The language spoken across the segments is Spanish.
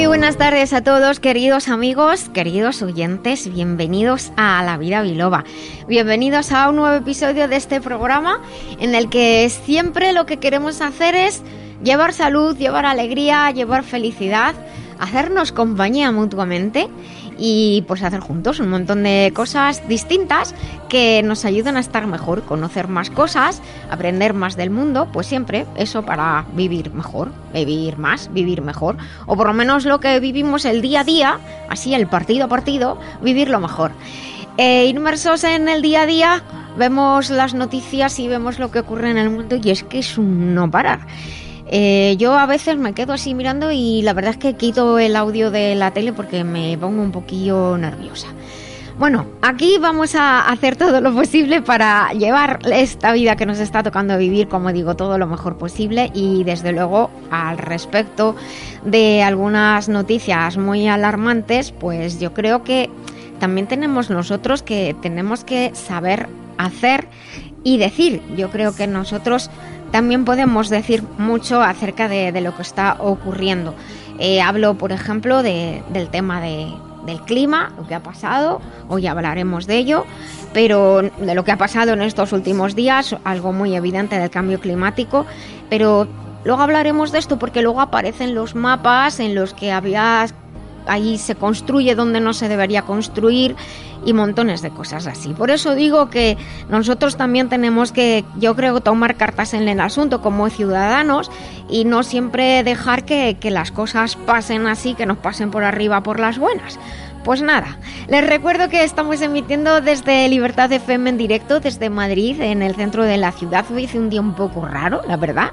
Muy buenas tardes a todos, queridos amigos, queridos oyentes, bienvenidos a La Vida Biloba. Bienvenidos a un nuevo episodio de este programa en el que siempre lo que queremos hacer es llevar salud, llevar alegría, llevar felicidad, hacernos compañía mutuamente y pues hacer juntos un montón de cosas distintas que nos ayudan a estar mejor, conocer más cosas, aprender más del mundo, pues siempre eso para vivir mejor, vivir más, vivir mejor, o por lo menos lo que vivimos el día a día, así el partido a partido, vivirlo mejor. Eh, inmersos en el día a día, vemos las noticias y vemos lo que ocurre en el mundo y es que es un no parar. Eh, yo a veces me quedo así mirando y la verdad es que quito el audio de la tele porque me pongo un poquillo nerviosa. Bueno, aquí vamos a hacer todo lo posible para llevar esta vida que nos está tocando vivir, como digo, todo lo mejor posible y desde luego al respecto de algunas noticias muy alarmantes, pues yo creo que también tenemos nosotros que tenemos que saber hacer y decir. Yo creo que nosotros también podemos decir mucho acerca de, lo que está ocurriendo. Eh, hablo, por ejemplo, del tema del clima, lo que ha pasado, hoy hablaremos de ello, pero de lo que ha pasado en estos últimos días, algo muy evidente del cambio climático, pero luego hablaremos de esto porque luego aparecen los mapas en los que había ahí se construye donde no se debería construir y montones de cosas así. Por eso digo que nosotros también tenemos que, yo creo, tomar cartas en el asunto como ciudadanos y no siempre dejar que, que las cosas pasen así, que nos pasen por arriba por las buenas. Pues nada, les recuerdo que estamos emitiendo desde Libertad FM en directo, desde Madrid, en el centro de la ciudad. Hoy hice un día un poco raro, la verdad.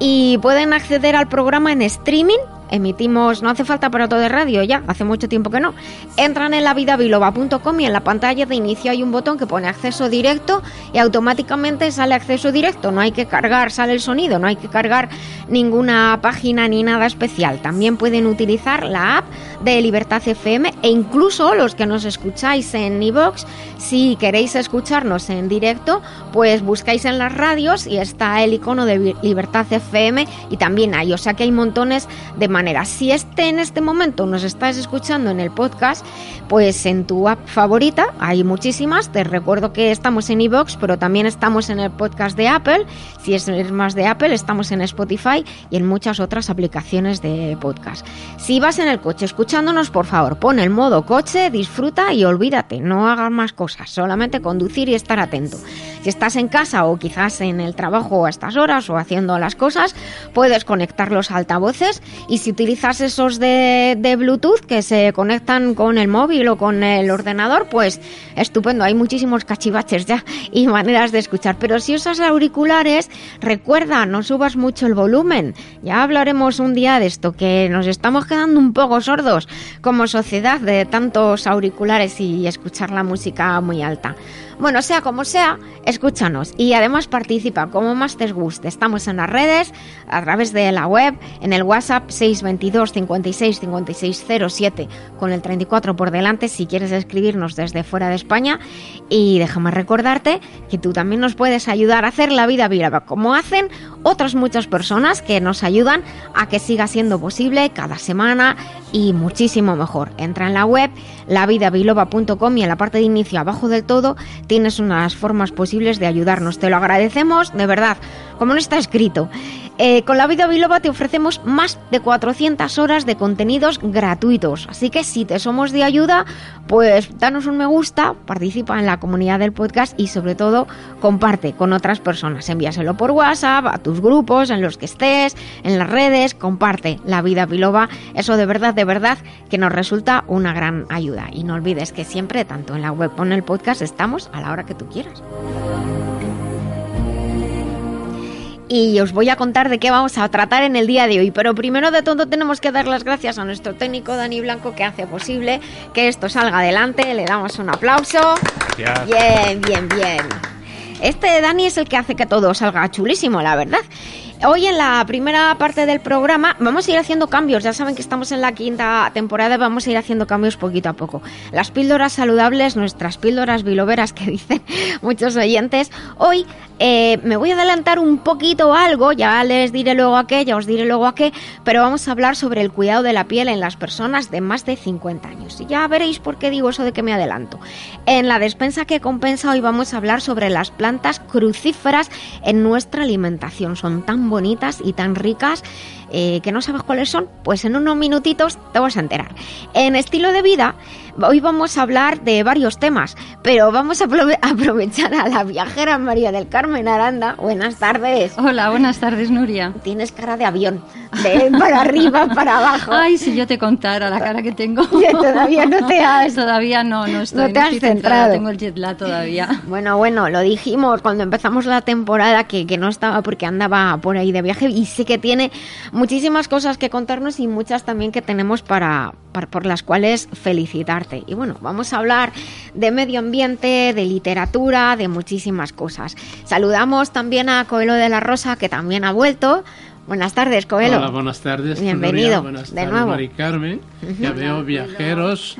Y pueden acceder al programa en streaming emitimos, no hace falta para todo de radio ya, hace mucho tiempo que no. Entran en lavidabiloba.com y en la pantalla de inicio hay un botón que pone acceso directo y automáticamente sale acceso directo. No hay que cargar, sale el sonido, no hay que cargar ninguna página ni nada especial. También pueden utilizar la app de Libertad FM e incluso los que nos escucháis en iVox, si queréis escucharnos en directo, pues buscáis en las radios y está el icono de Libertad FM y también hay, o sea que hay montones de Si este en este momento nos estás escuchando en el podcast, pues en tu app favorita hay muchísimas. Te recuerdo que estamos en iVoox, pero también estamos en el podcast de Apple. Si es más de Apple, estamos en Spotify y en muchas otras aplicaciones de podcast. Si vas en el coche escuchándonos, por favor, pon el modo coche, disfruta y olvídate, no hagas más cosas, solamente conducir y estar atento. Si estás en casa o quizás en el trabajo a estas horas o haciendo las cosas, puedes conectar los altavoces y si si utilizas esos de, de, Bluetooth que se conectan con el móvil o con el ordenador, pues estupendo, hay muchísimos cachivaches ya y maneras de escuchar. Pero si usas auriculares, recuerda, no subas mucho el volumen. Ya hablaremos un día de esto, que nos estamos quedando un poco sordos como sociedad de tantos auriculares y escuchar la música muy alta. Bueno, sea como sea, escúchanos y además participa como más te guste. Estamos en las redes, a través de la web, en el WhatsApp 622 56 56 07 con el 34 por delante si quieres escribirnos desde fuera de España. Y déjame recordarte que tú también nos puedes ayudar a hacer la vida viva como hacen otras muchas personas que nos ayudan a que siga siendo posible cada semana y muchísimo mejor. Entra en la web lavidabiloba.com y en la parte de inicio abajo del todo tienes unas formas posibles de ayudarnos. Te lo agradecemos, de verdad, como no está escrito. Eh, con la vida biloba te ofrecemos más de 400 horas de contenidos gratuitos, así que si te somos de ayuda, pues danos un me gusta, participa en la comunidad del podcast y sobre todo comparte con otras personas. Envíaselo por WhatsApp, a tus grupos, en los que estés, en las redes, comparte la vida biloba. Eso de verdad, de verdad que nos resulta una gran ayuda. Y no olvides que siempre, tanto en la web como en el podcast, estamos a la hora que tú quieras. y os voy a contar de qué vamos a tratar en el día de hoy. Pero primero de todo tenemos que dar las gracias a nuestro técnico Dani Blanco que hace posible que esto salga adelante. Le damos un aplauso. Bien, bien, bien. Este Dani es el que hace que todo salga chulísimo, la verdad. Hoy en la primera parte del programa vamos a ir haciendo cambios. Ya saben que estamos en la quinta temporada y vamos a ir haciendo cambios poquito a poco. Las píldoras saludables, nuestras píldoras biloveras que dicen muchos oyentes. Hoy eh, me voy a adelantar un poquito algo, ya les diré luego a qué, ya os diré luego a qué, pero vamos a hablar sobre el cuidado de la piel en las personas de más de 50 años. Y ya veréis por qué digo eso de que me adelanto. En la despensa que compensa hoy vamos a hablar sobre las plantas crucíferas en nuestra alimentación. Son tan bonitas y tan ricas eh, que no sabes cuáles son, pues en unos minutitos te vas a enterar. En estilo de vida, hoy vamos a hablar de varios temas, pero vamos a aprovechar a la viajera María del Carmen Aranda. Buenas tardes. Hola, buenas tardes, Nuria. Tienes cara de avión, de para arriba, para abajo. Ay, si yo te contara la cara que tengo. todavía no te has... Todavía no, no estoy. No te has centrado. Tengo el jet lag todavía. Bueno, bueno, lo dijimos cuando empezamos la temporada que, que no estaba porque andaba por ahí de viaje y sé que tiene muchísimas cosas que contarnos y muchas también que tenemos para, por las cuales felicitarte. Y bueno, vamos a hablar de medio ambiente, de literatura, de muchísimas cosas. Saludamos también a Coelho de la Rosa, que también ha vuelto. Buenas tardes, Coelho. Hola, buenas tardes. Bienvenido. Buenas de nuevo. Mari Carmen. Ya veo viajeros,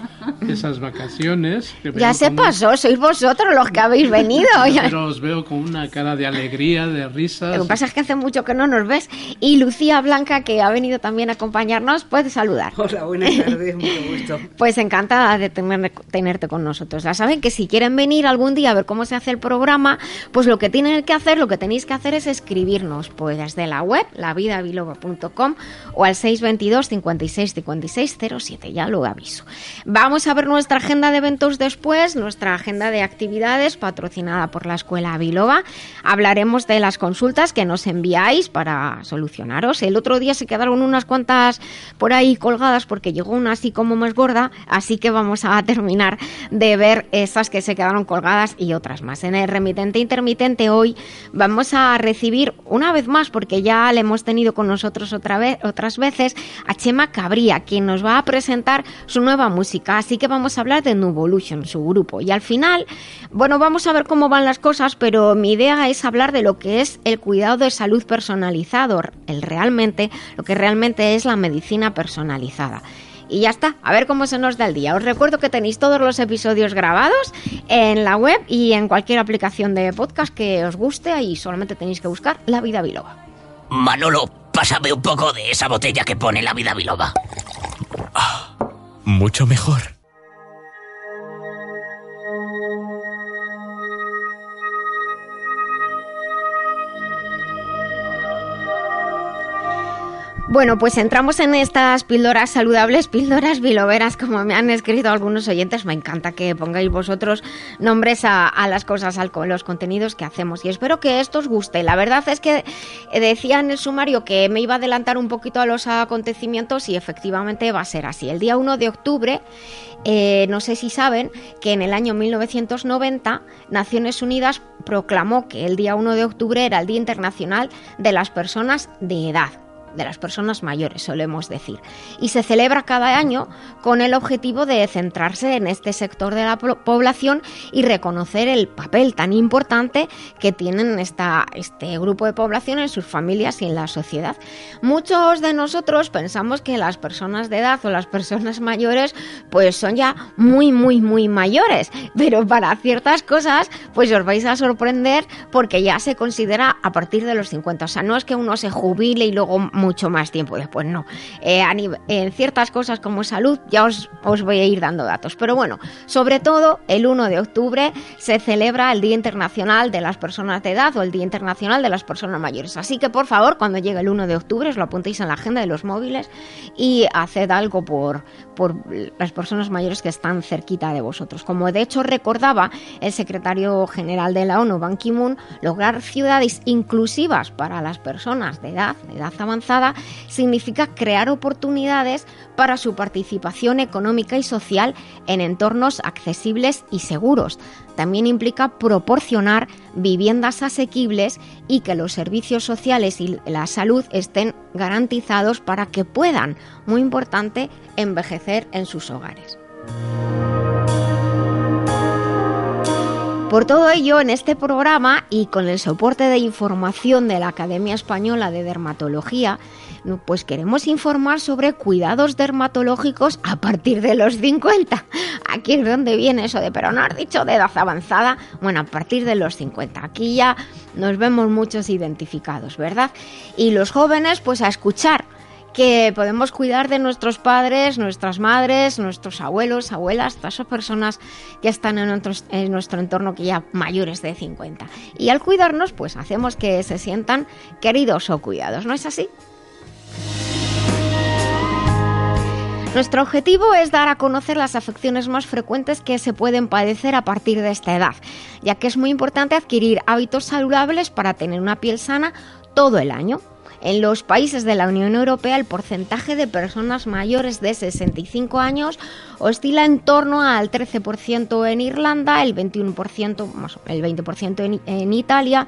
esas vacaciones. ya se pasó, sois vosotros los que habéis venido. Pero os veo con una cara de alegría, de risas. Lo que pasa es que hace mucho que no nos ves. Y Lucía Blanca, que ha venido también a acompañarnos, puede saludar. Hola, buenas tardes, mucho gusto. Pues encantada de tenerte con nosotros. Ya saben que si quieren venir algún día a ver cómo se hace el programa, pues lo que tienen que hacer, lo que tenéis que hacer es escribirnos, pues desde la web, lavidabiloba.com o al 622 56 56 07, ya lo aviso. Vamos a ver nuestra agenda de eventos después, nuestra agenda de actividades patrocinada por la Escuela Biloba. Hablaremos de las consultas que nos enviáis para solucionaros. El otro día se quedaron unas cuantas por ahí colgadas porque llegó una así como más gorda, así que vamos a terminar de ver esas que se quedaron colgadas y otras más. En el remitente intermitente hoy vamos a recibir una vez más, porque ya le hemos tenido con nosotros otra vez, otras veces, a Chema Cabría, quien nos va a presentar su nueva música. Así que vamos a hablar de Nuvolution, su grupo. Y al final, bueno, vamos a ver cómo van las cosas, pero mi idea es hablar de lo que es el cuidado de salud personalizado, el realmente, lo que realmente es la medicina personalizada. Y ya está, a ver cómo se nos da el día. Os recuerdo que tenéis todos los episodios grabados en la web y en cualquier aplicación de podcast que os guste y solamente tenéis que buscar La Vida Biloba. Manolo, pásame un poco de esa botella que pone La Vida Biloba. Ah, mucho mejor. Bueno, pues entramos en estas píldoras saludables, píldoras biloveras, como me han escrito algunos oyentes. Me encanta que pongáis vosotros nombres a, las cosas, a los contenidos que hacemos. Y espero que esto os guste. La verdad es que decía en el sumario que me iba a adelantar un poquito a los acontecimientos y efectivamente va a ser así. El día 1 de octubre, eh, no sé si saben que en el año 1990 Naciones Unidas proclamó que el día 1 de octubre era el Día Internacional de las Personas de Edad de las personas mayores, solemos decir. Y se celebra cada año con el objetivo de centrarse en este sector de la población y reconocer el papel tan importante que tienen esta, este grupo de población en sus familias y en la sociedad. Muchos de nosotros pensamos que las personas de edad o las personas mayores pues son ya muy, muy, muy mayores, pero para ciertas cosas pues os vais a sorprender porque ya se considera a partir de los 50. O sea, no es que uno se jubile y luego mucho más tiempo después, no. Eh, en ciertas cosas como salud ya os, os voy a ir dando datos. Pero bueno, sobre todo el 1 de octubre se celebra el Día Internacional de las Personas de Edad o el Día Internacional de las Personas Mayores. Así que por favor, cuando llegue el 1 de octubre os lo apuntéis en la agenda de los móviles y haced algo por, por las personas mayores que están cerquita de vosotros. Como de hecho recordaba el secretario general de la ONU, Ban Ki-moon, lograr ciudades inclusivas para las personas de edad, de edad avanzada, significa crear oportunidades para su participación económica y social en entornos accesibles y seguros. También implica proporcionar viviendas asequibles y que los servicios sociales y la salud estén garantizados para que puedan, muy importante, envejecer en sus hogares. Por todo ello, en este programa y con el soporte de información de la Academia Española de Dermatología, pues queremos informar sobre cuidados dermatológicos a partir de los 50. Aquí es donde viene eso de, pero no has dicho de edad avanzada. Bueno, a partir de los 50. Aquí ya nos vemos muchos identificados, ¿verdad? Y los jóvenes, pues a escuchar que podemos cuidar de nuestros padres, nuestras madres, nuestros abuelos, abuelas, todas esas personas que están en, en nuestro entorno que ya mayores de 50. Y al cuidarnos, pues hacemos que se sientan queridos o cuidados, ¿no es así? Nuestro objetivo es dar a conocer las afecciones más frecuentes que se pueden padecer a partir de esta edad, ya que es muy importante adquirir hábitos saludables para tener una piel sana todo el año. En los países de la Unión Europea el porcentaje de personas mayores de 65 años oscila en torno al 13% en Irlanda, el 21%, más el 20% en, en, Italia,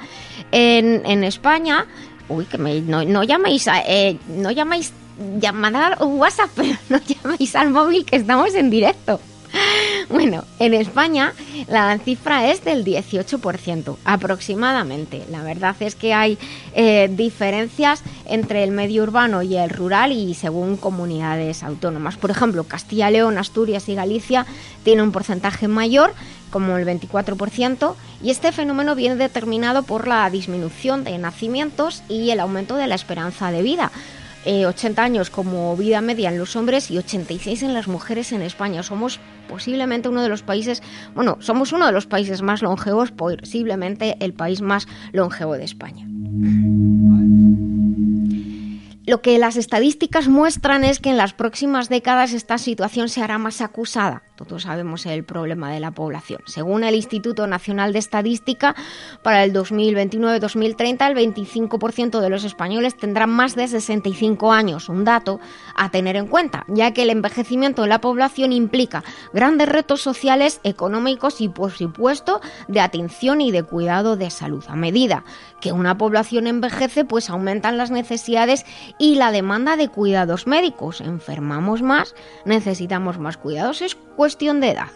en, España. Uy, que me, no, no, llaméis, a, eh, no llamáis llamada WhatsApp, pero no llaméis al móvil que estamos en directo. Bueno, en España la cifra es del 18% aproximadamente. La verdad es que hay eh, diferencias entre el medio urbano y el rural y según comunidades autónomas. Por ejemplo, Castilla, León, Asturias y Galicia tienen un porcentaje mayor como el 24%, y este fenómeno viene determinado por la disminución de nacimientos y el aumento de la esperanza de vida. 80 años como vida media en los hombres y 86 en las mujeres en España. Somos posiblemente uno de los países, bueno, somos uno de los países más longevos, posiblemente el país más longevo de España. Lo que las estadísticas muestran es que en las próximas décadas esta situación se hará más acusada. Todos sabemos el problema de la población. Según el Instituto Nacional de Estadística, para el 2029-2030 el 25% de los españoles tendrán más de 65 años, un dato a tener en cuenta, ya que el envejecimiento de la población implica grandes retos sociales, económicos y, por supuesto, de atención y de cuidado de salud. A medida que una población envejece, pues aumentan las necesidades y la demanda de cuidados médicos. Enfermamos más, necesitamos más cuidados. Es de edad.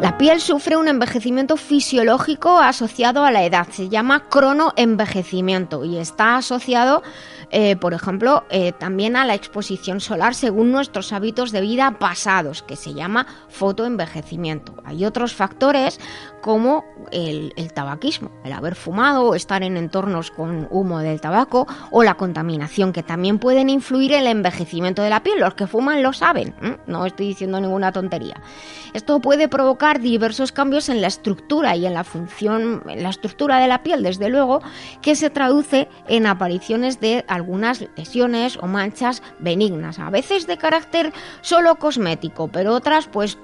La piel sufre un envejecimiento fisiológico asociado a la edad. Se llama cronoenvejecimiento y está asociado, eh, por ejemplo, eh, también a la exposición solar según nuestros hábitos de vida pasados, que se llama fotoenvejecimiento. Hay otros factores como el, tabaquismo, el haber fumado estar en entornos con humo del tabaco o la contaminación, que también pueden influir en el envejecimiento de la piel. Los que fuman lo saben, no estoy diciendo ninguna tontería. Esto puede provocar diversos cambios en la estructura y en la función, en la estructura de la piel, desde luego, que se traduce en apariciones de algunas lesiones o manchas benignas, a veces de carácter solo cosmético, pero otras pues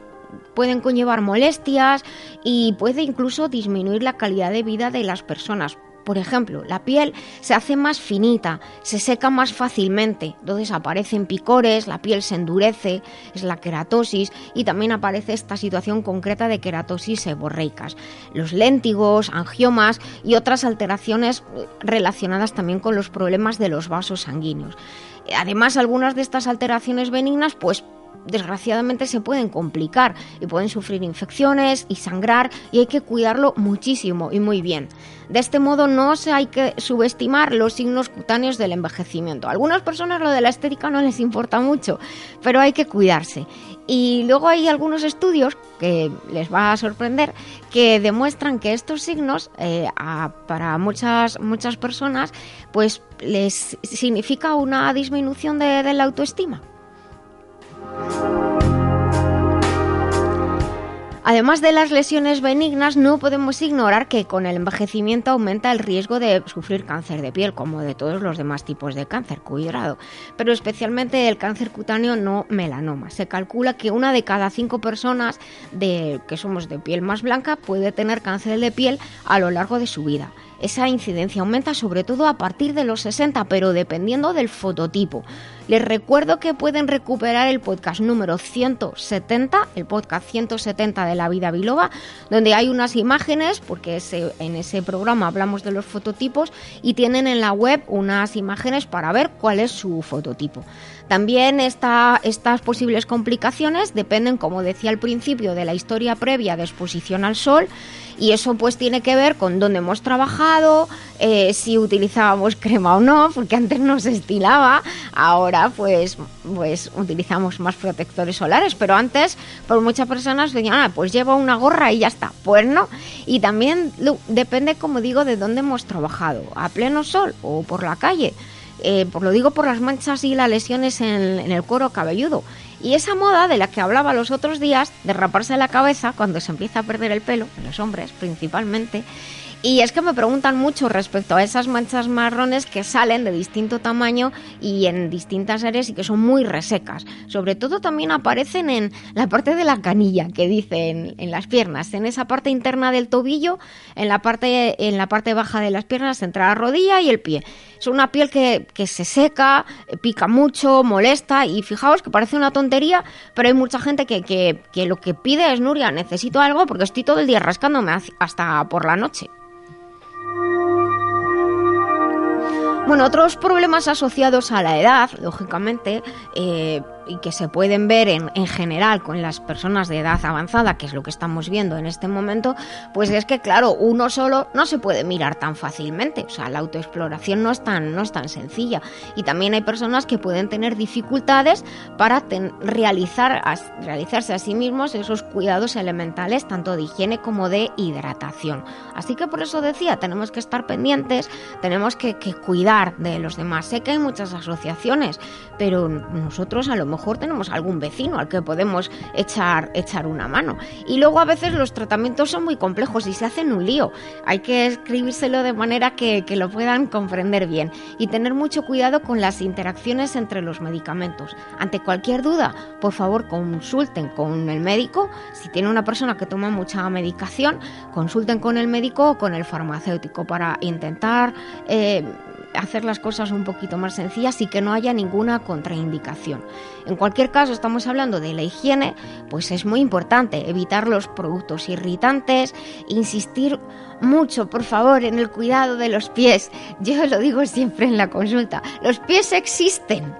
pueden conllevar molestias y puede incluso disminuir la calidad de vida de las personas. Por ejemplo, la piel se hace más finita, se seca más fácilmente, entonces aparecen picores, la piel se endurece, es la queratosis y también aparece esta situación concreta de queratosis seborreicas. Los léntigos, angiomas y otras alteraciones relacionadas también con los problemas de los vasos sanguíneos. Además, algunas de estas alteraciones benignas pues desgraciadamente se pueden complicar y pueden sufrir infecciones y sangrar y hay que cuidarlo muchísimo y muy bien. De este modo no se hay que subestimar los signos cutáneos del envejecimiento. A algunas personas lo de la estética no les importa mucho, pero hay que cuidarse. Y luego hay algunos estudios que les va a sorprender que demuestran que estos signos eh, para muchas muchas personas pues les significa una disminución de la autoestima. Además de las lesiones benignas, no podemos ignorar que con el envejecimiento aumenta el riesgo de sufrir cáncer de piel, como de todos los demás tipos de cáncer, cuidado, pero especialmente el cáncer cutáneo no melanoma. Se calcula que una de cada cinco personas de, que somos de piel más blanca puede tener cáncer de piel a lo largo de su vida. Esa incidencia aumenta sobre todo a partir de los 60, pero dependiendo del fototipo. Les recuerdo que pueden recuperar el podcast número 170, el podcast 170 de la vida biloba, donde hay unas imágenes, porque en ese programa hablamos de los fototipos, y tienen en la web unas imágenes para ver cuál es su fototipo. También estas posibles complicaciones dependen, como decía al principio, de la historia previa de exposición al sol y eso pues tiene que ver con dónde hemos trabajado, eh, si utilizábamos crema o no, porque antes no se estilaba, ahora pues, pues utilizamos más protectores solares, pero antes por muchas personas decían, ah, pues llevo una gorra y ya está, pues no. Y también depende, como digo, de dónde hemos trabajado, a pleno sol o por la calle. Eh, lo digo por las manchas y las lesiones en, en el cuero cabelludo. Y esa moda de la que hablaba los otros días, de raparse la cabeza cuando se empieza a perder el pelo, en los hombres principalmente, y es que me preguntan mucho respecto a esas manchas marrones que salen de distinto tamaño y en distintas áreas y que son muy resecas. Sobre todo también aparecen en la parte de la canilla, que dicen en las piernas, en esa parte interna del tobillo, en la parte, en la parte baja de las piernas, entre la rodilla y el pie. Es una piel que, que se seca, pica mucho, molesta y fijaos que parece una tontería, pero hay mucha gente que, que, que lo que pide es, Nuria, necesito algo porque estoy todo el día rascándome hasta por la noche. Bueno, otros problemas asociados a la edad, lógicamente, eh, y que se pueden ver en, en, general con las personas de edad avanzada, que es lo que estamos viendo en este momento, pues es que, claro, uno solo no se puede mirar tan fácilmente. O sea, la autoexploración no es tan, no es tan sencilla. Y también hay personas que pueden tener dificultades para realizar, realizarse a sí mismos esos cuidados elementales, tanto de higiene como de hidratación. Así que por eso decía, tenemos que estar pendientes, tenemos que, que cuidar de los demás. Sé que hay muchas asociaciones, pero nosotros a lo mejor tenemos algún vecino al que podemos echar, echar una mano. Y luego a veces los tratamientos son muy complejos y se hacen un lío. Hay que escribírselo de manera que, que lo puedan comprender bien y tener mucho cuidado con las interacciones entre los medicamentos. Ante cualquier duda, por favor consulten con el médico. Si tiene una persona que toma mucha medicación, consulten con el médico o con el farmacéutico para intentar... Eh, hacer las cosas un poquito más sencillas y que no haya ninguna contraindicación. En cualquier caso, estamos hablando de la higiene, pues es muy importante evitar los productos irritantes, insistir mucho, por favor, en el cuidado de los pies. Yo lo digo siempre en la consulta, los pies existen.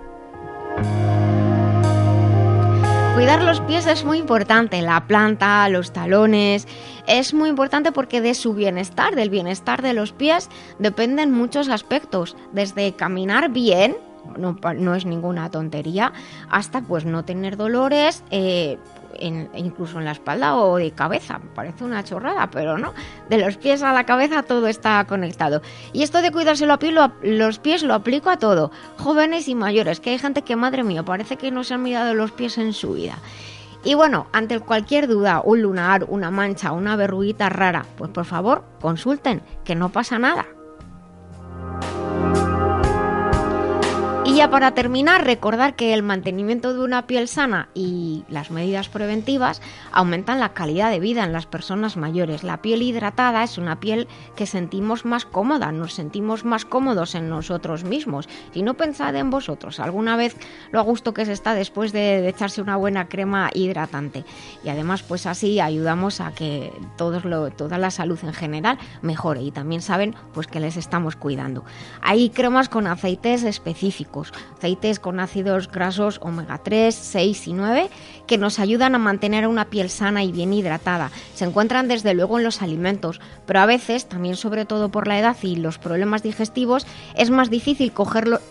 Cuidar los pies es muy importante, la planta, los talones, es muy importante porque de su bienestar, del bienestar de los pies, dependen muchos aspectos, desde caminar bien, no, es ninguna tontería, hasta pues no tener dolores, eh, incluso en la espalda o de cabeza. Parece una chorrada, pero no. De los pies a la cabeza todo está conectado. Y esto de cuidarse los pies lo aplico a todo. Jóvenes y mayores, que hay gente que, madre mía, parece que no se han mirado los pies en su vida. Y bueno, ante cualquier duda, un lunar, una mancha, una verruguita rara, pues por favor consulten, que no pasa nada. Y ya para terminar, recordar que el mantenimiento de una piel sana y las medidas preventivas aumentan la calidad de vida en las personas mayores. La piel hidratada es una piel que sentimos más cómoda, nos sentimos más cómodos en nosotros mismos. Y no pensad en vosotros, alguna vez lo a gusto que se está después de, echarse una buena crema hidratante. Y además, pues así ayudamos a que todos lo, toda la salud en general mejore. Y también saben pues que les estamos cuidando. Hay cremas con aceites específicos aceites con ácidos grasos omega 3, 6 y 9 que nos ayudan a mantener una piel sana y bien hidratada. Se encuentran desde luego en los alimentos, pero a veces, también sobre todo por la edad y los problemas digestivos, es más difícil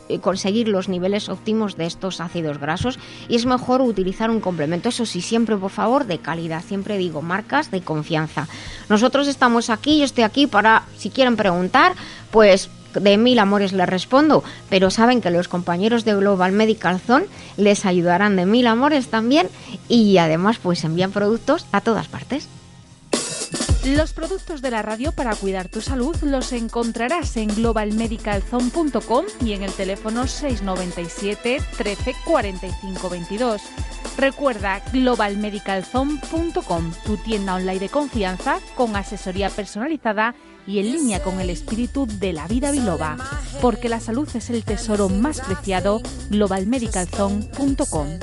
eh, conseguir los niveles óptimos de estos ácidos grasos y es mejor utilizar un complemento. Eso sí, siempre por favor de calidad, siempre digo marcas de confianza. Nosotros estamos aquí, yo estoy aquí para, si quieren preguntar, pues de mil amores les respondo, pero saben que los compañeros de Global Medical Zone les ayudarán de mil amores también y además pues envían productos a todas partes. Los productos de la radio para cuidar tu salud los encontrarás en globalmedicalzone.com y en el teléfono 697 13 45 22. Recuerda globalmedicalzone.com, tu tienda online de confianza con asesoría personalizada en línea con el espíritu de la vida biloba, porque la salud es el tesoro más preciado, globalmedicalzone.com.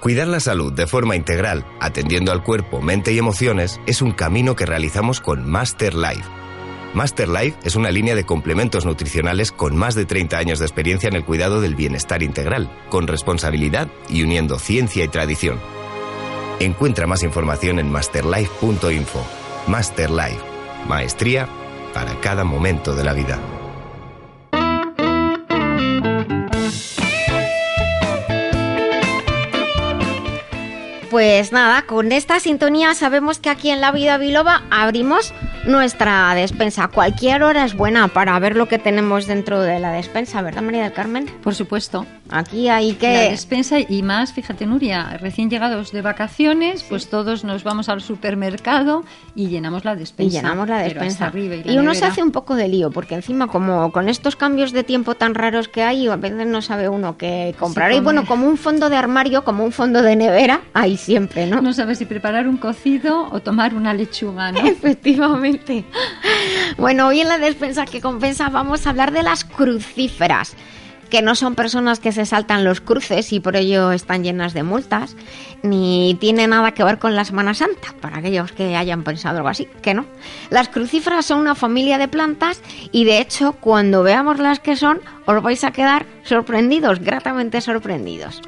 Cuidar la salud de forma integral, atendiendo al cuerpo, mente y emociones, es un camino que realizamos con Master Life. Master Life es una línea de complementos nutricionales con más de 30 años de experiencia en el cuidado del bienestar integral, con responsabilidad y uniendo ciencia y tradición. Encuentra más información en masterlife.info. Master Life, maestría para cada momento de la vida. Pues nada, con esta sintonía sabemos que aquí en La Vida Biloba abrimos nuestra despensa. Cualquier hora es buena para ver lo que tenemos dentro de la despensa, ¿verdad, María del Carmen? Por supuesto. Aquí hay La que... despensa y más, fíjate Nuria, recién llegados de vacaciones, pues todos nos vamos al supermercado y llenamos la despensa. Y llenamos la despensa. arriba, y, la y uno se hace un poco de lío, porque encima como con estos cambios de tiempo tan raros que hay, a veces no sabe uno qué comprar. y bueno, como un fondo de armario, como un fondo de nevera, ahí siempre, ¿no? No sabes si preparar un cocido o tomar una lechuga, ¿no? Efectivamente. Bueno, hoy en la despensa que compensa vamos a hablar de las crucíferas, que no son personas que se saltan los cruces y por ello están llenas de multas, ni tiene nada que ver con la Semana Santa, para aquellos que hayan pensado algo así, que no. Las crucíferas son una familia de plantas y de hecho cuando veamos las que son os vais a quedar sorprendidos, gratamente sorprendidos.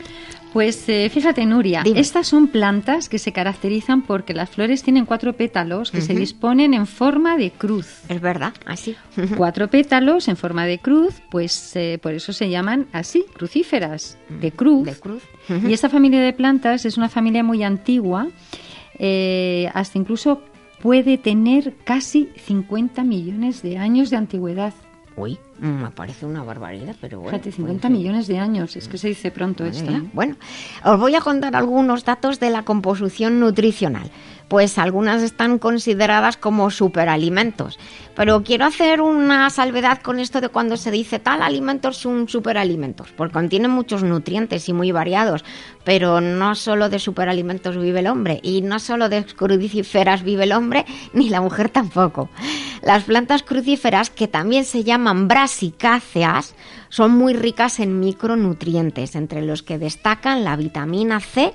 Pues eh, fíjate, Nuria, Dime. estas son plantas que se caracterizan porque las flores tienen cuatro pétalos que se disponen en forma de cruz. Es verdad, así. Cuatro pétalos en forma de cruz, pues eh, por eso se llaman así, crucíferas, de cruz. De cruz. Y esta familia de plantas es una familia muy antigua, eh, hasta incluso puede tener casi 50 millones de años de antigüedad. Uy, me parece una barbaridad, pero bueno. Fíjate, puede 50 ser. millones de años, es que se dice pronto esto. ¿eh? Bueno, os voy a contar algunos datos de la composición nutricional, pues algunas están consideradas como superalimentos. Pero quiero hacer una salvedad con esto de cuando se dice tal alimento es un superalimento, porque contiene muchos nutrientes y muy variados, pero no solo de superalimentos vive el hombre, y no solo de crucíferas vive el hombre, ni la mujer tampoco. Las plantas crucíferas, que también se llaman brasicáceas, son muy ricas en micronutrientes, entre los que destacan la vitamina C,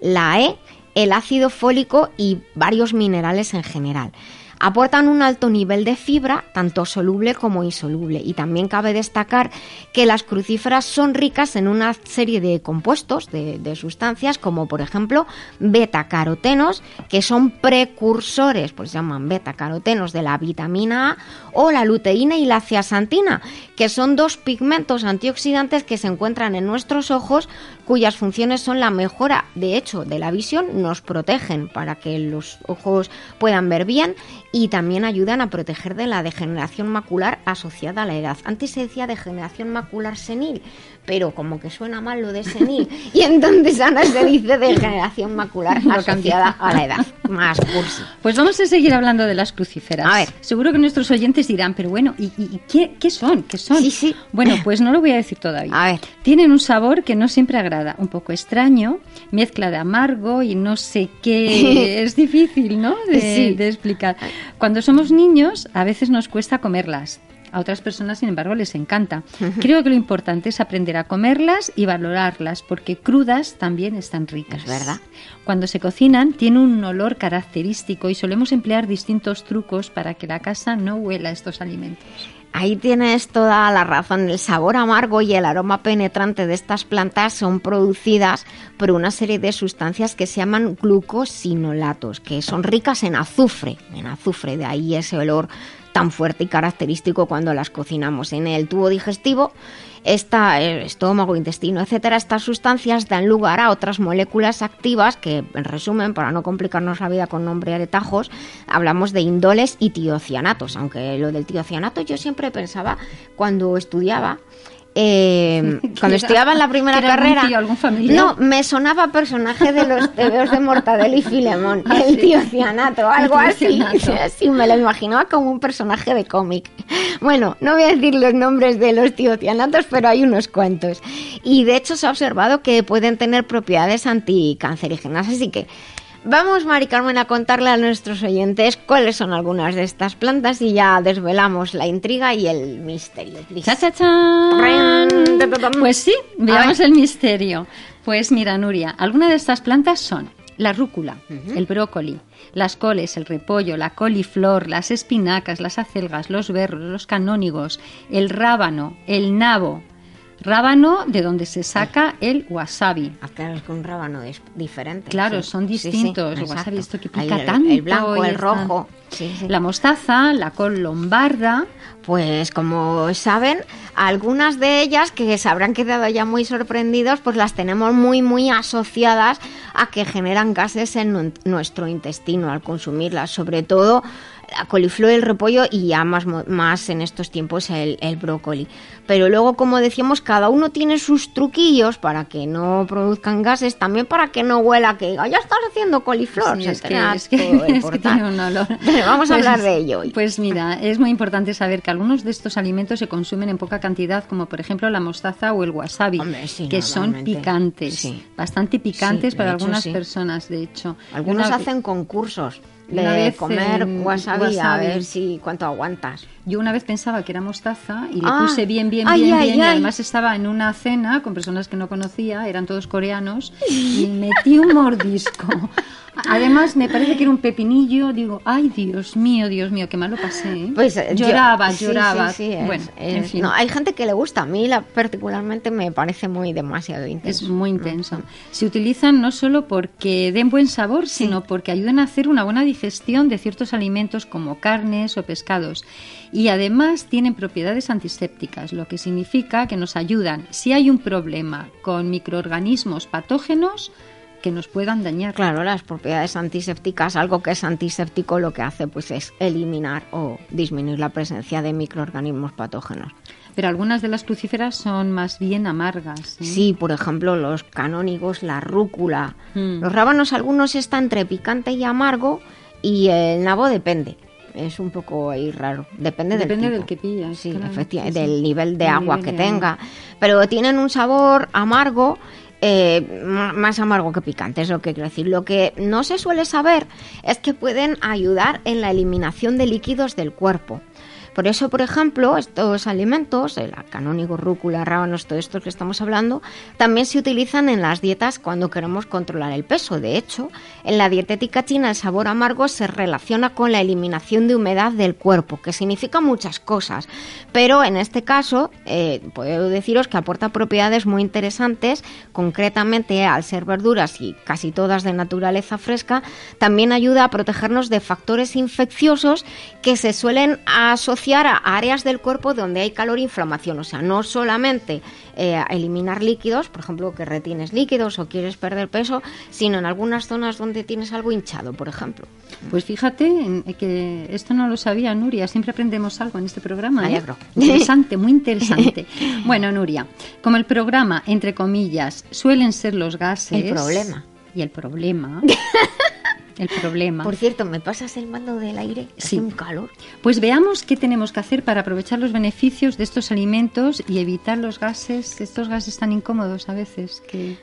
la E, el ácido fólico y varios minerales en general. Aportan un alto nivel de fibra, tanto soluble como insoluble, y también cabe destacar que las crucíferas son ricas en una serie de compuestos, de, sustancias, como por ejemplo betacarotenos, que son precursores, pues se llaman betacarotenos de la vitamina A, o la luteína y la zeaxantina, que son dos pigmentos antioxidantes que se encuentran en nuestros ojos, cuyas funciones son la mejora, de hecho, de la visión, nos protegen para que los ojos puedan ver bien y también ayudan a proteger de la degeneración macular asociada a la edad. Antes se decía degeneración macular senil, pero como que suena mal lo de senil, y entonces ahora se dice degeneración macular Lo asociada a la edad. Más cursi. Pues vamos a seguir hablando de las crucíferas. A ver. Seguro que nuestros oyentes dirán, pero bueno, ¿y, y- y qué, qué son? ¿Qué son? Sí, sí. Bueno, pues no lo voy a decir todavía. A ver. Tienen un sabor que no siempre agrada, un poco extraño, mezcla de amargo y no sé qué. es difícil, ¿no? De, Sí. de explicar. Cuando somos niños, a veces nos cuesta comerlas. A otras personas, sin embargo, les encanta. Creo que lo importante es aprender a comerlas y valorarlas, porque crudas también están ricas. Es verdad. Cuando se cocinan, tiene un olor característico y solemos emplear distintos trucos para que la casa no huela a estos alimentos. Ahí tienes toda la razón. El sabor amargo y el aroma penetrante de estas plantas son producidas por una serie de sustancias que se llaman glucosinolatos, que son ricas en azufre. En azufre, de ahí ese olor tan fuerte y característico cuando las cocinamos. En el tubo digestivo, esta, el estómago, intestino, etcétera, estas sustancias dan lugar a otras moléculas activas que, en resumen, para no complicarnos la vida con nombre de hablamos de indoles y tiocianatos. Aunque lo del tiocianato yo siempre pensaba, cuando estudiaba, eh, cuando estudiaba en la primera ¿Que era algún carrera. tío, algún? No, me sonaba personaje de los tebeos de Mortadelo y Filemón, Ah, el sí. tío Cianato, algo tío así. Cianato. Sí, me lo imaginaba como un personaje de cómic. Bueno, no voy a decir los nombres de los tiocianatos, pero hay unos cuantos. Y de hecho se ha observado que pueden tener propiedades anticancerígenas, así que Vamos, Mari Carmen, a contarle a nuestros oyentes cuáles son algunas de estas plantas y ya desvelamos la intriga y el misterio. ¡Cha, cha, cha! Pues sí, veamos el misterio. Pues mira, Nuria, algunas de estas plantas son la rúcula, el brócoli, las coles, el repollo, la coliflor, las espinacas, las acelgas, los berros, los canónigos, el rábano, el nabo. Rábano de donde se saca el wasabi. Claro, es que un rábano es diferente. Claro, sí. son Sí, sí, distintos. el wasabi esto que pica el- tanto. El blanco, el rojo. La mostaza, la col lombarda, Pues como saben, algunas de ellas que se habrán quedado ya muy sorprendidos, pues las tenemos muy muy asociadas a que generan gases en nu- nuestro intestino al consumirlas, sobre todo la coliflor, el repollo y ya más, más en estos tiempos el, el brócoli. Pero luego, como decíamos, cada uno tiene sus truquillos para que no produzcan gases, también para que no huela que "Ah, ya estás haciendo coliflor. Sí, es, que, es, que, es tiene un olor. Pero vamos a hablar de ello hoy. Pues mira, es muy importante saber que algunos de estos alimentos se consumen en poca cantidad, como por ejemplo la mostaza o el wasabi, Hombre, sí, que son picantes, Sí. bastante picantes para hecho, algunas personas, de hecho. Algunos Una- hacen concursos de comer en wasabi, a wasabi. ver si cuánto aguantas. Yo una vez pensaba que era mostaza y le Ah, puse bien, bien, ay, bien, ay, bien. Y además estaba en una cena con personas que no conocía, eran todos coreanos, y metí un mordisco. Además, me parece que era un pepinillo. Digo, ay, Dios mío, Dios mío, qué mal lo pasé. ¿eh? Pues eh, yo- lloraba, sí, lloraba. sí, sí, es- bueno, es- en fin. no, hay gente que le gusta. A mí la, particularmente me parece muy demasiado Es intenso. muy intenso. Se utilizan no solo porque den buen sabor, sino porque ayudan a hacer una buena digestión de ciertos alimentos como carnes o pescados. Y además tienen propiedades antisépticas, lo que significa que nos ayudan si hay un problema con microorganismos patógenos que nos puedan dañar. Claro, las propiedades antisépticas, algo que es antiséptico lo que hace pues es eliminar o disminuir la presencia de microorganismos patógenos. Pero algunas de las crucíferas son más bien amargas. ¿eh? Sí, por ejemplo, los canónigos, la rúcula. Mm. Los rábanos algunos están entre picante y amargo y el nabo depende. Es un poco ahí raro. Depende, Depende del, del que pillas, Sí, claro, efectivamente, sí, sí. del nivel de agua nivel que tenga. agua. Pero tienen un sabor amargo. Eh, más amargo que picante, es lo que quiero decir. Lo que no se suele saber es que pueden ayudar en la eliminación de líquidos del cuerpo. Por eso, por ejemplo, estos alimentos, el canónigo, rúcula, rábanos, todo esto que estamos hablando, también se utilizan en las dietas cuando queremos controlar el peso. De hecho, en la dietética china el sabor amargo se relaciona con la eliminación de humedad del cuerpo, que significa muchas cosas. Pero en este caso, eh, puedo deciros que aporta propiedades muy interesantes, concretamente al ser verduras y casi todas de naturaleza fresca, también ayuda a protegernos de factores infecciosos que se suelen asociar a áreas del cuerpo donde hay calor e inflamación. O sea, no solamente eh, eliminar líquidos, por ejemplo, que retienes líquidos o quieres perder peso, sino en algunas zonas donde tienes algo hinchado, por ejemplo. Pues fíjate en- que esto no lo sabía Nuria, siempre aprendemos algo en este programa. ¿eh? alegro. Interesante, muy interesante. Bueno, Nuria, como el programa, entre comillas, suelen ser los gases. El problema. Y el problema. el problema. Por cierto, ¿me pasas el mando del aire? Hace Sí. un calor. Pues veamos qué tenemos que hacer para aprovechar los beneficios de estos alimentos y evitar los gases, estos gases tan incómodos a veces que,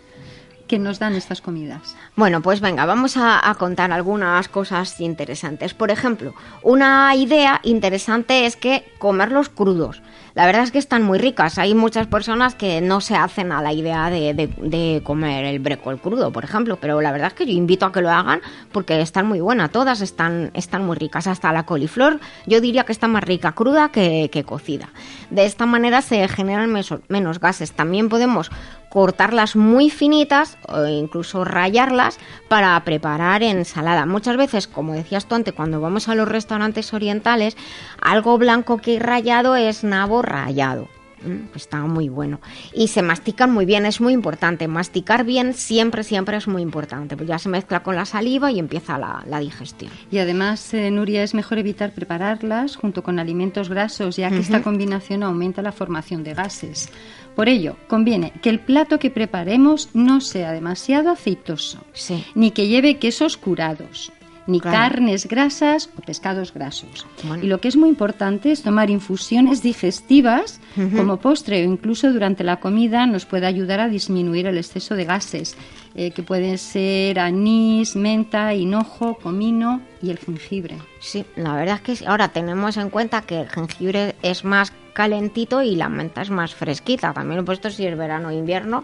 que nos dan estas comidas. Bueno, pues venga, vamos a, a contar algunas cosas interesantes. Por ejemplo, una idea interesante es que comerlos crudos. La verdad es que están muy ricas. Hay muchas personas que no se hacen a la idea de, de- comer el brécol crudo, por ejemplo, pero la verdad es que yo invito a que lo hagan porque están muy buenas. Todas están, están muy ricas. Hasta la coliflor yo diría que está más rica cruda que, cocida. De esta manera se generan meso- menos gases. También podemos cortarlas muy finitas o incluso rayarlas para preparar ensalada. Muchas veces, como decías tú antes, cuando vamos a los restaurantes orientales, algo blanco que rayado es nabo rallado. Mm, Está muy bueno. Y se mastican muy bien, es muy importante. Masticar bien siempre, siempre es muy importante. Pues ya se mezcla con la saliva y empieza la, la digestión. Y además, eh, Nuria, es mejor evitar prepararlas junto con alimentos grasos, ya que esta combinación aumenta la formación de gases. Por ello, conviene que el plato que preparemos no sea demasiado aceitoso, Sí. ni que lleve quesos curados, ni Claro. carnes grasas o pescados grasos. Bueno. Y lo que es muy importante es tomar infusiones digestivas como postre o incluso durante la comida nos puede ayudar a disminuir el exceso de gases, eh, que pueden ser anís, menta, hinojo, comino y el jengibre. Sí, la verdad es que sí. ahora tenemos en cuenta que el jengibre es más calentito y la menta es más fresquita. También puesto si es verano o invierno,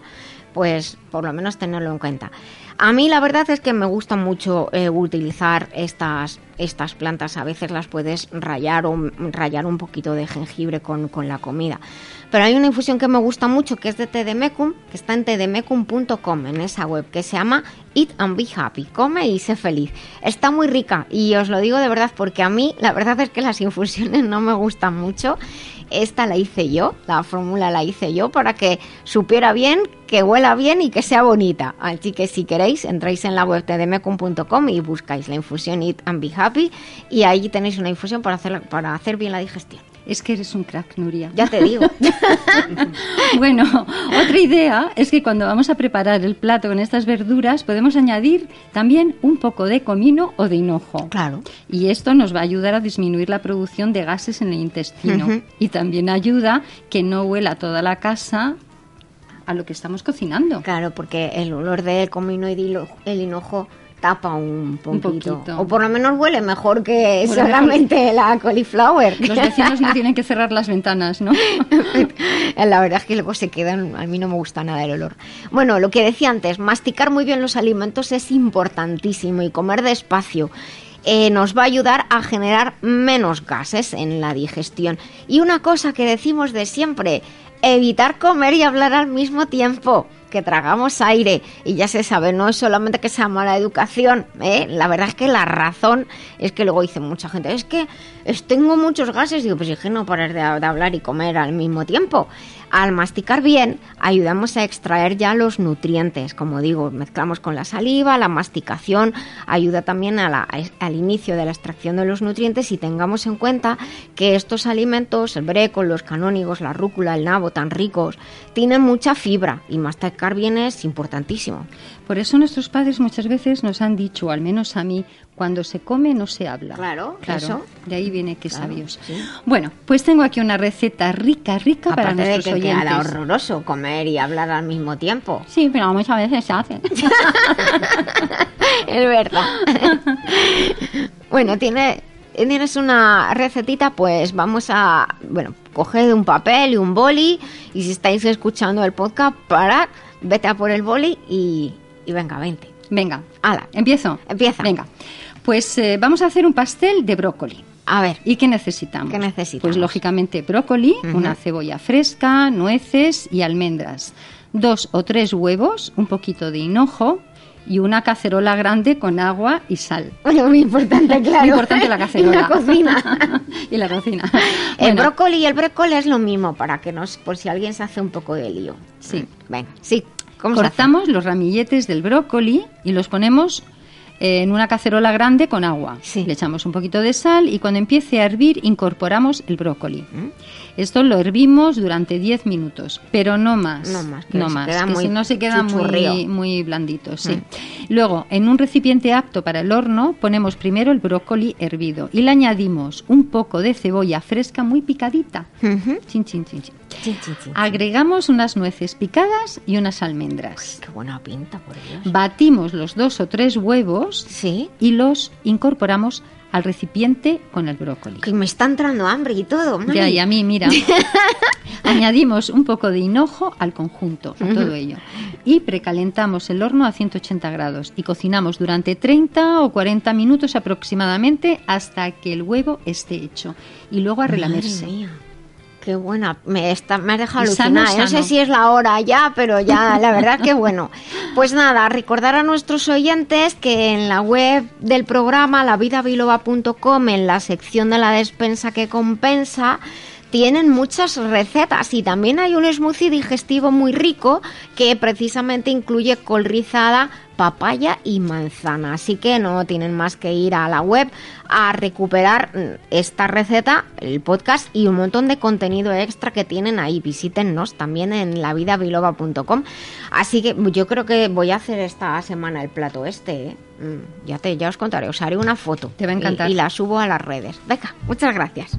pues por lo menos tenerlo en cuenta. A mí la verdad es que me gusta mucho eh, utilizar estas, estas plantas. A veces las puedes rayar o rayar un poquito de jengibre con, con la comida. Pero hay una infusión que me gusta mucho que es de Tedemecum, que está en tedemecum.com, en esa web, que se llama Eat and Be Happy, come y sé feliz. Está muy rica y os lo digo de verdad porque a mí la verdad es que las infusiones no me gustan mucho. Esta la hice yo, la fórmula la hice yo para que supiera bien, que huela bien y que sea bonita. Así que si queréis, entráis en la web tedemecum.com y buscáis la infusión Eat and Be Happy y ahí tenéis una infusión para hacer, para hacer bien la digestión. Es que eres un crack, Nuria. Ya te digo. Bueno, otra idea es que cuando vamos a preparar el plato con estas verduras podemos añadir también un poco de comino o de hinojo. Claro. Y esto nos va a ayudar a disminuir la producción de gases en el intestino. Y también ayuda que no huela toda la casa a lo que estamos cocinando. Claro, porque el olor del comino y el hinojo tapa un poquito. poquito. O por lo menos huele mejor que solamente la cauliflower. Los vecinos no tienen que cerrar las ventanas, ¿no? La verdad es que luego se quedan, a mí no me gusta nada el olor. Bueno, lo que decía antes, masticar muy bien los alimentos es importantísimo y comer despacio. eh, nos va a ayudar a generar menos gases en la digestión. Y una cosa que decimos de siempre, evitar comer y hablar al mismo tiempo, que tragamos aire. Y ya se sabe, no es solamente que sea mala educación, ¿eh? la verdad es que la razón es que luego dice mucha gente, es que es- tengo muchos gases, digo, pues es no parar de, hablar y comer al mismo tiempo. Al masticar bien, ayudamos a extraer ya los nutrientes, como digo, mezclamos con la saliva, la masticación ayuda también al inicio de la extracción de los nutrientes y tengamos en cuenta que estos alimentos, el brécol, los canónigos, la rúcula, el nabo, tan ricos, tienen mucha fibra y masticar bien es importantísimo. Por eso nuestros padres muchas veces nos han dicho, al menos a mí, cuando se come no se habla. Claro, claro. eso. De ahí viene que Claro, sabios. sí. Bueno, pues tengo aquí una receta rica, rica para Aparte de nuestros que oyentes. queda horroroso comer y hablar al mismo tiempo. Sí, pero muchas veces se hace. es verdad. bueno, tiene, tienes una recetita, pues vamos a, bueno, coger un papel y un boli y si estáis escuchando el podcast, parad, vete a por el boli y, y venga, vente. Venga, Hala, empiezo. Empieza. Venga, pues eh, vamos a hacer un pastel de brócoli. a ver, ¿Y qué necesitamos? ¿Qué necesitamos? Pues lógicamente brócoli, una cebolla fresca, nueces y almendras, dos o tres huevos, un poquito de hinojo y una cacerola grande con agua y sal. bueno, muy importante, claro. Muy importante la cacerola. y la cocina. y la cocina. El Bueno, brócoli y el brécol es lo mismo, para que nos, por si alguien se hace un poco de lío. Sí. Venga, sí. Cortamos los ramilletes del brócoli y los ponemos en una cacerola grande con agua. Sí. Le echamos un poquito de sal y cuando empiece a hervir incorporamos el brócoli. ¿Mm? Esto lo hervimos durante 10 minutos, pero no más. No más, que no se más, queda que muy si no se queda muy, muy blandito, sí. Mm. Luego, en un recipiente apto para el horno, ponemos primero el brócoli hervido y le añadimos un poco de cebolla fresca muy picadita. Chin. Chin, chin, chin. Agregamos unas nueces picadas y unas almendras. Qué buena pinta, por Dios. Batimos los dos o tres huevos Sí. y los incorporamos al recipiente con el brócoli. Que me está entrando hambre y todo. Mari. Ya, y a mí, mira. Añadimos un poco de hinojo al conjunto, a todo ello. Y precalentamos el horno a 180 grados y cocinamos durante 30 o 40 minutos aproximadamente hasta que el huevo esté hecho. Y luego a relamerse. Madre mía. Qué buena, me, está, me has dejado sano, alucinada. No sé si es la hora ya, pero ya, la verdad que bueno. Pues nada, recordar a nuestros oyentes que en la web del programa, lavidabiloba.com, en la sección de la despensa que compensa, tienen muchas recetas y también hay un smoothie digestivo muy rico que precisamente incluye col rizada, papaya y manzana. Así que no tienen más que ir a la web a recuperar mm, esta receta, el podcast y un montón de contenido extra que tienen ahí. Visítennos también en lavidabiloba.com. Así que yo creo que voy a hacer esta semana el plato este. ¿eh? Mm, Ya, te, ya os contaré, os haré una foto. Te va a y- encantar. Y, la subo a las redes. Venga, muchas gracias.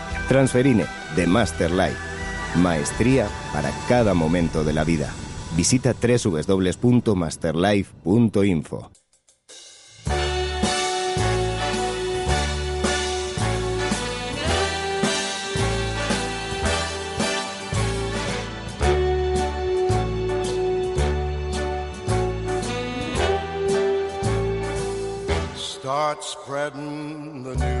Transferine de Master Life. Maestría para cada momento de la vida. Visita www.masterlife.info. Start spreading the news.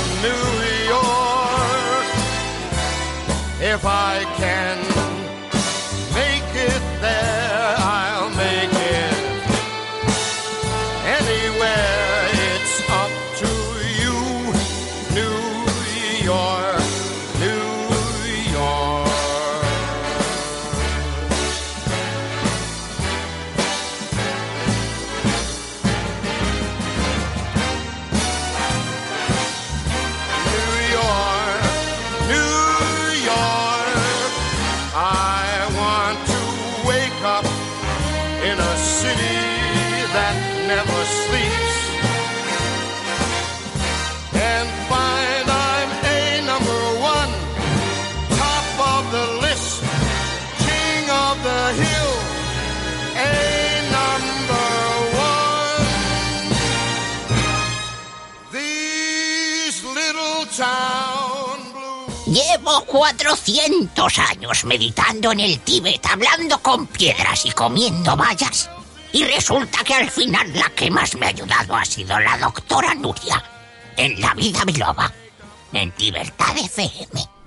If I can never sleeps and find I'm a number one, top of the list, king of the hill, a number one. These little town blues. Llevo 400 años meditando en el Tíbet, hablando con piedras y comiendo bayas. Y resulta que al final la que más me ha ayudado ha sido la doctora Nuria, en La Vida Biloba, en Libertad FM.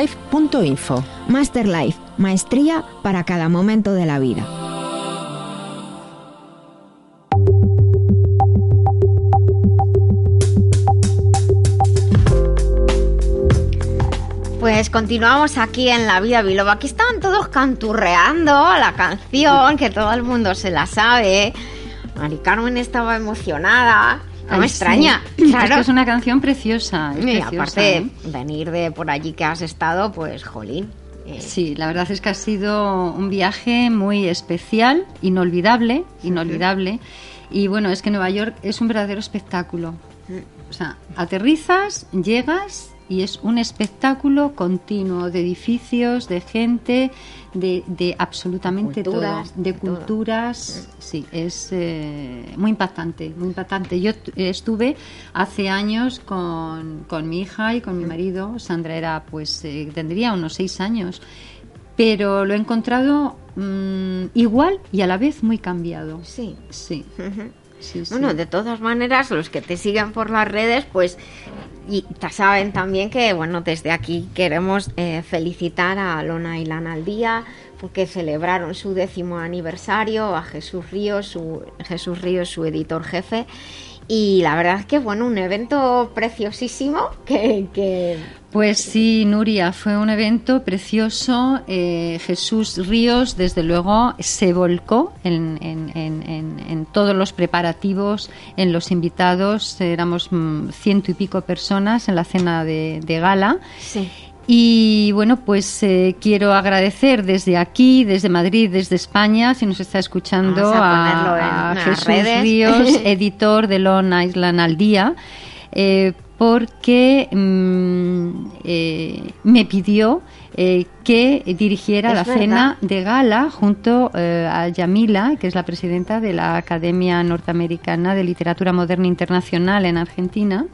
masterlife.info. Master Life, maestría para cada momento de la vida. Pues continuamos aquí en La Vida Biloba. Aquí estaban todos canturreando la canción, que todo el mundo se la sabe. Mari Carmen estaba emocionada. No me sí. extraña. Es Claro. que es una canción preciosa. Y preciosa, aparte, ¿eh? venir de por allí que has estado, pues, jolín. eh, Sí, la verdad es que ha sido un viaje muy especial, inolvidable, inolvidable. Y bueno, es que Nueva York es un verdadero espectáculo. O sea, aterrizas, llegas y es un espectáculo continuo de edificios, de gente, de, de absolutamente Culturas, todo, de de todo. culturas. Sí, es eh, muy impactante, muy impactante. Yo estuve hace años con, con mi hija y con mi marido. Sandra era, pues, eh, tendría unos seis años. Pero lo he encontrado mm, igual y a la vez muy cambiado. Sí. Sí. sí, Bueno, de todas maneras, los que te siguen por las redes, pues y saben también que, bueno, desde aquí queremos eh, felicitar a Lona y Lana al día porque celebraron su décimo aniversario, a Jesús Ríos, su, Jesús Ríos, su editor jefe. Y la verdad es que, bueno, un evento preciosísimo que, que Pues sí, Nuria, fue un evento precioso. Eh, Jesús Ríos, desde luego, se volcó en, en- en- en- en todos los preparativos, en los invitados. Éramos mm, ciento y pico personas en la cena de, de gala. sí. Y bueno, pues eh, quiero agradecer desde aquí, desde Madrid, desde España, si nos está escuchando, a Jesús redes. Ríos, editor de Long Island al día, eh, porque mm, eh, me pidió eh, que dirigiera Es la verdad. cena de gala junto eh, a Yamila, que es la presidenta de la Academia Norteamericana de Literatura Moderna Internacional en Argentina.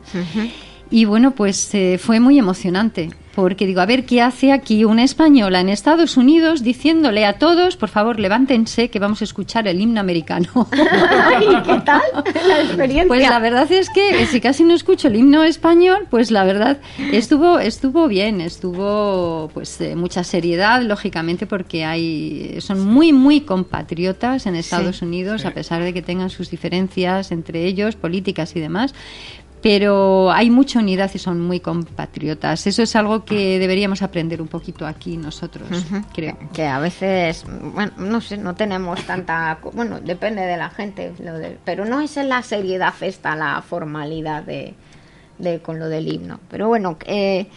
Y bueno, pues fue muy emocionante, porque digo, a ver, ¿qué hace aquí una española en Estados Unidos diciéndole a todos, por favor, levántense que vamos a escuchar el himno americano? Ay, ¿qué tal la experiencia? Pues la verdad es que eh, si casi no escucho el himno español, pues la verdad estuvo estuvo bien, estuvo pues eh, mucha seriedad, lógicamente, porque hay son muy muy compatriotas en Estados Unidos, a pesar de que tengan sus diferencias entre ellos, políticas y demás. Pero hay mucha unidad y son muy compatriotas. Eso es algo que deberíamos aprender un poquito aquí nosotros, creo. que a veces, bueno, no sé, no tenemos tanta, bueno, depende de la gente, lo de- pero no es en la seriedad esta la formalidad de, de con lo del himno. Pero bueno, eh,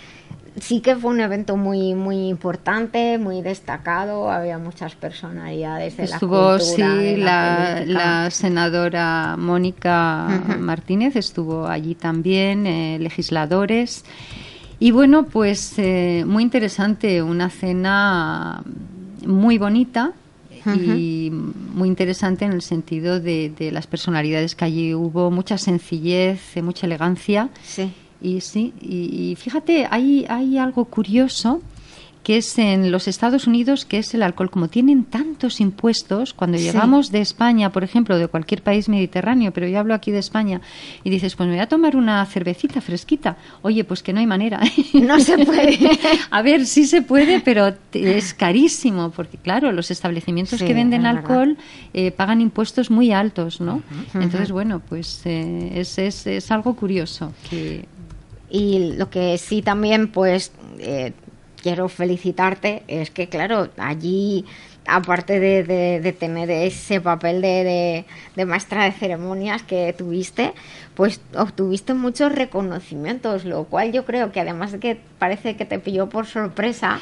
sí que fue un evento muy muy importante, muy destacado, había muchas personalidades de Estuvo, la cultura, de sí, la, la, senadora Mónica. Martínez estuvo allí también, eh, legisladores. Y bueno, pues eh, muy interesante, una cena muy bonita y muy interesante en el sentido de, de las personalidades que allí hubo, mucha sencillez, eh, mucha elegancia. Sí. Y sí, y, y fíjate, hay, hay algo curioso que es en los Estados Unidos, que es el alcohol. Como tienen tantos impuestos, cuando Sí. llegamos de España, por ejemplo, de cualquier país mediterráneo, pero yo hablo aquí de España, y dices, pues me voy a tomar una cervecita fresquita. Oye, pues que no hay manera. No se puede. a ver, sí se puede, pero es carísimo, porque claro, los establecimientos Sí, que venden alcohol eh, pagan impuestos muy altos, ¿no? Entonces, bueno, pues eh, es, es, es algo curioso que Y lo que sí también, pues, eh, quiero felicitarte es que, claro, allí, aparte de, de- de tener ese papel de, de- maestra de ceremonias que tuviste, pues obtuviste muchos reconocimientos, lo cual yo creo que además de que parece que te pilló por sorpresa,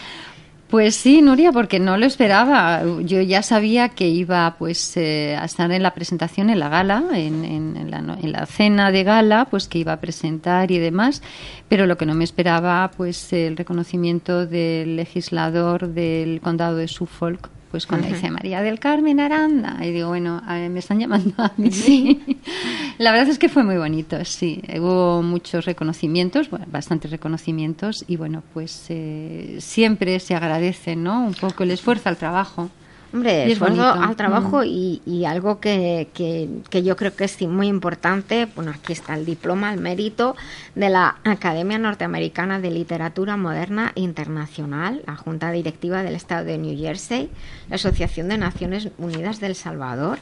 Pues sí, Nuria, porque no lo esperaba. Yo ya sabía que iba pues eh, a estar en la presentación, en la gala, en, en- en la, en la cena de gala, pues que iba a presentar y demás, pero lo que no me esperaba pues el reconocimiento del legislador del condado de Suffolk, pues cuando dice María del Carmen Aranda, y digo, bueno, me están llamando a mí. La verdad es que fue muy bonito, sí. Hubo muchos reconocimientos, bueno, bastantes reconocimientos, y bueno, pues eh, siempre se agradece, ¿no? Un poco el esfuerzo al trabajo. Hombre, esfuerzo al trabajo Mm. y, y algo que, que- que yo creo que es muy importante, bueno, aquí está el diploma, el mérito de la Academia Norteamericana de Literatura Moderna Internacional, la Junta Directiva del Estado de New Jersey, la Asociación de Naciones Unidas del Salvador,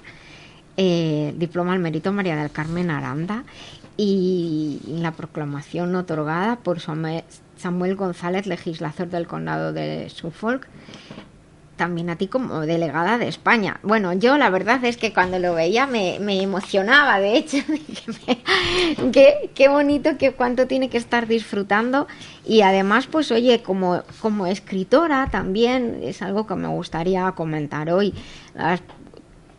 eh, diploma al mérito María del Carmen Aranda y la proclamación otorgada por Samuel González, legislador del condado de Suffolk, también a ti como delegada de España. Bueno, yo la verdad es que cuando lo veía me, emocionaba, de hecho, qué, bonito, que cuánto tiene que estar disfrutando y además, pues oye, como, como escritora también es algo que me gustaría comentar hoy.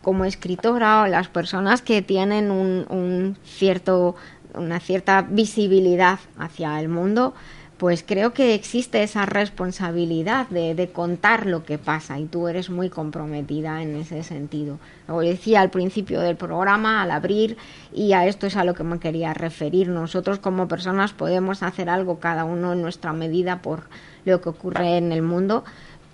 Como escritora o las personas que tienen un, un cierto, una cierta visibilidad hacia el mundo, pues creo que existe esa responsabilidad de, de, contar lo que pasa y tú eres muy comprometida en ese sentido. Lo decía al principio del programa, al abrir, y a esto es a lo que me quería referir. Nosotros como personas podemos hacer algo cada uno en nuestra medida por lo que ocurre en el mundo,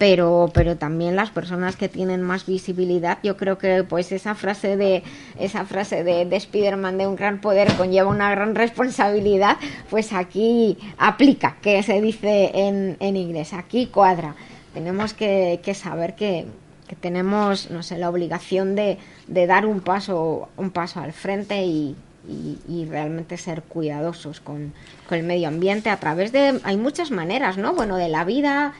pero pero también las personas que tienen más visibilidad yo creo que pues esa frase de esa frase de, de Spiderman de un gran poder conlleva una gran responsabilidad pues aquí aplica que se dice en, inglés aquí cuadra. Tenemos que, que saber que, que, tenemos no sé la obligación de, de, dar un paso un paso al frente y, y, y, realmente ser cuidadosos con, con el medio ambiente a través de hay muchas maneras no bueno de la vida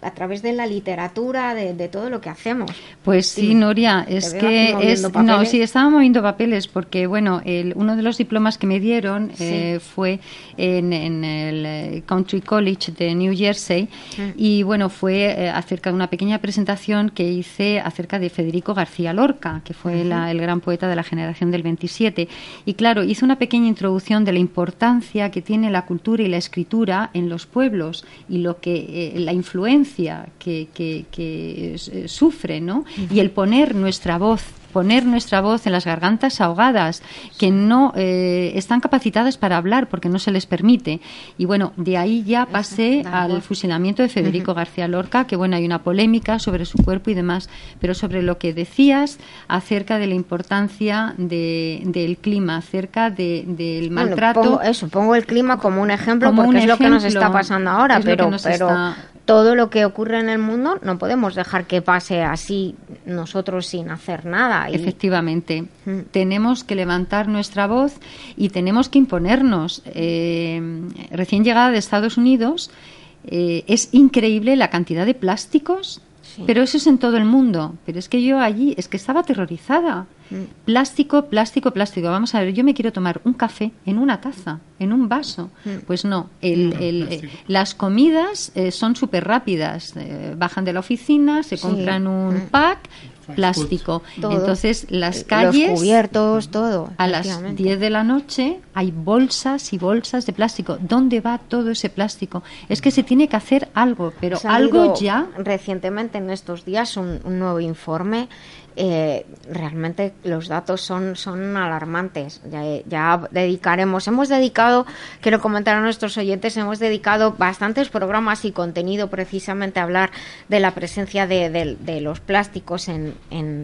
a través de la literatura, de, de, todo lo que hacemos. Pues sí, sí Noria, es que es, no, sí, estaba moviendo papeles porque, bueno, el, uno de los diplomas que me dieron sí. eh, fue en, en, el eh, Country College de New Jersey y, bueno, fue eh, acerca de una pequeña presentación que hice acerca de Federico García Lorca, que fue uh -huh. la, el gran poeta de la generación del 27. Y, claro, hice una pequeña introducción de la importancia que tiene la cultura y la escritura en los pueblos y lo que eh, la influencia que, que, que eh, sufre, ¿no? Y el poner nuestra voz poner nuestra voz en las gargantas ahogadas que no eh, están capacitadas para hablar porque no se les permite y bueno de ahí ya pasé al fusilamiento de Federico. García Lorca que bueno hay una polémica sobre su cuerpo y demás pero sobre lo que decías acerca de la importancia de, del clima acerca de, del maltrato bueno, pongo, eso pongo el clima como un ejemplo como porque un es ejemplo, lo que nos está pasando ahora pero pero está todo lo que ocurre en el mundo no podemos dejar que pase así nosotros sin hacer nada. Y... Efectivamente, mm. tenemos que levantar nuestra voz y tenemos que imponernos. Eh, recién llegada de Estados Unidos, eh, es increíble la cantidad de plásticos Sí. Pero eso es en todo el mundo. Pero es que yo allí, es que estaba aterrorizada. Mm. Plástico, plástico, plástico. Vamos a ver, yo me quiero tomar un café en una taza, en un vaso. Mm. Pues no, el, el, eh, las comidas eh, son súper rápidas. Eh, bajan de la oficina, se compran sí. un mm. pack, plástico. Todo. Entonces, las calles. Los cubiertos, todo. A las 10 de la noche hay bolsas y bolsas de plástico. ¿Dónde va todo ese plástico? Es que se tiene que hacer algo, pero algo ya. Recientemente, en estos días, un, un nuevo informe eh, realmente los datos son, son alarmantes. Ya, dedicaremos, hemos dedicado, quiero comentar a nuestros oyentes, hemos dedicado bastantes programas y contenido precisamente a hablar de la presencia de, los plásticos en,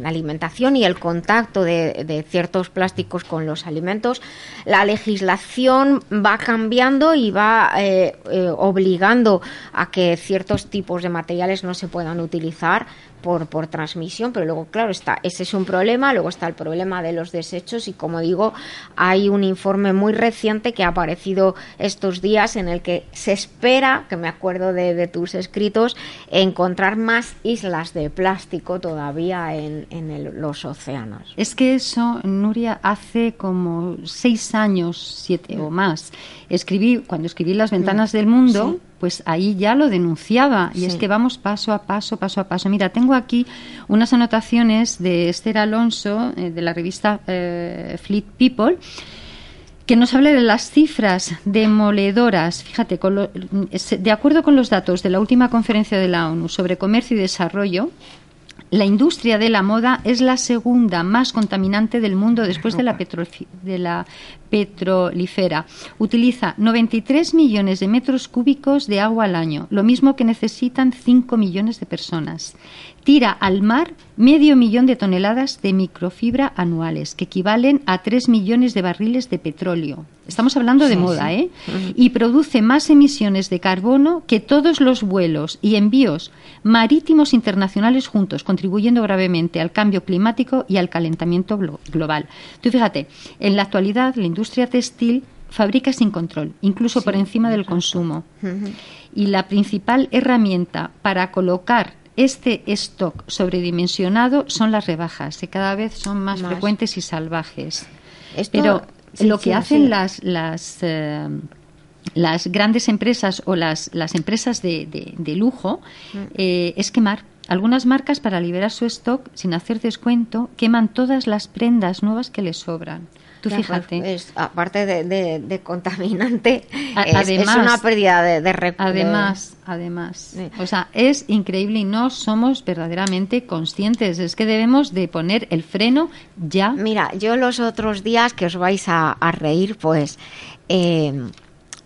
alimentación y el contacto de, de, ciertos plásticos con los alimentos. La legislación va cambiando y va eh, eh, obligando a que ciertos tipos de materiales no se puedan utilizar por, por transmisión, pero luego, claro, está, ese es un problema, luego está el problema de los desechos y, como digo, hay un informe muy reciente que ha aparecido estos días en el que se espera, que me acuerdo de, de tus escritos, encontrar más islas de plástico todavía en, en el, los océanos. Es que eso, Nuria, hace como seis años, siete o más, escribí, cuando escribí Las Ventanas del Mundo, ¿Sí? Pues ahí ya lo denunciaba. Y sí. es que vamos paso a paso, paso a paso. Mira, tengo aquí unas anotaciones de Esther Alonso, eh, de la revista eh, Fleet People, que nos habla de las cifras demoledoras. Fíjate, con lo, de acuerdo con los datos de la última conferencia de la ONU sobre comercio y desarrollo, la industria de la moda es la segunda más contaminante del mundo después de la, de la petrolífera. Utiliza 93 millones de metros cúbicos de agua al año, lo mismo que necesitan 5 millones de personas. Tira al mar medio millón de toneladas de microfibra anuales, que equivalen a 3 millones de barriles de petróleo. Estamos hablando de sí, moda, sí. ¿eh? Y produce más emisiones de carbono que todos los vuelos y envíos marítimos internacionales juntos, contribuyendo gravemente al cambio climático y al calentamiento glo global. Tú fíjate, en la actualidad la industria textil fabrica sin control, incluso sí, por encima del consumo. Y la principal herramienta para colocar este stock sobredimensionado son las rebajas, que cada vez son más, más. frecuentes y salvajes. Esto, Pero sí, lo que sí, hacen las, las, eh, las grandes empresas o las, las empresas de, de- de lujo Mm. eh, es quemar. Algunas marcas, para liberar su stock sin hacer descuento, queman todas las prendas nuevas que les sobran. Tú Ya, fíjate. pues, es- aparte de, de- de contaminante, A- es, es además- una pérdida de, de recursos. Además, además, o sea, es increíble y no somos verdaderamente conscientes. Es que debemos de poner el freno ya. Mira, yo los otros días que os vais a, a reír, pues eh,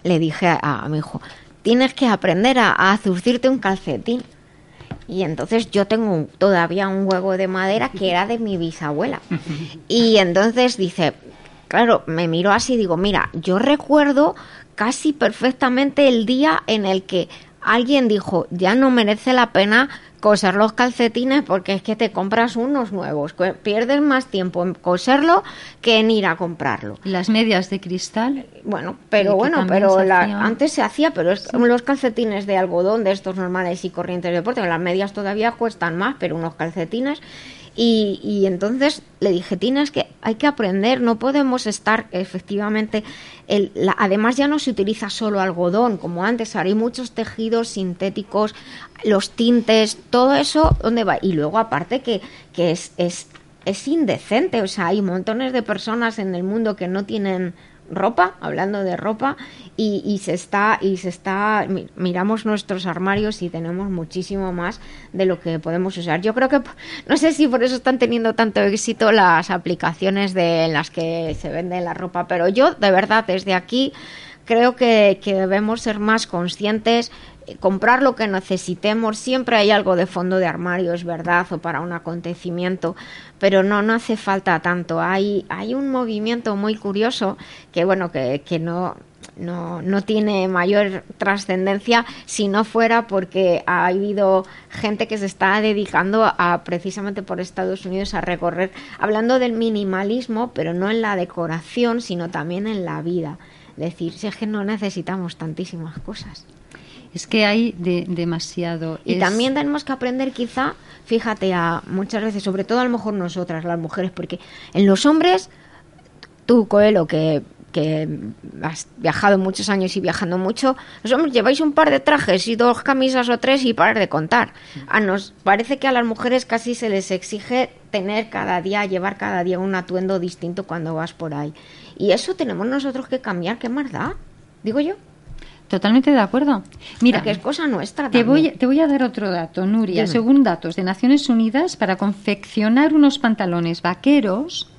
le dije a, a mi hijo, tienes que aprender a, a zurcirte un calcetín. Y entonces yo tengo un- todavía un huevo de madera que era de mi bisabuela. Y entonces dice, claro, me miró así y digo, mira, yo recuerdo casi perfectamente el día en el que alguien dijo, ya no merece la pena coser los calcetines porque es que te compras unos nuevos, pierdes más tiempo en coserlo que en ir a comprarlo. Las medias de cristal. Bueno, pero bueno, pero la- antes se hacía, pero es, los calcetines de algodón, de estos normales y corrientes de deporte, las medias todavía cuestan más, pero unos calcetines. Y, y entonces le dije, tienes que, hay que aprender, no podemos estar efectivamente, el, la- además ya no se utiliza solo algodón como antes, hay muchos tejidos sintéticos, los tintes, todo eso, ¿dónde va? Y luego aparte que, que es, es, es indecente, o sea, hay montones de personas en el mundo que no tienen ropa, hablando de ropa, y, se está, y se está, mi- miramos nuestros armarios y tenemos muchísimo más de lo que podemos usar. Yo creo que, no sé si por eso están teniendo tanto éxito las aplicaciones de en las que se vende la ropa, pero yo, de verdad, desde aquí creo que, que debemos ser más conscientes, comprar lo que necesitemos, siempre hay algo de fondo de armario, es verdad, o para un acontecimiento, pero no, no hace falta tanto. Hay, hay un movimiento muy curioso que, bueno, que, que no, no, no tiene mayor trascendencia si no fuera porque ha habido gente que se está dedicando a precisamente por Estados Unidos a recorrer, hablando del minimalismo, pero no en la decoración, sino también en la vida. Decir, si es que no necesitamos tantísimas cosas. Es que hay de- demasiado. Y Es- también tenemos que aprender quizá, fíjate, a muchas veces, sobre todo a lo mejor nosotras, las mujeres, porque en los hombres, tú, Coelho, que, que has viajado muchos años y viajando mucho, los hombres lleváis un par de trajes y dos camisas o tres y parar de contar. A nos parece que a las mujeres casi se les exige tener cada día, llevar cada día un atuendo distinto cuando vas por ahí. Y eso tenemos nosotros que cambiar, ¿qué más da? Digo yo. Totalmente de acuerdo. Mira, que es cosa nuestra. Te voy, te voy a dar otro dato, Nuria. Dime. Según datos de Naciones Unidas, para confeccionar unos pantalones vaqueros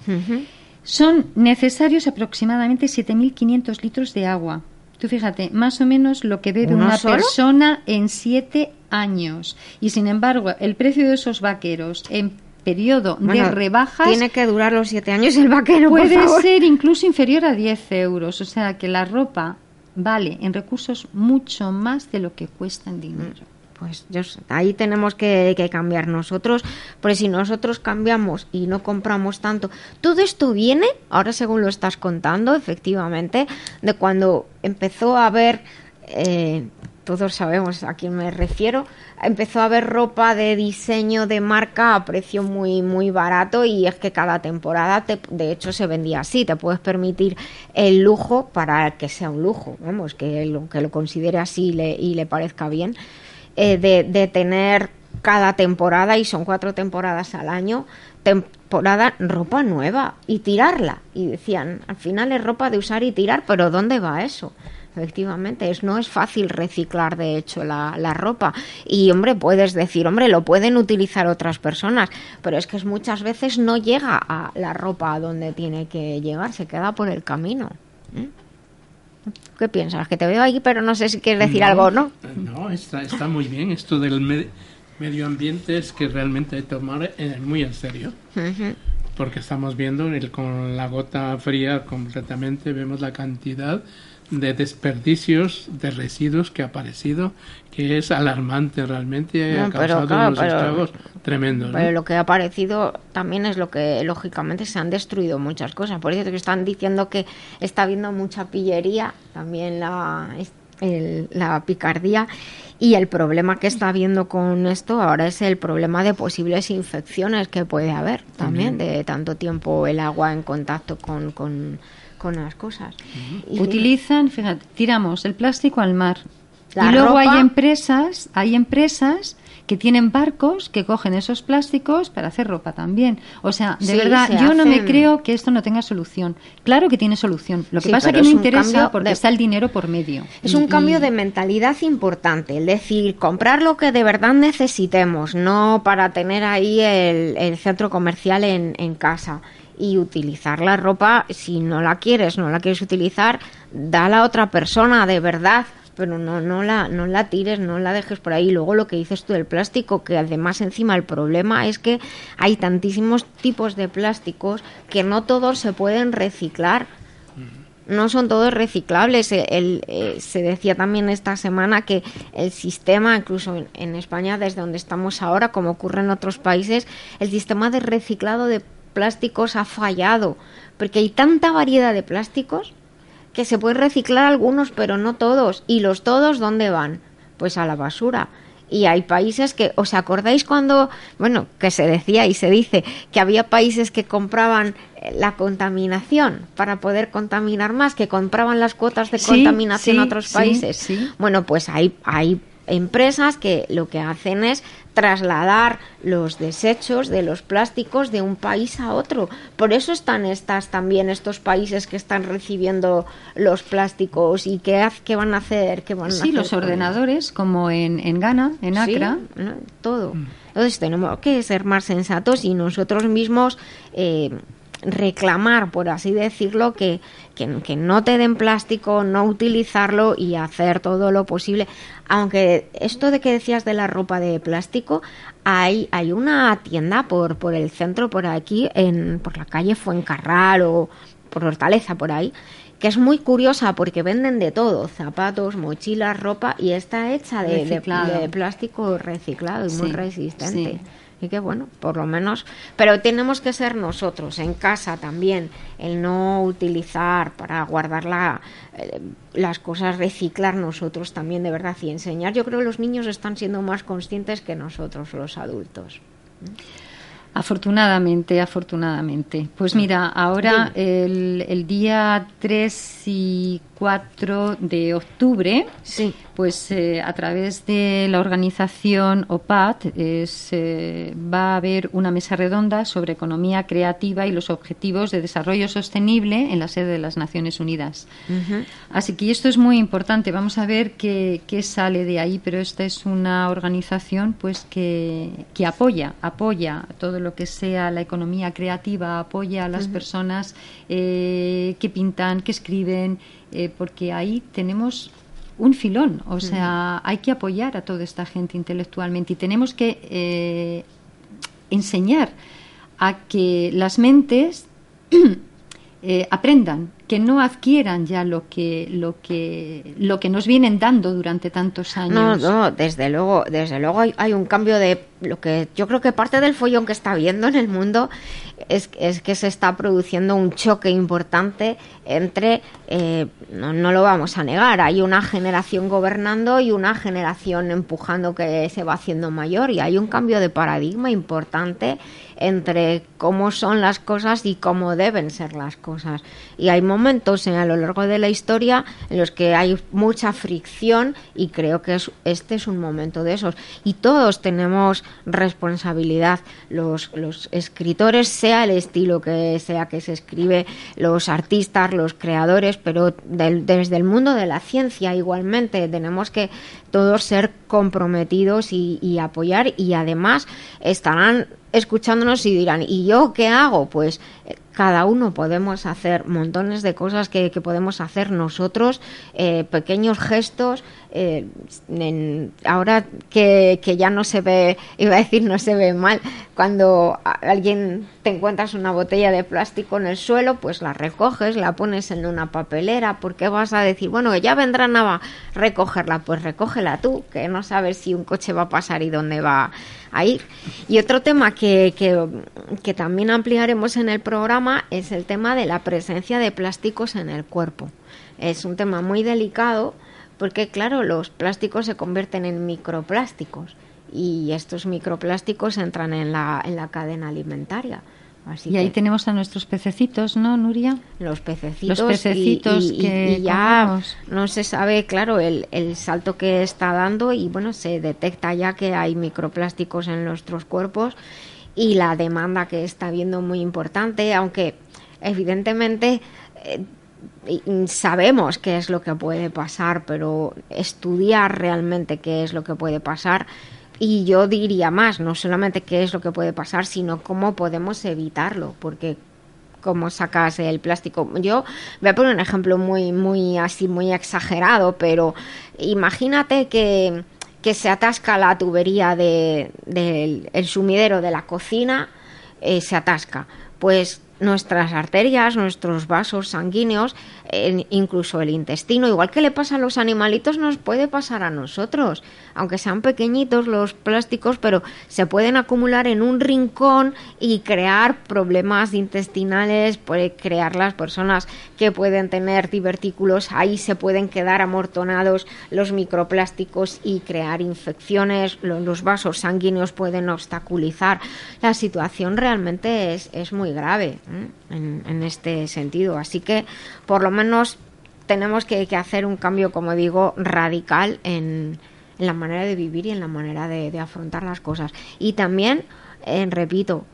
son necesarios aproximadamente 7.500 litros de agua. Tú fíjate, más o menos lo que bebe ¿Uno una solo? persona en siete años. Y sin embargo, el precio de esos vaqueros en periodo Bueno, de rebajas Tiene que durar los siete años el vaquero, por puede favor. ser incluso inferior a 10 euros. O sea que la ropa vale en recursos mucho más de lo que cuesta en dinero. Pues yo ahí tenemos que, que cambiar nosotros, porque si nosotros cambiamos y no compramos tanto, todo esto viene, ahora según lo estás contando, efectivamente, de cuando empezó a haber, eh, todos sabemos a quién me refiero, empezó a haber ropa de diseño de marca a precio muy muy barato y es que cada temporada, te- de hecho, se vendía así, te puedes permitir el lujo para que sea un lujo, vamos, que lo, que lo considere así y le, y le parezca bien eh, de, de tener cada temporada, y son cuatro temporadas al año, temporada ropa nueva y tirarla. Y decían, al final es ropa de usar y tirar, pero ¿dónde va eso? Efectivamente, es, no es fácil reciclar, de hecho, la, la ropa. Y, hombre, puedes decir, hombre, lo pueden utilizar otras personas, pero es que es muchas veces no llega a la ropa a donde tiene que llegar, se queda por el camino. ¿eh? ¿Qué piensas? Que te veo ahí, pero no sé si quieres decir No, algo, ¿no? No, está, está muy bien. Esto del me- medio ambiente es que realmente hay que tomar eh, muy en serio. Porque estamos viendo el- con la gota fría completamente, vemos la cantidad de desperdicios de residuos que ha aparecido, que es alarmante realmente, No, ha causado claro, unos pero- estragos tremendos. ¿no? Pero lo que ha aparecido también es lo que, lógicamente, se han destruido muchas cosas. Por eso que están diciendo que está habiendo mucha pillería, también la, el- la picardía. Y el problema que está habiendo con esto ahora es el problema de posibles infecciones que puede haber también, de tanto tiempo el agua en contacto con, con, con las cosas. Utilizan, fíjate, tiramos el plástico al mar. La y luego ropa- hay empresas, hay empresas que tienen barcos que cogen esos plásticos para hacer ropa también. O sea, de Sí, verdad, se yo no me creo que esto no tenga solución. Claro que tiene solución. Lo que Sí, pasa es que no interesa porque de- está el dinero por medio. Es Y- un cambio de mentalidad importante, es decir, comprar lo que de verdad necesitemos, no para tener ahí el, el centro comercial en, en casa y utilizar la ropa, si no la quieres, no la quieres utilizar, dala a otra persona de verdad, pero no, no, la, no la tires, no la dejes por ahí. Luego lo que dices tú del plástico, que además encima el problema es que hay tantísimos tipos de plásticos que no todos se pueden reciclar no son todos reciclables. El- el, eh, se decía también esta semana que el sistema, incluso en, en España, desde donde estamos ahora, como ocurre en otros países, el sistema de reciclado de plásticos ha fallado, porque hay tanta variedad de plásticos que se pueden reciclar algunos, pero no todos. ¿Y los todos dónde van? Pues a la basura. Y hay países que, ¿os acordáis cuando, bueno, que se decía y se dice que había países que compraban eh, la contaminación para poder contaminar más, que compraban las cuotas de Sí, contaminación sí, a otros países? sí. Bueno, pues hay, hay empresas que lo que hacen es trasladar los desechos de los plásticos de un país a otro. Por eso están estas también estos países que están recibiendo los plásticos y qué, qué van a hacer, qué van a Sí, hacer los ordenadores, como en, en Ghana, en Sí, Accra. ¿no? todo. Entonces tenemos que ser más sensatos y nosotros mismos eh, reclamar, por así decirlo, que, que, que no te den plástico, no utilizarlo y hacer todo lo posible. Aunque esto de que decías de la ropa de plástico, hay, hay una tienda por, por el centro, por aquí, en, por la calle Fuencarral o por Hortaleza, por ahí, que es muy curiosa porque venden de todo, zapatos, mochilas, ropa, y está hecha de, de- Reciclado. de plástico reciclado y muy resistente. sí. Y que bueno, por lo menos, pero tenemos que ser nosotros en casa también, el no utilizar para guardar la, eh, las cosas, reciclar nosotros también de verdad y enseñar. Yo creo que los niños están siendo más conscientes que nosotros, los adultos. Afortunadamente, afortunadamente. Pues mira, ahora el, el día 3 y 4 de octubre, Sí. pues eh, a través de la organización OPAT es, eh, va a haber una mesa redonda sobre economía creativa y los objetivos de desarrollo sostenible en la sede de las Naciones Unidas. Así que esto es muy importante. Vamos a ver qué, qué sale de ahí, pero esta es una organización pues que, que apoya, apoya todo lo que sea la economía creativa, apoya a las personas eh, que pintan, que escriben, eh, porque ahí tenemos un filón. O sea, hay que apoyar a toda esta gente intelectualmente y tenemos que eh, enseñar a que las mentes eh, aprendan, que no adquieran ya lo que, lo que, lo que nos vienen dando durante tantos No, años. no, desde luego, desde luego hay, hay un cambio de lo que yo creo que parte del follón que está habiendo en el mundo es, es que se está produciendo un choque importante entre, eh, no, no lo vamos a negar, hay una generación gobernando y una generación empujando que se va haciendo mayor y hay un cambio de paradigma importante entre cómo son las cosas y cómo deben ser las cosas. Y hay momentos en, a lo largo de la historia en los que hay mucha fricción y creo que es- este es un momento de esos. Y todos tenemos responsabilidad, los, los escritores, sea el estilo que sea que se escribe, los artistas, los creadores, pero del- desde el mundo de la ciencia igualmente tenemos que todos ser comprometidos y, apoyar y además estarán escuchándonos y dirán, ¿y yo qué hago? Pues eh, cada uno podemos hacer montones de cosas que, podemos hacer nosotros, eh, pequeños gestos. eh, ahora que, que ya no se ve, iba a decir no se ve mal, cuando alguien te encuentras una botella de plástico en el suelo, pues la recoges, la pones en una papelera, porque vas a decir, bueno, ya vendrán a recogerla, pues recógela tú, que no sabes si un coche va a pasar y dónde va a ir. Y otro tema que, que también ampliaremos en el programa es el tema de la presencia de plásticos en el cuerpo. Es un tema muy delicado porque, claro, los plásticos se convierten en microplásticos y estos microplásticos entran en la, en la cadena alimentaria. Así y ahí tenemos a nuestros pececitos, ¿no, Nuria? los pececitos, Los pececitos y, y- que y ya no se sabe, claro, el, el salto que está dando y bueno, se detecta ya que hay microplásticos en nuestros cuerpos y la demanda que está habiendo muy importante, aunque evidentemente eh, sabemos qué es lo que puede pasar, pero estudiar realmente qué es lo que puede pasar y yo diría más, no solamente qué es lo que puede pasar, sino cómo podemos evitarlo, porque cómo sacas el plástico. Yo voy a poner un ejemplo muy, muy así, muy exagerado, pero imagínate que, que se atasca la tubería de- del el sumidero de la cocina, eh, se atasca. Pues nuestras arterias, nuestros vasos sanguíneos, incluso el intestino, igual que le pasa a los animalitos, nos puede pasar a nosotros. Aunque sean pequeñitos los plásticos, pero se pueden acumular en un rincón y crear problemas intestinales, puede crear las personas que pueden tener divertículos, ahí se pueden quedar amortonados los microplásticos y crear infecciones, lo- los vasos sanguíneos pueden obstaculizar. La situación realmente es, es muy grave. En, en este sentido, así que por lo menos tenemos que, que hacer un cambio, como digo, radical en, en la manera de vivir y en la manera de, de afrontar las cosas. Y también, eh, repito,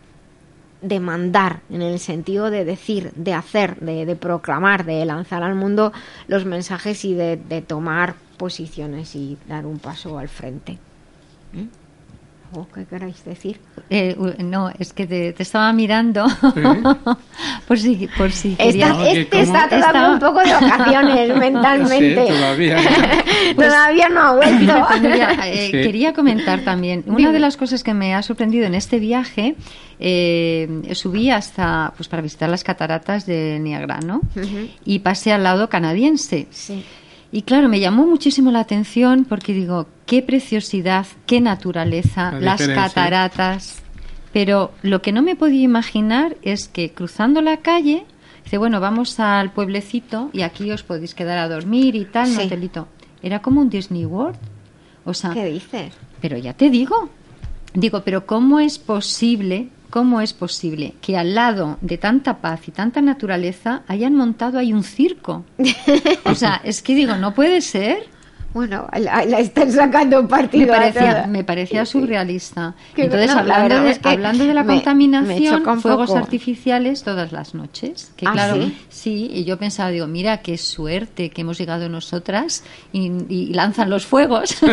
demandar en el sentido de decir, de hacer, de, de proclamar, de lanzar al mundo los mensajes y de, de tomar posiciones y dar un paso al frente. ¿Eh? ¿Algo que queráis decir? Eh, no, es que te, te estaba mirando por si, por si Esta- Oye, este está todavía Estaba- un poco de vacaciones mentalmente. Sí, todavía. Todavía no ha vuelto. Pues mira, eh, Sí. Quería comentar también, una de las cosas que me ha sorprendido en este viaje, eh, subí hasta, pues para visitar las cataratas de Niagara, ¿no? Y pasé al lado canadiense. Sí. Y claro, me llamó muchísimo la atención porque digo, qué preciosidad, qué naturaleza, La las cataratas. Pero lo que no me podía imaginar es que cruzando la calle, dice, bueno, vamos al pueblecito y aquí os podéis quedar a dormir y tal, un Sí. hotelito. Era como un Disney World. O sea, ¿Qué dices? pero ya te digo, digo, pero ¿cómo es posible, cómo es posible que al lado de tanta paz y tanta naturaleza hayan montado ahí un circo? O sea, es que digo, no puede ser. Bueno, la, la están sacando Me partido. a parecía, me parecía surrealista. Que Entonces, no, hablando, de, es que hablando de la me- me contaminación, fuegos poco. artificiales todas las noches. Que ¿Ah, claro, sí? sí, y yo pensaba, digo, mira qué suerte que hemos llegado nosotras y, y lanzan los fuegos.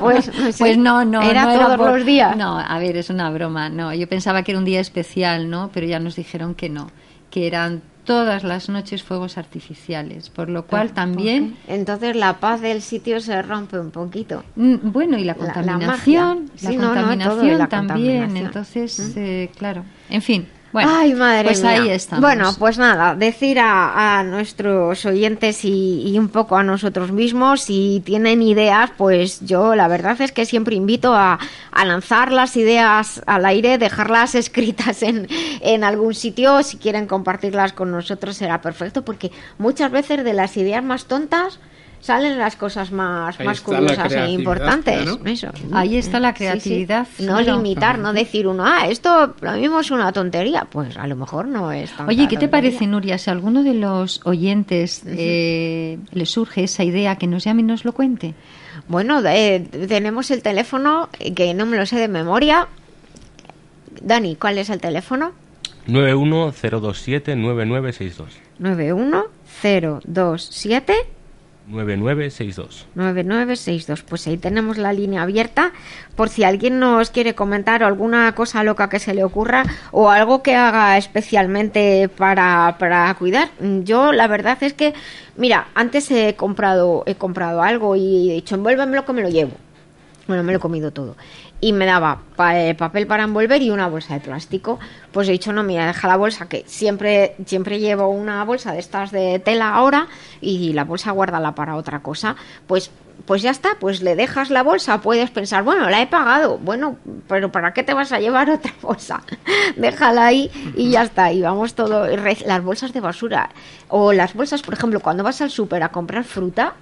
Pues, no sé. Pues no, no. ¿Era no todos por- los días? No, a ver, es una broma. No, yo pensaba que era un día especial, ¿no? Pero ya nos dijeron que no, que eran todas las noches fuegos artificiales, por lo cual también Entonces la paz del sitio se rompe un poquito. Mm, Bueno, y la contaminación, la, magia. Sí, no, no, todo, contaminación la también. contaminación. Entonces, eh, claro, en fin. Bueno, Ay, madre pues mía. ahí estamos. Bueno, pues nada, decir a, a nuestros oyentes y, y un poco a nosotros mismos, si tienen ideas, pues yo la verdad es que siempre invito a, a lanzar las ideas al aire, dejarlas escritas en, en algún sitio, si quieren compartirlas con nosotros será perfecto, porque muchas veces de las ideas más tontas salen las cosas más, Ahí más está la curiosas e creatividad, importantes. claro. Eso. Ahí está la Sí, sí. creatividad, No claro. limitar, no decir uno, ah, esto lo mismo es una tontería. Pues a lo mejor no es tanta Oye, ¿qué te tontería. parece, Nuria? Si a alguno de los oyentes eh, le surge esa idea, que nos llame y nos lo cuente. Bueno, eh, tenemos el teléfono, eh, que no me lo sé de memoria. Dani, ¿cuál es el teléfono? 91027-9962. 91027 9962. 9962. Pues ahí tenemos la línea abierta por si alguien nos quiere comentar alguna cosa loca que se le ocurra o algo que haga especialmente para, para cuidar. Yo la verdad es que, mira, antes he comprado, he comprado algo y he dicho, envuélvemelo que me lo llevo. Bueno, me lo he comido todo. Y me daba eh, papel para envolver y una bolsa de plástico. Pues he dicho, no, mira, deja la bolsa, que siempre, siempre llevo una bolsa de estas de tela ahora y la bolsa guárdala para otra cosa. Pues, pues ya está, pues le dejas la bolsa, puedes pensar, bueno, la he pagado. Bueno, pero ¿para qué te vas a llevar otra bolsa? Déjala ahí y ya está. Y vamos todo, las bolsas de basura. O las bolsas, por ejemplo, cuando vas al súper a comprar fruta,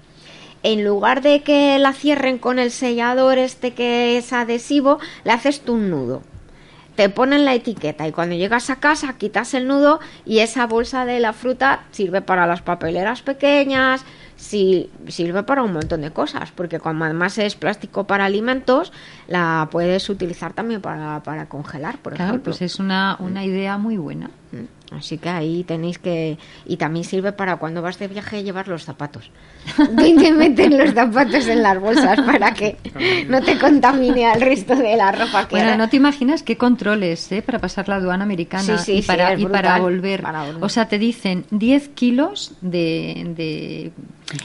en lugar de que la cierren con el sellador este que es adhesivo, le haces tú un nudo. te ponen la etiqueta y cuando llegas a casa quitas el nudo y esa bolsa de la fruta sirve para las papeleras pequeñas, sirve para un montón de cosas, porque como además es plástico para alimentos, la puedes utilizar también para, para congelar, por Claro, ejemplo. pues es una, una idea muy buena. Mm, Así que ahí tenéis que... Y también sirve para cuando vas de viaje llevar los zapatos. te meten los zapatos en las bolsas para que no te contamine al resto de la ropa que Bueno, era- no te imaginas qué controles ¿eh? para pasar la aduana americana Sí, sí, y, para, y para volver. para volver. O sea, te dicen 10 kilos de,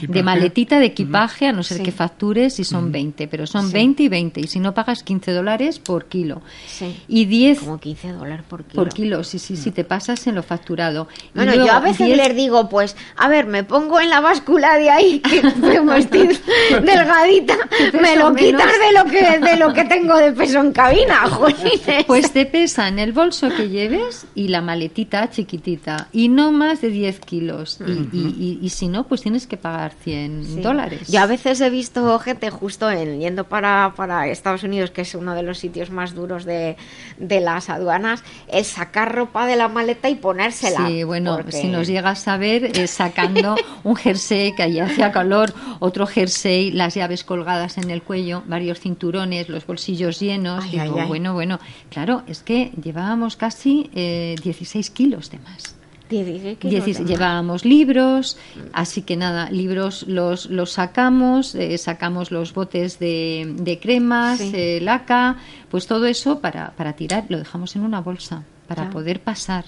de, maletita de equipaje, a no ser Sí. que factures y son 20, pero son Sí. 20 y 20. Y si no pagas 15 dólares por kilo. Sí. Y 10 Como 15 dólares por kilo. por kilo, sí, sí, sí, te pasas en lo facturado. Bueno, luego yo a veces 10 les digo, pues, a ver, me pongo en la báscula de ahí, que estoy delgadita, me lo quitas de lo que de lo que tengo de peso en cabina, jolines. Pues te pesa en el bolso que lleves y la maletita chiquitita y no más de 10 kilos. Y, y- y- y si no, pues tienes que pagar 100 Sí. dólares. Yo a veces he visto gente justo en, yendo para, para Estados Unidos, que es uno de los sitios más duros de, de las aduanas, el sacar ropa de la maleta y ponérsela. Sí, bueno, porque- si nos llegas a ver eh, sacando un jersey que allí hacía calor, otro jersey, las llaves colgadas en el cuello, varios cinturones, los bolsillos llenos. Ay, digo, ay, ay. bueno, bueno, claro, es que llevábamos casi eh, 16 kilos de más. 16 kilos Dieci- de más. llevábamos libros, así que nada, libros los, los sacamos, eh, sacamos los botes de, de cremas, Sí. eh, laca, pues todo eso para, para tirar, lo dejamos en una bolsa para Ya. poder pasar.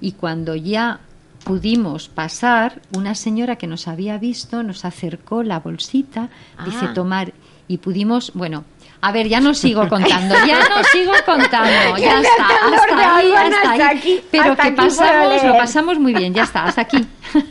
Y cuando ya pudimos pasar, una señora que nos había visto nos acercó la bolsita, dice Ah. tomar, y pudimos, bueno, a ver, ya no sigo contando, ya no sigo contando, Ya está, hasta ahí, hasta ahí. aquí, Pero que pasamos, lo pasamos muy bien, ya está, hasta aquí.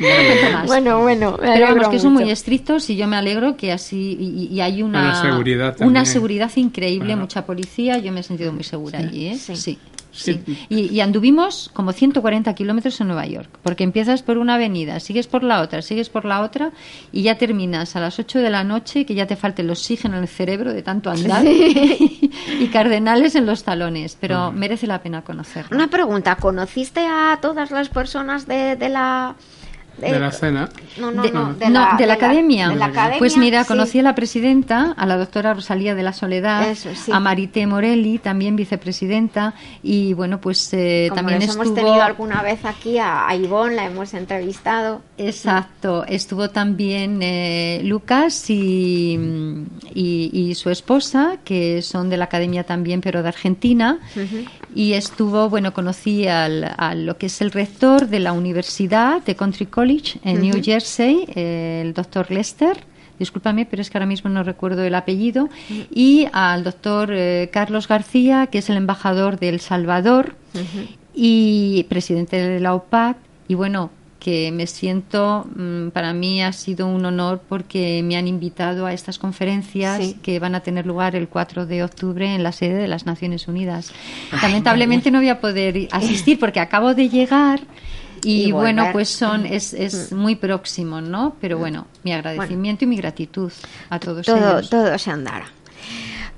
No. Bueno, bueno, me Pero vamos, que son mucho. muy estrictos y yo me alegro que así y, y hay una, Una seguridad una seguridad increíble, mucha policía, yo me he sentido muy segura allí, ¿eh? Sí. Sí. Sí. Y, y anduvimos como 140 kilómetros en Nueva York, porque empiezas por una avenida, sigues por la otra, sigues por la otra y ya terminas a las 8 de la noche, que ya te falte el oxígeno en el cerebro de tanto andar y cardenales en los talones, pero merece la pena conocerlo. Una pregunta, ¿conociste a todas las personas de, de la... De la cena. No, no, de, no, no, de la, academia. de la academia, Pues mira, sí. conocí a la presidenta, a la doctora Rosalía de la Soledad, Eso, sí. a Marité Morelli, también vicepresidenta, y bueno, pues eh, Como también les estuvo... hemos tenido alguna vez aquí a, a Ivonne, la hemos entrevistado. Exacto, estuvo también eh, Lucas y, y- y su esposa, que son de la academia también, pero de Argentina, y estuvo, bueno, conocí al, a lo que es el rector de la Universidad de Country College en New Jersey, el doctor Lester. Discúlpame, pero es que ahora mismo no recuerdo el apellido. Y al doctor eh, Carlos García, que es el embajador de El Salvador y presidente de la OPAC. Y bueno, que me siento, mm, para mí ha sido un honor porque me han invitado a estas conferencias Sí. que van a tener lugar el 4 de octubre en la sede de las Naciones Unidas. Lamentablemente no voy a poder asistir porque acabo de llegar. Y, Y bueno, pues son es, es muy próximo, ¿no? Pero bueno, mi agradecimiento y mi gratitud a todos todo, ellos. todo se andará.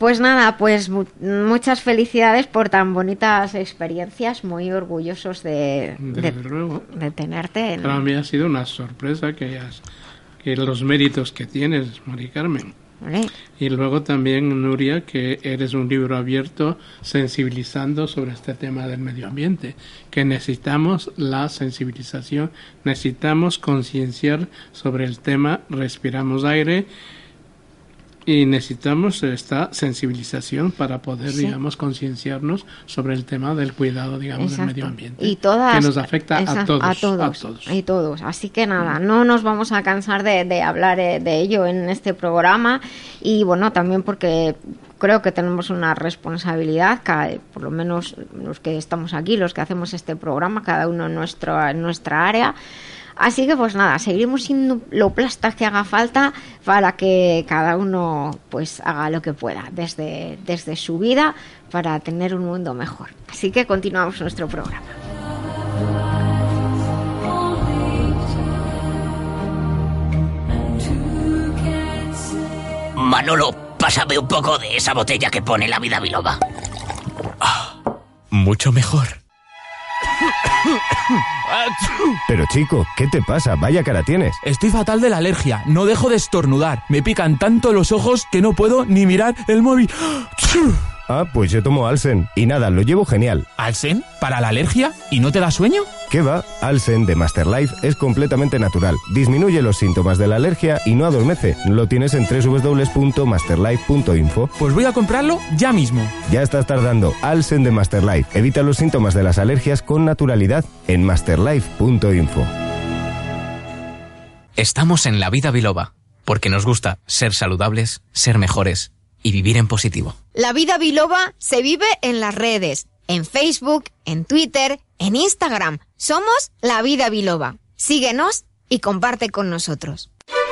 Pues nada, pues mu- muchas felicidades por tan bonitas experiencias, muy orgullosos de, Desde de, luego. de tenerte. en- Para mí ha sido una sorpresa que, los méritos que tienes, Mari Carmen. ¿vale? Y luego también, Nuria, que eres un libro abierto sensibilizando sobre este tema del medio ambiente, que necesitamos la sensibilización, necesitamos concienciar sobre el tema, respiramos aire y necesitamos esta sensibilización para poder, Sí. digamos, concienciarnos sobre el tema del cuidado, digamos, Exacto. del medio ambiente, Y todas, que nos afecta a exacto, todos, a todos, a todos. y todos. Así que nada, no nos vamos a cansar de, de hablar eh, de ello en este programa y bueno, también porque creo que tenemos una responsabilidad, cada- por lo menos los que estamos aquí, los que hacemos este programa, cada uno en, nuestro, en nuestra área. Así que pues nada, seguiremos siendo lo plastas que haga falta para que cada uno pues haga lo que pueda desde, desde su vida para tener un mundo mejor. Así que continuamos nuestro programa. Manolo, pásame un poco de esa botella que pone la vida biloba. Ah. mucho mejor. Pero chico, ¿qué te pasa? Vaya cara tienes. Estoy fatal de la alergia, no dejo de estornudar. Me pican tanto los ojos que no puedo ni mirar el móvil. Ah, pues yo tomo Alsen. Y nada, lo llevo genial. ¿Alsen? ¿Para la alergia? ¿Y no te da sueño? ¿Qué va? Alsen de Master Life es completamente natural. Disminuye los síntomas de la alergia y no adormece. Lo tienes en www.masterlife.info. Pues voy a comprarlo ya mismo. Ya estás tardando. Alsen de Master Life. Evita los síntomas de las alergias con naturalidad en masterlife.info. Estamos en la vida biloba, porque nos gusta ser saludables, ser mejores y vivir en positivo. La vida biloba se vive en las redes, en Facebook, en Twitter, en Instagram. Somos La Vida Biloba. Síguenos y comparte con nosotros.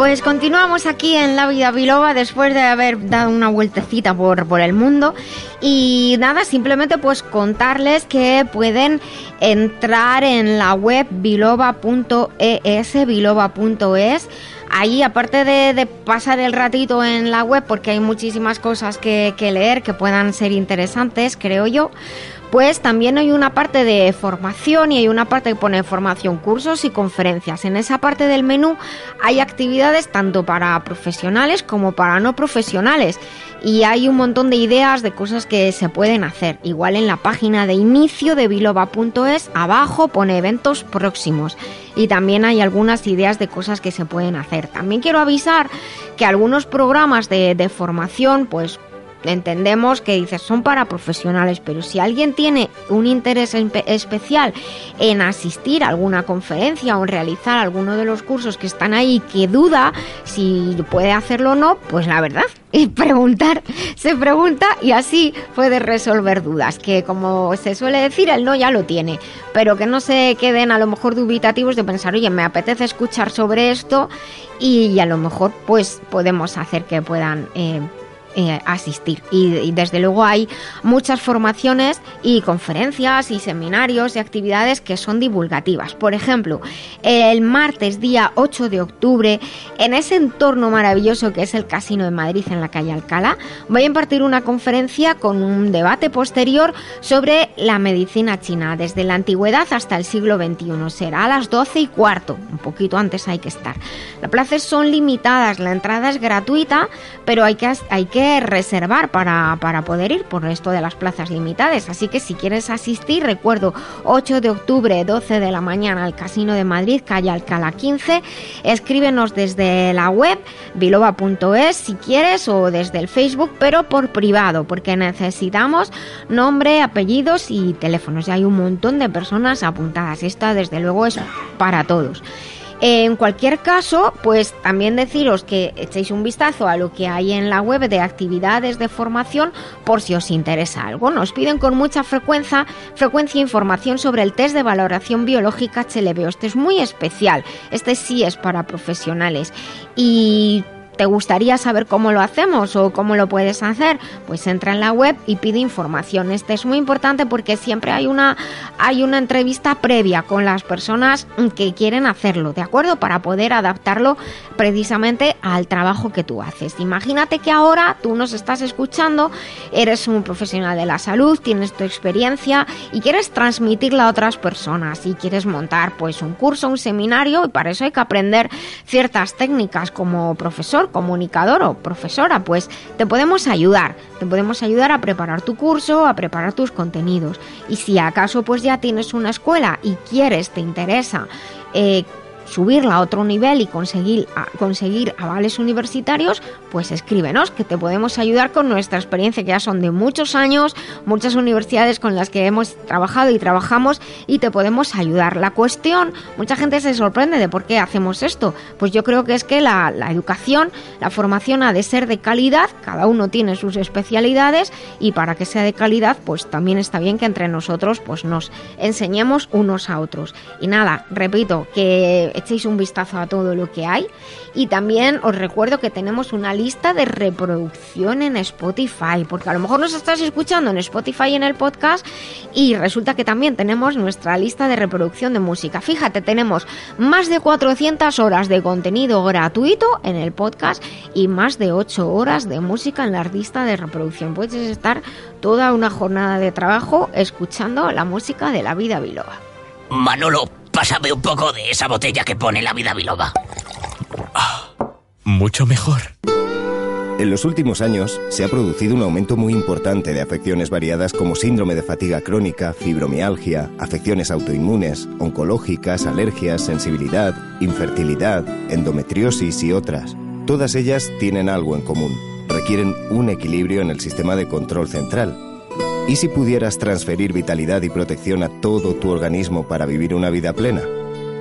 Pues continuamos aquí en La Vida Biloba después de haber dado una vueltecita por, por el mundo. Y nada, simplemente pues contarles que pueden entrar en la web biloba.es, biloba.es. Ahí, aparte de, pasar el ratito en la web, porque hay muchísimas cosas que, que leer que puedan ser interesantes, creo yo, pues también hay una parte de formación y hay una parte que pone formación, cursos y conferencias. En esa parte del menú hay actividades tanto para profesionales como para no profesionales y hay un montón de ideas de cosas que se pueden hacer. Igual en la página de inicio de biloba.es abajo pone eventos próximos y también hay algunas ideas de cosas que se pueden hacer. También quiero avisar que algunos programas de, de formación pues entendemos que dices son para profesionales, pero si alguien tiene un interés especial en asistir a alguna conferencia o en realizar alguno de los cursos que están ahí que duda si puede hacerlo o no, pues la verdad, y preguntar, se pregunta y así puede resolver dudas, que como se suele decir, el no ya lo tiene, pero que no se queden a lo mejor dubitativos de pensar, oye, me apetece escuchar sobre esto y, a lo mejor pues podemos hacer que puedan... Eh, eh, asistir. Y, desde luego hay muchas formaciones y conferencias y seminarios y actividades que son divulgativas. Por ejemplo, el martes día 8 de octubre, en ese entorno maravilloso que es el Casino de Madrid en la calle Alcalá, voy a impartir una conferencia con un debate posterior sobre la medicina china, desde la antigüedad hasta el siglo XXI. Será a las 12 y cuarto, un poquito antes hay que estar. Las plazas son limitadas, la entrada es gratuita, pero hay que, hay que reservar para, para, poder ir por esto de las plazas limitadas. Así que si quieres asistir, recuerdo 8 de octubre, 12 de la mañana al Casino de Madrid, calle Alcalá 15. Escríbenos desde la web biloba.es si quieres o desde el Facebook, pero por privado, porque necesitamos nombre, apellidos y teléfonos. Ya hay un montón de personas apuntadas. Esta desde luego es para todos. En cualquier caso, pues también deciros que echéis un vistazo a lo que hay en la web de actividades de formación por si os interesa algo. Nos piden con mucha frecuencia, frecuencia información sobre el test de valoración biológica HLBO. Este es muy especial. Este sí es para profesionales. Y ¿Te gustaría saber cómo lo hacemos o cómo lo puedes hacer? Pues entra en la web y pide información. Este es muy importante porque siempre hay una, hay una entrevista previa con las personas que quieren hacerlo, ¿de acuerdo? Para poder adaptarlo precisamente al trabajo que tú haces. Imagínate que ahora tú nos estás escuchando, eres un profesional de la salud, tienes tu experiencia y quieres transmitirla a otras personas y quieres montar pues un curso, un seminario y para eso hay que aprender ciertas técnicas como profesor comunicador o profesora, pues te podemos ayudar, te podemos ayudar a preparar tu curso, a preparar tus contenidos. Y si acaso pues ya tienes una escuela y quieres, te interesa, eh, subirla a otro nivel y conseguir, conseguir avales universitarios, pues escríbenos, que te podemos ayudar con nuestra experiencia, que ya son de muchos años, muchas universidades con las que hemos trabajado y trabajamos y te podemos ayudar. La cuestión, mucha gente se sorprende de por qué hacemos esto. Pues yo creo que es que la, la educación, la formación ha de ser de calidad, cada uno tiene sus especialidades y para que sea de calidad, pues también está bien que entre nosotros pues nos enseñemos unos a otros. Y nada, repito, que echéis un vistazo a todo lo que hay y también os recuerdo que tenemos una lista de reproducción en Spotify, porque a lo mejor nos estás escuchando en Spotify en el podcast y resulta que también tenemos nuestra lista de reproducción de música. Fíjate, tenemos más de 400 horas de contenido gratuito en el podcast y más de 8 horas de música en la lista de reproducción. Puedes estar toda una jornada de trabajo escuchando la música de la vida biloba. Manolo, pásame un poco de esa botella que pone la vida biloba. Mucho mejor. En los últimos años se ha producido un aumento muy importante de afecciones variadas como síndrome de fatiga crónica, fibromialgia, afecciones autoinmunes, oncológicas, alergias, sensibilidad, infertilidad, endometriosis y otras. Todas ellas tienen algo en común. Requieren un equilibrio en el sistema de control central. ¿Y si pudieras transferir vitalidad y protección a todo tu organismo para vivir una vida plena?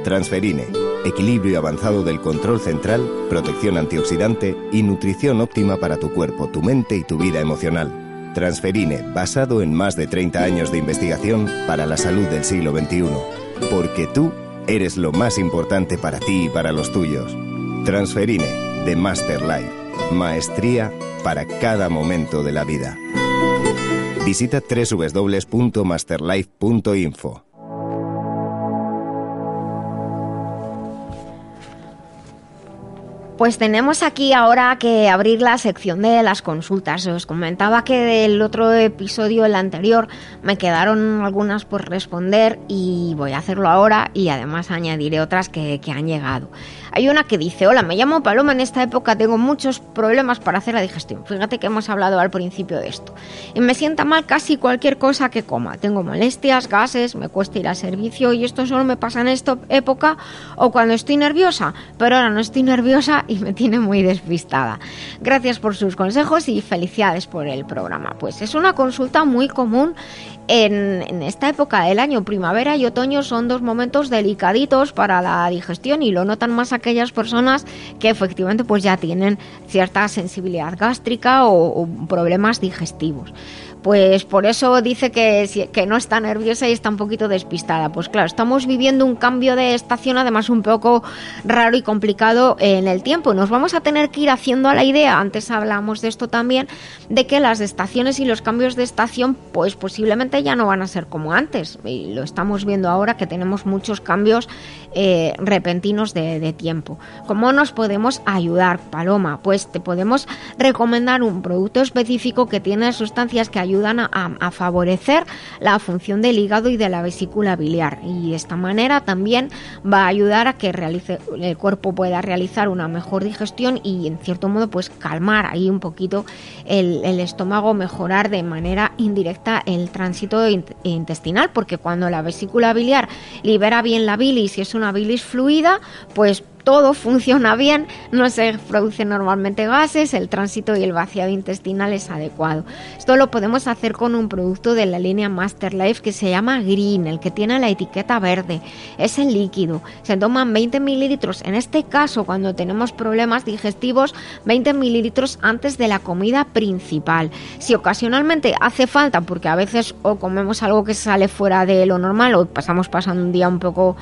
Transferine, equilibrio avanzado del control central, protección antioxidante y nutrición óptima para tu cuerpo, tu mente y tu vida emocional. Transferine, basado en más de 30 años de investigación para la salud del siglo XXI. Porque tú eres lo más importante para ti y para los tuyos. Transferine, de Master Life. Maestría para cada momento de la vida. Visita www.masterlife.info. Pues tenemos aquí ahora que abrir la sección de las consultas. Os comentaba que del otro episodio, el anterior, me quedaron algunas por responder y voy a hacerlo ahora y además añadiré otras que, que han llegado. Hay una que dice, hola, me llamo Paloma, en esta época tengo muchos problemas para hacer la digestión. Fíjate que hemos hablado al principio de esto. Y me sienta mal casi cualquier cosa que coma. Tengo molestias, gases, me cuesta ir al servicio y esto solo me pasa en esta época o cuando estoy nerviosa. Pero ahora no estoy nerviosa y me tiene muy despistada. Gracias por sus consejos y felicidades por el programa. Pues es una consulta muy común en, esta época del año, primavera y otoño, son dos momentos delicaditos para la digestión y lo notan más aquellas personas que efectivamente pues ya tienen cierta sensibilidad gástrica o problemas digestivos pues por eso dice que, que, no está nerviosa y está un poquito despistada. Pues claro, estamos viviendo un cambio de estación además un poco raro y complicado en el tiempo. Nos vamos a tener que ir haciendo a la idea, antes hablamos de esto también, de que las estaciones y los cambios de estación pues posiblemente ya no van a ser como antes. Y lo estamos viendo ahora que tenemos muchos cambios eh, repentinos de, de tiempo. ¿Cómo nos podemos ayudar, Paloma? Pues te podemos recomendar un producto específico que tiene sustancias que ayudan a, a, favorecer la función del hígado y de la vesícula biliar. Y de esta manera también va a ayudar a que realice, el cuerpo pueda realizar una mejor digestión y en cierto modo pues calmar ahí un poquito el, el estómago, mejorar de manera indirecta el tránsito intestinal porque cuando la vesícula biliar libera bien la bilis y es una bilis fluida pues todo funciona bien, no se producen normalmente gases, el tránsito y el vaciado intestinal es adecuado. Esto lo podemos hacer con un producto de la línea Master Life que se llama Green, el que tiene la etiqueta verde. Es el líquido, se toman 20 mililitros. En este caso, cuando tenemos problemas digestivos, 20 mililitros antes de la comida principal. Si ocasionalmente hace falta, porque a veces o comemos algo que sale fuera de lo normal o pasamos pasando un día un poco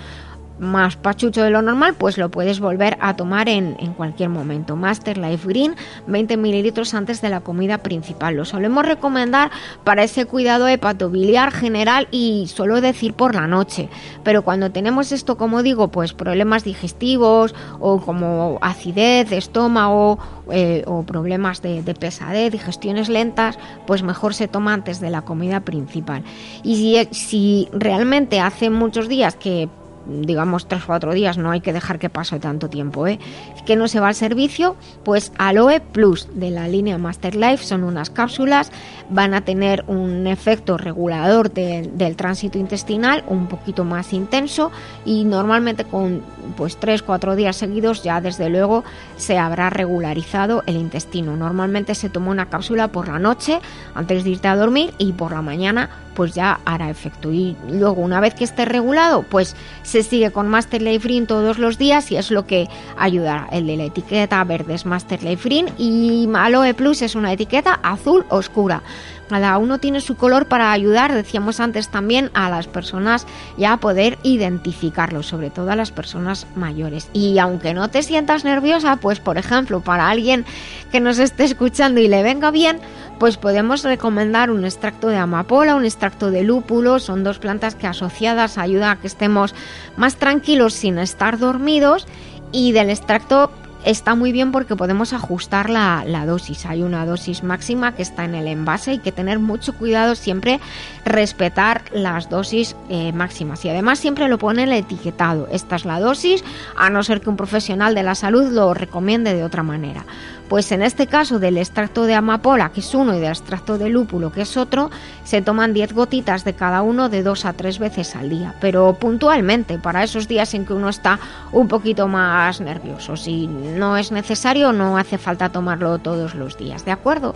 más pachucho de lo normal, pues lo puedes volver a tomar en, en, cualquier momento. Master Life Green, 20 mililitros antes de la comida principal. Lo solemos recomendar para ese cuidado hepatobiliar general y solo decir por la noche. Pero cuando tenemos esto, como digo, pues problemas digestivos o como acidez de estómago eh, o problemas de, de, pesadez, digestiones lentas, pues mejor se toma antes de la comida principal. Y si realmente hace muchos días que digamos, tres o cuatro días, no hay que dejar que pase tanto tiempo, ¿eh? que no se va al servicio, pues Aloe Plus de la línea Master Life son unas cápsulas, van a tener un efecto regulador de- del tránsito intestinal un poquito más intenso y normalmente con pues tres, cuatro días seguidos ya desde luego se habrá regularizado el intestino. Normalmente se toma una cápsula por la noche antes de irte a dormir y por la mañana pues ya hará efecto. Y luego una vez que esté regulado pues se sigue con Master Green todos los días y es lo que ayudará. El de la etiqueta verde es Master Life Green y Aloe Plus es una etiqueta azul oscura. Cada uno tiene su color para ayudar, decíamos antes también, a las personas ya a poder identificarlo, sobre todo a las personas mayores. Y aunque no te sientas nerviosa, pues por ejemplo, para alguien que nos esté escuchando y le venga bien, pues podemos recomendar un extracto de amapola, un extracto de lúpulo, son dos plantas que asociadas ayudan a que estemos más tranquilos sin estar dormidos y del extracto está muy bien porque podemos ajustar la, la dosis. Hay una dosis máxima que está en el envase y que tener mucho cuidado siempre respetar las dosis eh, máximas. Y además siempre lo pone el etiquetado. Esta es la dosis, a no ser que un profesional de la salud lo recomiende de otra manera. Pues en este caso del extracto de amapola, que es uno, y del extracto de lúpulo, que es otro, se toman 10 gotitas de cada uno de dos a tres veces al día, pero puntualmente, para esos días en que uno está un poquito más nervioso. Si no es necesario, no hace falta tomarlo todos los días, ¿de acuerdo?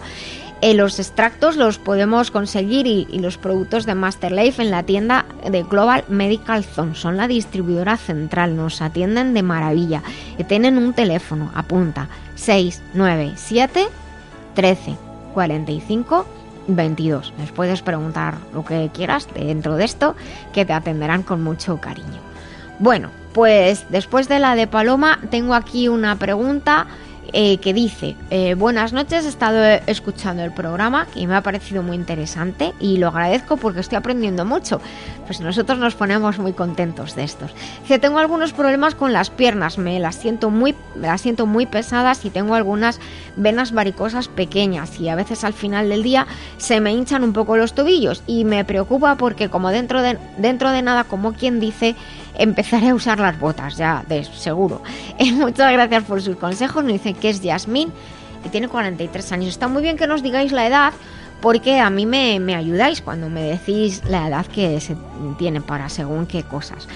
Eh, los extractos los podemos conseguir y, los productos de Master Life en la tienda de Global Medical Zone. Son la distribuidora central, nos atienden de maravilla. Y tienen un teléfono, apunta 697 13 45 22. Les puedes preguntar lo que quieras dentro de esto, que te atenderán con mucho cariño. Bueno, pues después de la de Paloma, tengo aquí una pregunta eh, que dice, eh, buenas noches, he estado eh, escuchando el programa y me ha parecido muy interesante y lo agradezco porque estoy aprendiendo mucho. Pues nosotros nos ponemos muy contentos de estos. Que tengo algunos problemas con las piernas, me las siento muy, me las siento muy pesadas y tengo algunas venas varicosas pequeñas y a veces al final del día se me hinchan un poco los tobillos y me preocupa porque como dentro de, dentro de nada, como quien dice, empezaré a usar las botas, ya de seguro. Eh, muchas gracias por sus consejos. Nos dice que es Yasmín, que tiene 43 años. Está muy bien que nos digáis la edad, porque a mí me, me ayudáis cuando me decís la edad que se tiene para según qué cosas.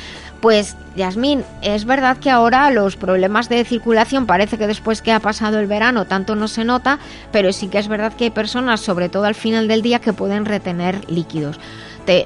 Pues, Yasmín, es verdad que ahora los problemas de circulación parece que después que ha pasado el verano tanto no se nota, pero sí que es verdad que hay personas, sobre todo al final del día, que pueden retener líquidos.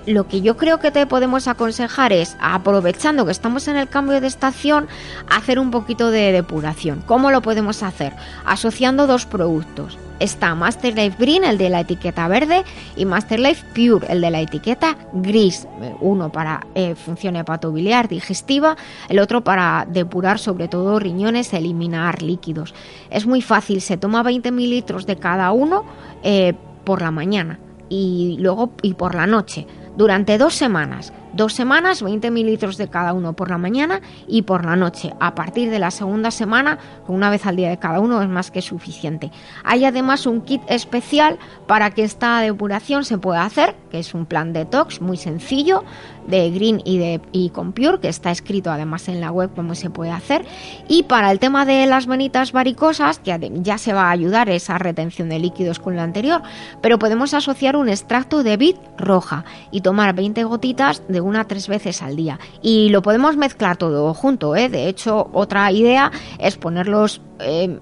Lo que yo creo que te podemos aconsejar es, aprovechando que estamos en el cambio de estación, hacer un poquito de depuración. ¿Cómo lo podemos hacer? Asociando dos productos. Está Master Life Green, el de la etiqueta verde, y Master Life Pure, el de la etiqueta gris. Uno para eh, función hepatobiliar digestiva, el otro para depurar sobre todo riñones, eliminar líquidos. Es muy fácil, se toma 20 mililitros de cada uno eh, por la mañana y luego y por la noche durante dos semanas. Dos semanas, 20 mililitros de cada uno por la mañana y por la noche. A partir de la segunda semana, una vez al día de cada uno, es más que suficiente. Hay además un kit especial para que esta depuración se pueda hacer, que es un plan detox muy sencillo de Green y de y con Pure, que está escrito además en la web cómo se puede hacer. Y para el tema de las venitas varicosas, que ya se va a ayudar esa retención de líquidos con lo anterior, pero podemos asociar un extracto de vid roja y tomar 20 gotitas de una a tres veces al día. Y lo podemos mezclar todo junto, ¿eh? De hecho, otra idea es ponerlos eh,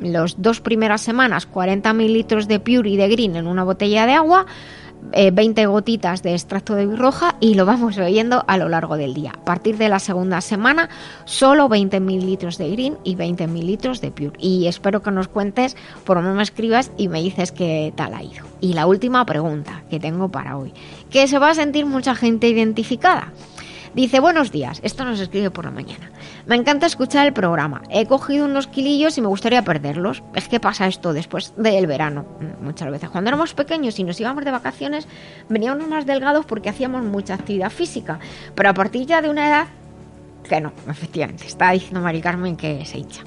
los dos primeras semanas 40 mililitros de Pure y de Green en una botella de agua, eh, 20 gotitas de extracto de roja y lo vamos bebiendo a lo largo del día. A partir de la segunda semana, solo 20 mililitros de Green y 20 mililitros de Pure. Y espero que nos cuentes, por lo menos me escribas y me dices qué tal ha ido. Y la última pregunta que tengo para hoy, que se va a sentir mucha gente identificada. Dice, buenos días, esto nos escribe por la mañana. Me encanta escuchar el programa. He cogido unos kilillos y me gustaría perderlos. Es que pasa esto después del verano, muchas veces. Cuando éramos pequeños y nos íbamos de vacaciones, veníamos más delgados porque hacíamos mucha actividad física. Pero a partir ya de una edad Que no, efectivamente. Está diciendo Mari Carmen que se hincha.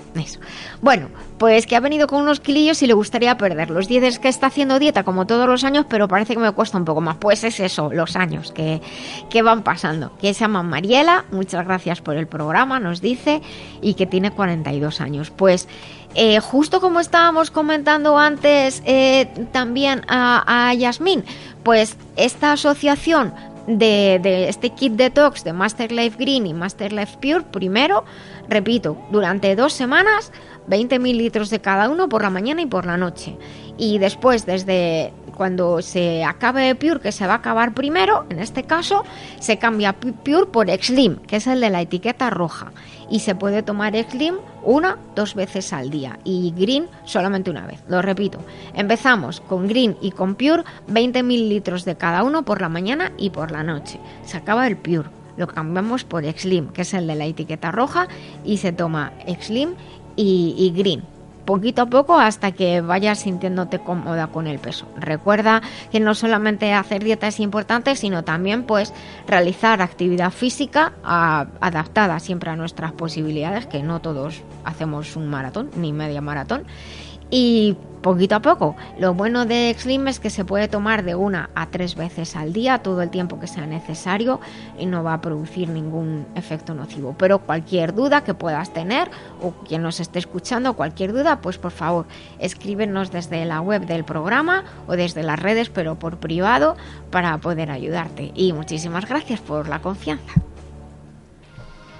Bueno, pues que ha venido con unos kilillos y le gustaría perderlos. Dices que está haciendo dieta como todos los años, pero parece que me cuesta un poco más. Pues es eso, los años que, que van pasando. Que se llama Mariela, muchas gracias por el programa, nos dice, y que tiene 42 años. Pues eh, justo como estábamos comentando antes eh, también a, a Yasmín, pues esta asociación de, este kit detox de Master Life Green y Master Life Pure, primero, repito, durante dos semanas, 20 mililitros de cada uno por la mañana y por la noche. Y después, desde cuando se acabe Pure, que se va a acabar primero, en este caso, se cambia Pure por Slim, que es el de la etiqueta roja. Y se puede tomar Slim una, dos veces al día y Green solamente una vez. Lo repito, empezamos con Green y con Pure, 20 mililitros de cada uno por la mañana y por la noche. Se acaba el Pure, lo cambiamos por Slim, que es el de la etiqueta roja, y se toma Slim y, y Green poquito a poco hasta que vayas sintiéndote cómoda con el peso. Recuerda que no solamente hacer dieta es importante, sino también pues realizar actividad física a, adaptada siempre a nuestras posibilidades, que no todos hacemos un maratón ni media maratón. Y poquito a poco. Lo bueno de Slim es que se puede tomar de una a tres veces al día, todo el tiempo que sea necesario y no va a producir ningún efecto nocivo. Pero cualquier duda que puedas tener o quien nos esté escuchando, cualquier duda, pues por favor escríbenos desde la web del programa o desde las redes, pero por privado, para poder ayudarte. Y muchísimas gracias por la confianza.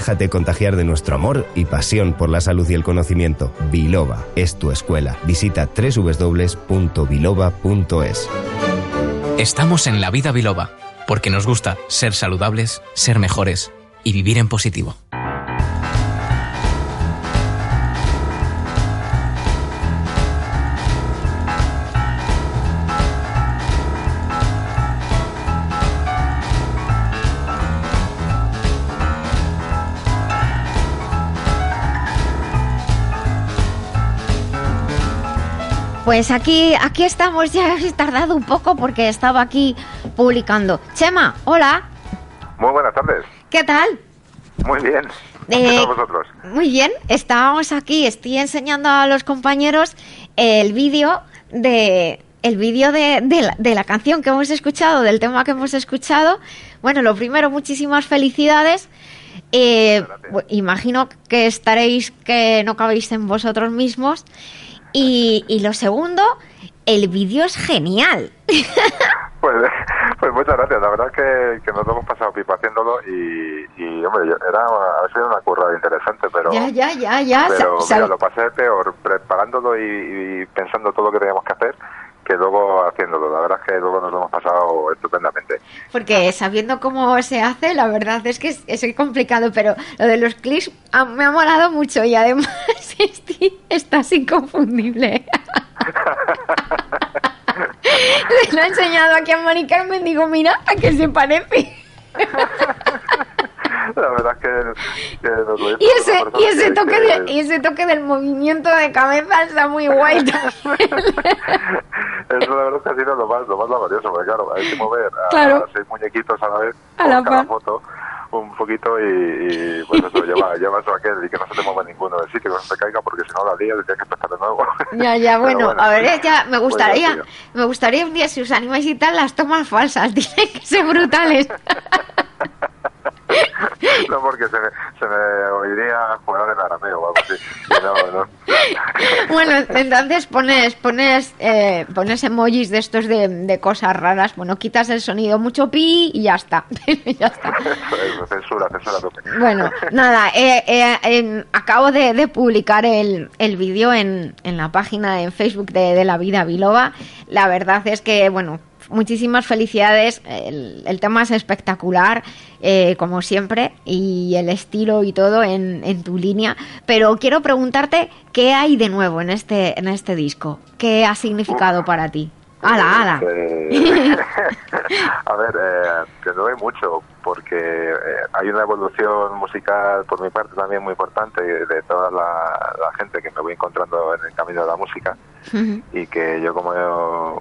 Déjate contagiar de nuestro amor y pasión por la salud y el conocimiento. Biloba es tu escuela. Visita www.biloba.es. Estamos en la vida biloba, porque nos gusta ser saludables, ser mejores y vivir en positivo. Pues aquí, aquí estamos, ya he tardado un poco porque estaba aquí publicando. Chema, hola, Muy buenas tardes. ¿qué tal? Muy bien. Eh, ¿Qué tal vosotros? Muy bien, estábamos aquí, estoy enseñando a los compañeros el vídeo de el vídeo de, de la, de la canción que hemos escuchado, del tema que hemos escuchado. Bueno, lo primero, muchísimas felicidades. Eh, imagino que estaréis que no cabéis en vosotros mismos. Y, y lo segundo, el vídeo es genial. Pues, pues muchas gracias. La verdad es que, que nos lo hemos pasado pipa haciéndolo y, y, hombre, yo- era, ha sido una currada interesante, pero, ya, ya, ya, ya. pero mira, lo pasé peor preparándolo y, y pensando todo lo que teníamos que hacer que luego haciéndolo. La verdad es que luego nos lo hemos pasado estupendamente. Porque sabiendo cómo se hace, la verdad es que es, es complicado, pero lo de los clips ah, me ha molado mucho y además este estás inconfundible. Le lo he enseñado aquí a Mari Carmen, digo, mira, a que se parece. La verdad que, que lo Y ese, y ese que- toque que- de, y ese toque del movimiento de cabeza está muy guay. Eso la verdad es que ha sido lo más, lo más laborioso, porque claro, hay que mover a, Claro. seis muñequitos a la vez A la cada foto un poquito y, y, pues eso, lleva, lleva eso aquel y que no se te mueva ninguno del sitio, que no se caiga porque si no la lía tendría que empezar de nuevo. Ya, ya, bueno, a ver, ya me Pues ya, gustaría, me gustaría un día si os animáis y tal las tomas falsas, tienen que ser brutales. No, porque se me, se me oiría jugar en arameo o algo así. No, no. Bueno, entonces pones, pones, eh, pones emojis de estos de, de cosas raras. Bueno, quitas el sonido mucho pi y ya está. ya está. Eso, censura, censura tope. Bueno, nada, eh, eh, acabo de, de publicar el, el vídeo en, en la página en Facebook de, de La Vida Biloba. La verdad es que, bueno, muchísimas felicidades. El, el tema es espectacular, eh, como siempre, y el estilo y todo en, en tu línea. Pero quiero preguntarte, ¿qué hay de nuevo en este, en este disco? ¿Qué ha significado para ti? ¡Hala, hala! Eh, a ver, eh, que no hay mucho, porque eh, hay una evolución musical por mi parte también muy importante de toda la, la gente que me voy encontrando en el camino de la música y que yo como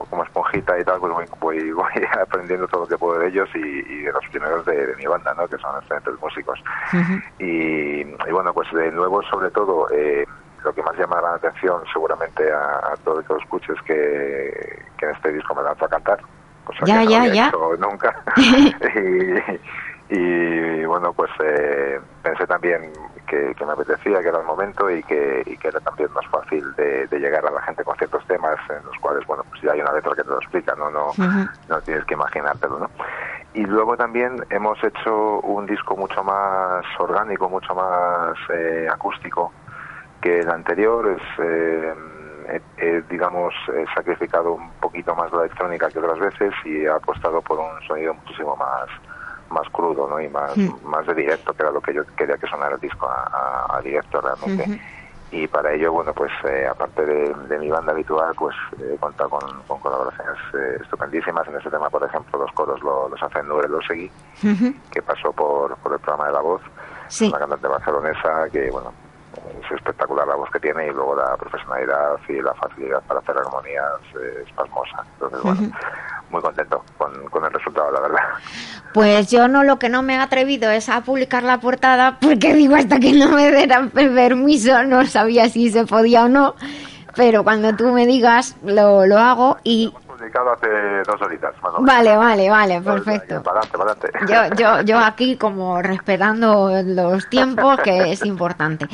como esponjita y tal pues voy, voy, voy aprendiendo todo lo que puedo de ellos y, y de los primeros de, de mi banda, ¿no? que son excelentes músicos. Y, y bueno, pues de nuevo, sobre todo, eh, lo que más llama la atención seguramente a, a todo el que lo escuche es que, que en este disco me lanzo a cantar, cosa Ya, que no ya, había ya. hecho nunca. y, y, bueno, pues eh, pensé también que, que me apetecía, que era el momento y que, y que era también más fácil de, de llegar a la gente con ciertos temas en los cuales, bueno, pues ya hay una letra que te lo explica, no, no, no tienes que imaginártelo, ¿no? Y luego también hemos hecho un disco mucho más orgánico, mucho más eh, acústico que el anterior. Es, eh, he- he, digamos, he sacrificado un poquito más la electrónica que otras veces y he apostado por un sonido muchísimo más más crudo ¿no? y más, Mm. más de directo, que era lo que yo quería que sonara el disco a, a- a directo realmente. Y para ello, bueno, pues eh, aparte de, de mi banda habitual, pues he contado con, con colaboraciones eh, estupendísimas. En este tema, por ejemplo, los coros lo- los hace Nure Losegui, que pasó por, por el programa de La Voz, Sí. una cantante barcelonesa que, bueno, es espectacular la voz que tiene y luego la profesionalidad y la facilidad para hacer armonías es pasmosa. Entonces, bueno, muy contento con, con el resultado, la verdad. Pues yo no, lo que no me he atrevido es a publicar la portada porque digo hasta que no me dieran permiso no sabía si se podía o no, pero cuando tú me digas lo, lo hago y publicado hace dos horitas. más o menos. Vale, vale, vale, perfecto. Para adelante, para adelante. Yo, yo, yo aquí como respetando los tiempos, que es importante.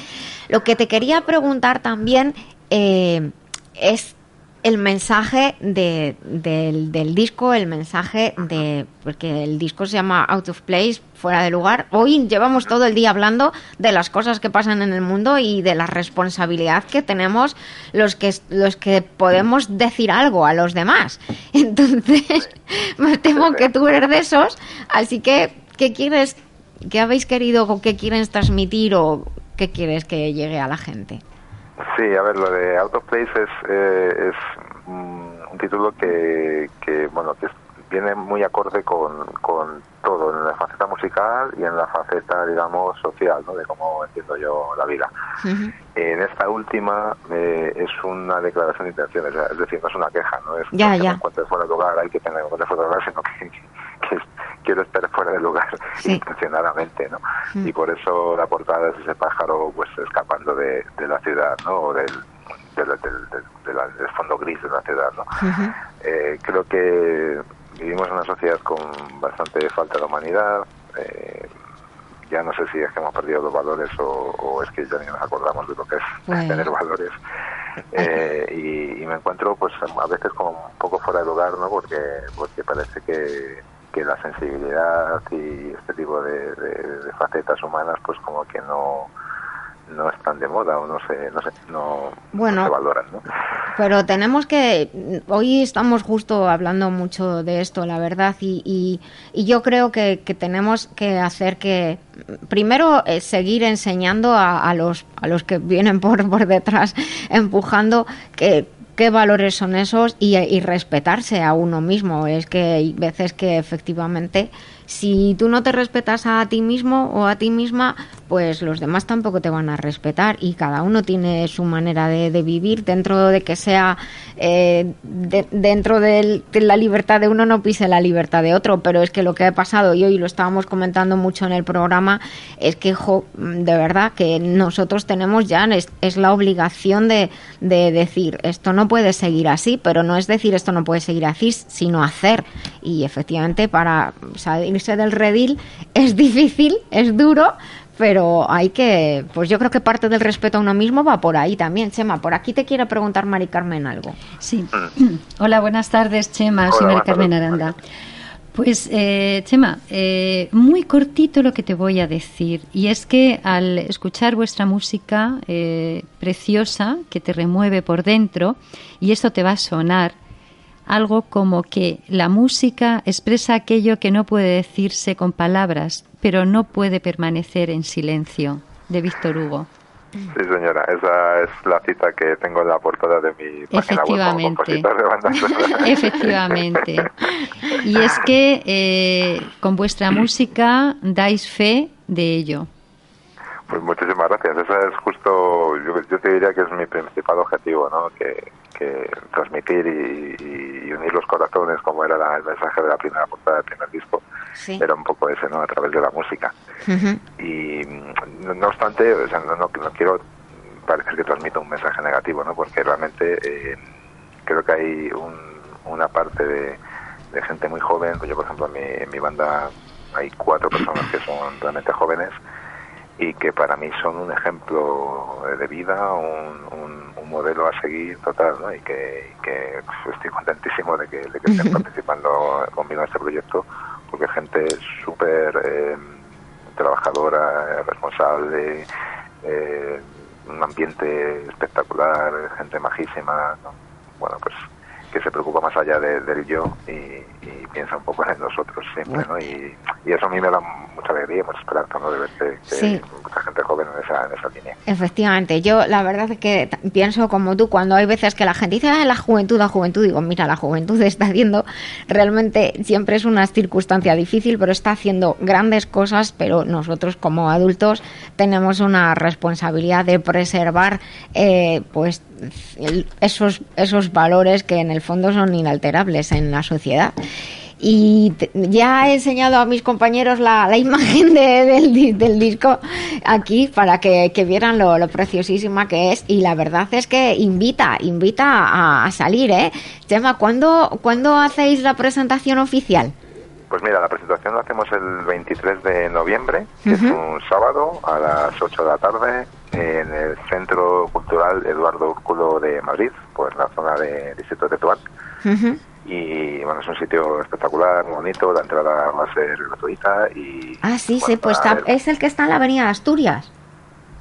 Lo que te quería preguntar también eh, es el mensaje de, del, del disco, el mensaje de... Porque el disco se llama Out of Place, fuera de lugar. Hoy llevamos todo el día hablando de las cosas que pasan en el mundo y de la responsabilidad que tenemos los que, los que podemos decir algo a los demás. Entonces, me temo que tú eres de esos, así que, ¿qué quieres, qué habéis querido o qué quieres transmitir o qué quieres que llegue a la gente? Sí, a ver, lo de Out of Place es, eh, es mm, un título que, que bueno, que es- viene muy acorde con, con todo, en la faceta musical y en la faceta, digamos, social, ¿no? De cómo entiendo yo la vida. En esta última eh, es una declaración de intenciones, es decir, no es una queja, no es Ya, ya. me encuentre fuera de lugar, hay que tener en cuenta fuera de lugar, sino que, que es- quiero estar fuera de lugar intencionadamente, ¿no? Mm. Y por eso la portada es ese pájaro pues escapando de, de la ciudad, ¿no? O del, del, del- del- de la- del fondo gris de la ciudad, ¿no? Eh, creo que vivimos en una sociedad con bastante falta de humanidad. eh, ya no sé si es que hemos perdido los valores o, o es que ya ni nos acordamos de lo que es Bueno. tener valores. Eh, y, y me encuentro pues a veces como un poco fuera de lugar, ¿no? Porque, porque parece que, que la sensibilidad y este tipo de, de- de facetas humanas pues como que no no están de moda o no se no se, no, Bueno. no se valoran, ¿no? Pero tenemos que, hoy estamos justo hablando mucho de esto, la verdad, y, y, y yo creo que, que tenemos que hacer que, primero, eh, seguir enseñando a, a los, a los que vienen por, por detrás, empujando que qué valores son esos y, y respetarse a uno mismo. Es que hay veces que efectivamente, si tú no te respetas a ti mismo o a ti misma, pues los demás tampoco te van a respetar y cada uno tiene su manera de, de vivir. Dentro de que sea eh, de- dentro de la libertad de uno no pise la libertad de otro. Pero es que lo que ha pasado y hoy lo estábamos comentando mucho en el programa es que de verdad que nosotros tenemos ya es, es la obligación de, de decir esto no puede seguir así pero no es decir esto no puede seguir así sino hacer. Y efectivamente para salirse del redil es difícil es duro pero hay que, pues yo creo que parte del respeto a uno mismo va por ahí también. Chema, por aquí te quiere preguntar Mari Carmen algo. Sí. Hola, buenas tardes, Chema. Soy Mari Carmen. Aranda. Pues, eh, Chema, eh, muy cortito lo que te voy a decir. Y es que al escuchar vuestra música eh, preciosa, que te remueve por dentro, y esto te va a sonar algo como que la música expresa aquello que no puede decirse con palabras, pero no puede permanecer en silencio, de Víctor Hugo. Sí, señora, esa es la cita que tengo en la portada de mi página web como Efectivamente. de sonora. Efectivamente. Y es que eh, con vuestra música dais fe de ello. Pues muchísimas gracias. Esa es justo, yo, yo te diría que es mi principal objetivo, ¿no? Que, que transmitir y, y- unir los corazones, como era la- el mensaje de la primera portada del primer disco, Sí. era un poco ese, ¿no? A través de la música. Y mm, no, no obstante, o sea, no, no, no quiero parecer que transmita un mensaje negativo, ¿no? Porque realmente eh, creo que hay un- una parte de, de gente muy joven. Yo, por ejemplo, en mi, en mi banda hay cuatro personas que son realmente jóvenes y que para mí son un ejemplo de vida, un, un- un modelo a seguir total, ¿no? Y que, y que, pues, estoy contentísimo de que, de que estén participando conmigo en este proyecto, porque gente súper eh, trabajadora, responsable, eh, un ambiente espectacular, gente majísima, ¿no? bueno, pues que se preocupa más allá de- del yo y, y piensa un poco en nosotros siempre, ¿no? Y, y eso a mí me da mucha alegría mucha esperanza, ¿no? De ver que, que Sí. mucha gente joven en esa, en esa línea. Efectivamente, yo la verdad es que pienso como tú, cuando hay veces que la gente dice, "Ah, la juventud, la juventud, digo, mira, la juventud está haciendo, realmente siempre es una circunstancia difícil, pero está haciendo grandes cosas, pero nosotros como adultos tenemos una responsabilidad de preservar, eh, pues, esos, esos valores que en el fondo son inalterables en la sociedad. Y ya he enseñado a mis compañeros la, la imagen de- del, del disco aquí para que, que vieran lo, lo preciosísima que es. Y la verdad es que invita, invita a, a salir, ¿eh? Chema, ¿cuándo, ¿cuándo hacéis la presentación oficial? Pues mira, la presentación la hacemos el 23 de noviembre, que es un sábado a las 8 de la tarde en el Centro Cultural Eduardo Úrculo de Madrid, pues en la zona de Distrito de Tetuán. Y bueno, es un sitio espectacular, muy bonito, la entrada va a ser gratuita y Ah, sí, bueno, sí, pues está- es el que está en la Avenida de Asturias.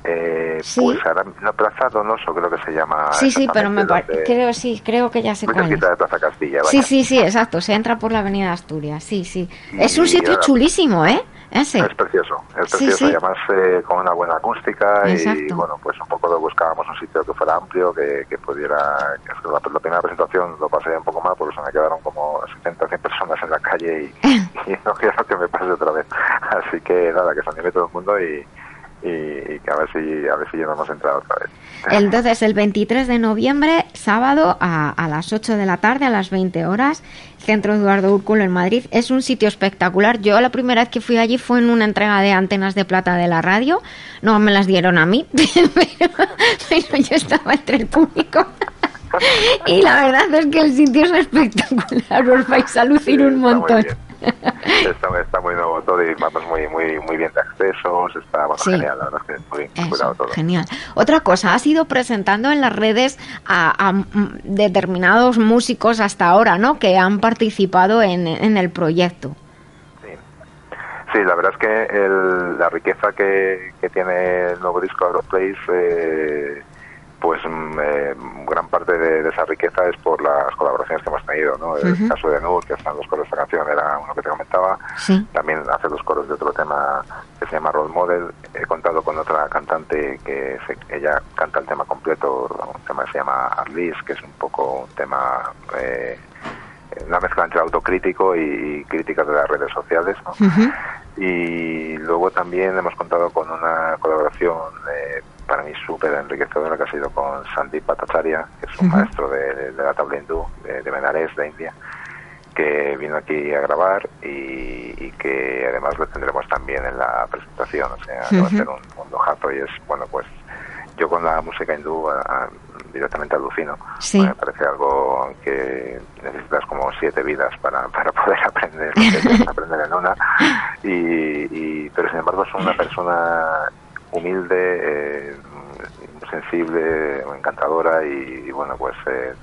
eh, sí. pues ahora, no, Plaza Donoso creo que se llama. Sí, sí, pero me creo, sí, creo que ya sé muy cerquita de Plaza Castilla, Sí, vaya. sí, sí, exacto, se entra por la Avenida Asturias, sí, sí. Y Es un sitio ahora- chulísimo, ¿eh? Ese. Es precioso, es Sí, precioso sí. y además eh, con una buena acústica y Exacto. bueno, pues un poco lo buscábamos un sitio que fuera amplio, que, que pudiera... que la, la primera presentación lo pasé un poco mal porque se me quedaron como 70 100 personas en la calle y, y no quiero que me pase otra vez. Así que nada, que se anime todo el mundo y, y, y que a ver si a ver si llenamos entrada otra vez. Entonces, el 23 de noviembre, sábado, a, a las 8 de la tarde, a las 20 horas, Centro Eduardo Úrculo en Madrid. Es un sitio espectacular. Yo la primera vez que fui allí fue en una entrega de antenas de plata de la radio. No me las dieron a mí, pero, pero yo estaba entre el público. Y la verdad es que el sitio es espectacular. Os vais a lucir un montón. Está, está muy nuevo todo y vamos muy muy muy bien de accesos, está bueno, Sí. genial, la verdad es que muy bien cuidado todo. Genial. Otra cosa, has ido presentando en las redes a, a, determinados músicos hasta ahora, ¿no? Que han participado en, en el proyecto. Sí, la verdad es que el- la riqueza que, que tiene el nuevo disco Aeroplace, eh, pues mm, eh, gran parte de, de esa riqueza es por las colaboraciones que hemos tenido, ¿no? El caso de Nur, que están los coros de esta canción, era uno que te comentaba. Sí. También hace los coros de otro tema que se llama Role Model. He contado con otra cantante que se- ella canta el tema completo, un tema que se llama Arlis, que es un poco un tema... Eh, una mezcla entre autocrítico y críticas de las redes sociales, ¿no? Y luego también hemos contado con una colaboración eh, para mí súper enriquecedora que ha sido con Sandeep Bhattacharya, que es un maestro de, de la tabla hindú, de, de Benares, de India, que vino aquí a grabar y, y que además lo tendremos también en la presentación, o sea, que va a ser un, un lojazo y es, bueno, pues yo con la música hindú a- a- directamente alucino. Sí. Me parece algo que necesitas como siete vidas para, para poder aprender, lo que aprender en una. Y, y- pero sin embargo es una persona humilde, eh, sensible, encantadora y, y bueno, pues eh,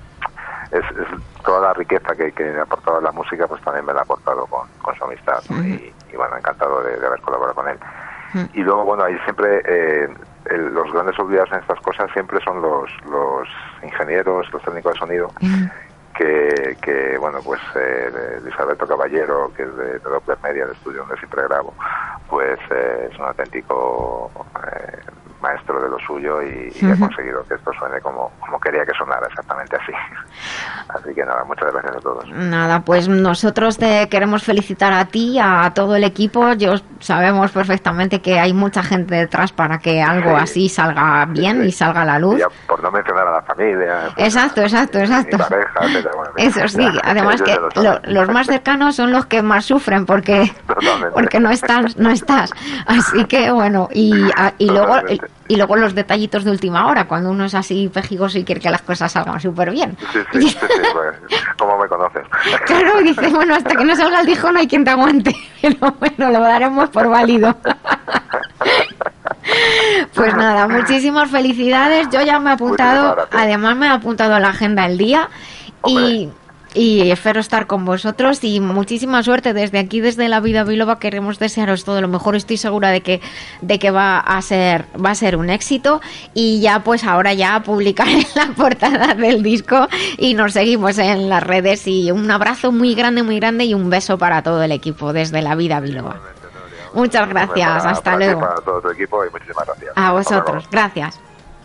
es, es toda la riqueza que, que ha aportado la música, pues también me la ha aportado con, con su amistad. ¿no? y, y bueno, encantado de, de haber colaborado con él. Y luego, bueno, ahí siempre eh, el- los grandes olvidados en estas cosas siempre son los, los ingenieros, los técnicos de sonido, que, que bueno, pues eh, Caballero, que es de, de Doppler Media, el estudio donde siempre grabo, pues eh, es un auténtico eh, maestro de lo suyo y, y ha conseguido que esto suene como, como quería que sonara, exactamente así. Así que nada, muchas gracias a todos. Nada, pues nosotros te queremos felicitar a ti, a todo el equipo. Yo sabemos perfectamente que hay mucha gente detrás para que algo así salga bien y salga a la luz. Ya, por no mencionar a la familia, pues, Exacto, exacto, exacto. pareja, bueno, Eso sí, ya, además que ya lo los más cercanos son los que más sufren porque Totalmente. porque no estás, no estás. Así que bueno, y, a- y luego y luego los detallitos de última hora, cuando uno es así pejigoso y quiere que las cosas salgan súper bien. Sí, sí, sí, sí, bueno, ¿Cómo me conoces? Claro, dice, bueno, hasta que no salga el dijo no hay quien te aguante. Pero bueno, lo daremos por válido. Pues nada, muchísimas felicidades. Yo ya me he apuntado, además me he apuntado a la agenda el día y, y espero estar con vosotros y muchísima suerte desde aquí, desde la vida biloba. Queremos desearos todo lo mejor. Estoy segura de que de que va a ser va a ser un éxito y ya pues ahora ya publicaré la portada del disco y nos seguimos en las redes y un abrazo muy grande, muy grande y un beso para todo el equipo desde la vida biloba. Muchas gracias, Para- hasta para ti, luego. Para todo tu equipo y muchísimas gracias. A vosotros, gracias.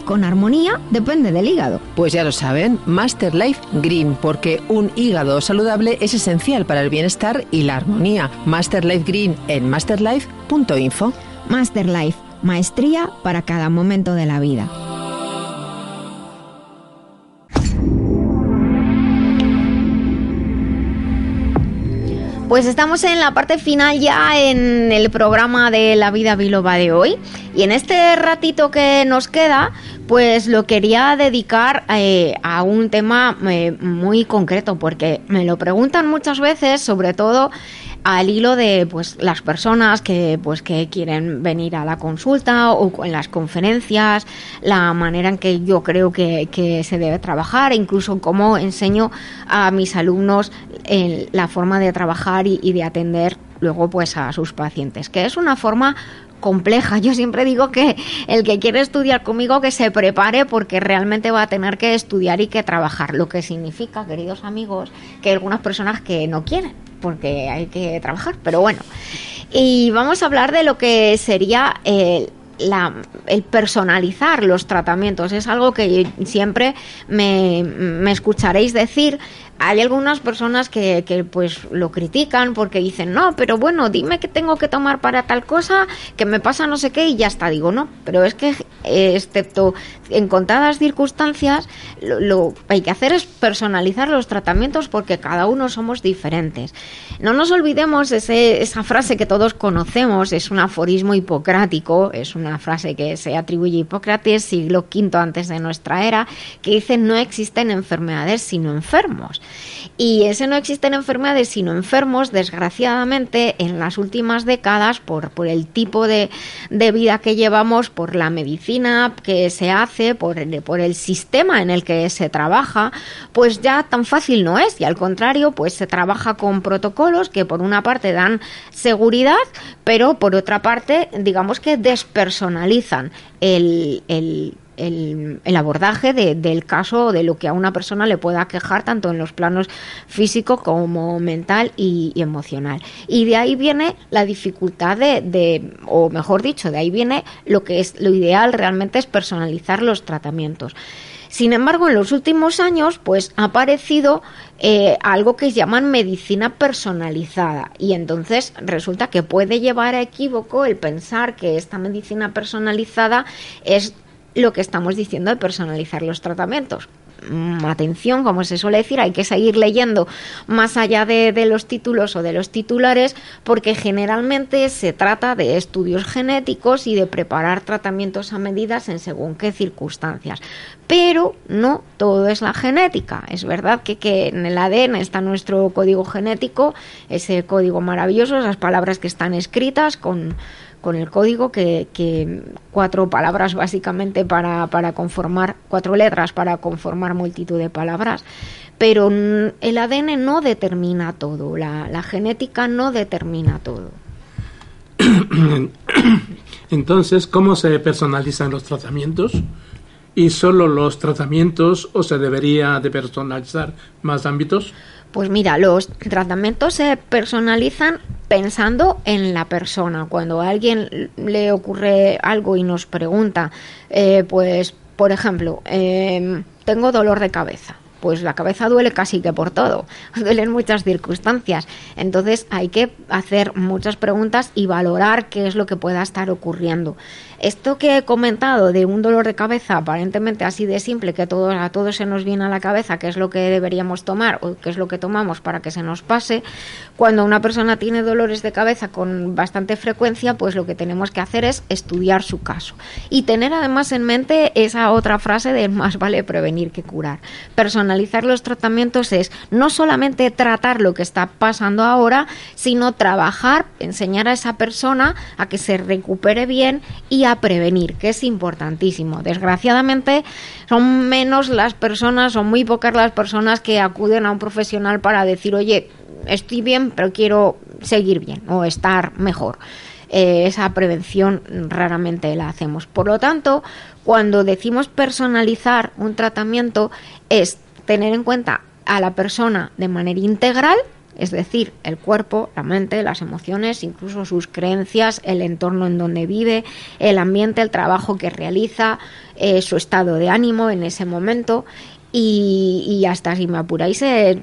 con armonía depende del hígado. Pues ya lo saben, Master Life Green, porque un hígado saludable es esencial para el bienestar y la armonía. Master Life Green en masterlife.info. Master Life, maestría para cada momento de la vida. Pues estamos en la parte final ya en el programa de La Vida Biloba de hoy. Y en este ratito que nos queda, pues lo quería dedicar eh, a un tema eh, muy concreto, porque me lo preguntan muchas veces, sobre todo al hilo de pues las personas que pues que quieren venir a la consulta o en las conferencias la manera en que yo creo que, que se debe trabajar incluso cómo enseño a mis alumnos en la forma de trabajar y, y de atender luego pues a sus pacientes que es una forma compleja. Yo siempre digo que el que quiere estudiar conmigo que se prepare porque realmente va a tener que estudiar y que trabajar, lo que significa, queridos amigos, que hay algunas personas que no quieren porque hay que trabajar, pero bueno. Y vamos a hablar de lo que sería el, la, el personalizar los tratamientos. Es algo que siempre me, me escucharéis decir. Hay algunas personas que, que, pues lo critican porque dicen, no, pero bueno, dime qué tengo que tomar para tal cosa, que me pasa no sé qué y ya está. Digo, no, pero es que eh, excepto en contadas circunstancias, lo, lo hay que hacer es personalizar los tratamientos porque cada uno somos diferentes. No nos olvidemos ese, esa frase que todos conocemos, es un aforismo hipocrático, es una frase que se atribuye a Hipócrates, siglo V antes de nuestra era, que dice no existen enfermedades sino enfermos. Y ese no existen enfermedades sino enfermos, desgraciadamente, en las últimas décadas, por, por el tipo de, de, vida que llevamos, por la medicina que se hace, por por el sistema en el que se trabaja, pues ya tan fácil no es. Y al contrario, pues se trabaja con protocolos que por una parte dan seguridad, pero por otra parte, digamos que despersonalizan el, el el, abordaje de, del caso de lo que a una persona le pueda quejar tanto en los planos físico como mental y, y emocional. Y de ahí viene la dificultad de, de, o mejor dicho, de ahí viene lo que es lo ideal realmente es personalizar los tratamientos. Sin embargo, en los últimos años, pues ha aparecido eh, algo que llaman medicina personalizada y entonces resulta que puede llevar a equívoco el pensar que esta medicina personalizada es lo que estamos diciendo de personalizar los tratamientos. Mm, atención, como se suele decir, hay que seguir leyendo más allá de, los títulos o de los titulares, porque generalmente se trata de estudios genéticos y de preparar tratamientos a medidas en según qué circunstancias. Pero no todo es la genética. Es verdad que, que en el ADN está nuestro código genético, ese código maravilloso, esas palabras que están escritas con con el código que, cuatro palabras básicamente para, para conformar, cuatro letras para conformar multitud de palabras, pero el ADN no determina todo, la, la genética no determina todo. Entonces, ¿cómo se personalizan los tratamientos? ¿Y solo los tratamientos o se debería de personalizar más ámbitos? Pues mira, los tratamientos se personalizan pensando en la persona. Cuando a alguien le ocurre algo y nos pregunta, eh, pues, por ejemplo, eh, tengo dolor de cabeza. Pues la cabeza duele casi que por todo, duele en muchas circunstancias. Entonces hay que hacer muchas preguntas y valorar qué es lo que pueda estar ocurriendo. Esto que he comentado de un dolor de cabeza aparentemente así de simple, que a todos se nos viene a la cabeza, qué es lo que deberíamos tomar o qué es lo que tomamos para que se nos pase, cuando una persona tiene dolores de cabeza con bastante frecuencia, pues lo que tenemos que hacer es estudiar su caso. Y tener además en mente esa otra frase de más vale prevenir que curar. Personal personalizar los tratamientos es no solamente tratar lo que está pasando ahora, sino trabajar, enseñar a esa persona a que se recupere bien y prevenir, que es importantísimo. Desgraciadamente son menos las personas, son muy pocas las personas que acuden a un profesional para decir, oye, estoy bien, pero quiero seguir bien o estar mejor. Eh, esa prevención raramente la hacemos. Por lo tanto, cuando decimos personalizar un tratamiento es tener en cuenta a la persona de manera integral, es decir, el cuerpo, la mente, las emociones, incluso sus creencias, el entorno en donde vive, el ambiente, el trabajo que realiza, eh, su estado de ánimo en ese momento y, y hasta si me apuráis eh,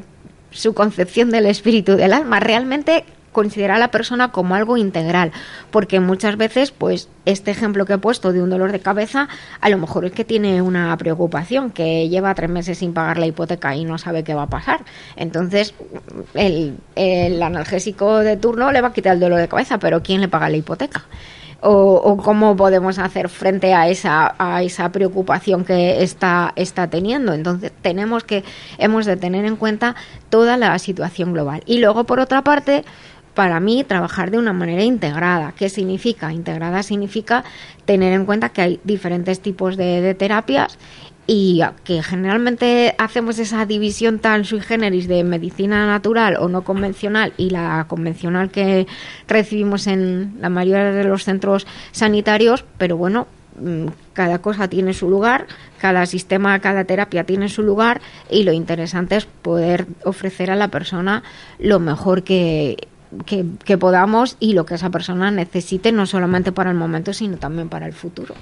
su concepción del espíritu del alma. Realmente considerar a la persona como algo integral, porque muchas veces, pues, este ejemplo que he puesto de un dolor de cabeza, a lo mejor es que tiene una preocupación, que lleva tres meses sin pagar la hipoteca y no sabe qué va a pasar. Entonces, el, el analgésico de turno le va a quitar el dolor de cabeza, pero ¿quién le paga la hipoteca? O, o, cómo podemos hacer frente a esa, a esa preocupación que está, está teniendo. Entonces tenemos que, hemos de tener en cuenta toda la situación global. Y luego, por otra parte, para mí trabajar de una manera integrada. ¿Qué significa? Integrada significa tener en cuenta que hay diferentes tipos de, terapias y que generalmente hacemos esa división tan sui generis de medicina natural o no convencional y la convencional que recibimos en la mayoría de los centros sanitarios, pero bueno, mm, cada cosa tiene su lugar, cada sistema, cada terapia tiene su lugar y lo interesante es poder ofrecer a la persona lo mejor que que, que, podamos y lo que esa persona necesite, no solamente para el momento, sino también para el futuro.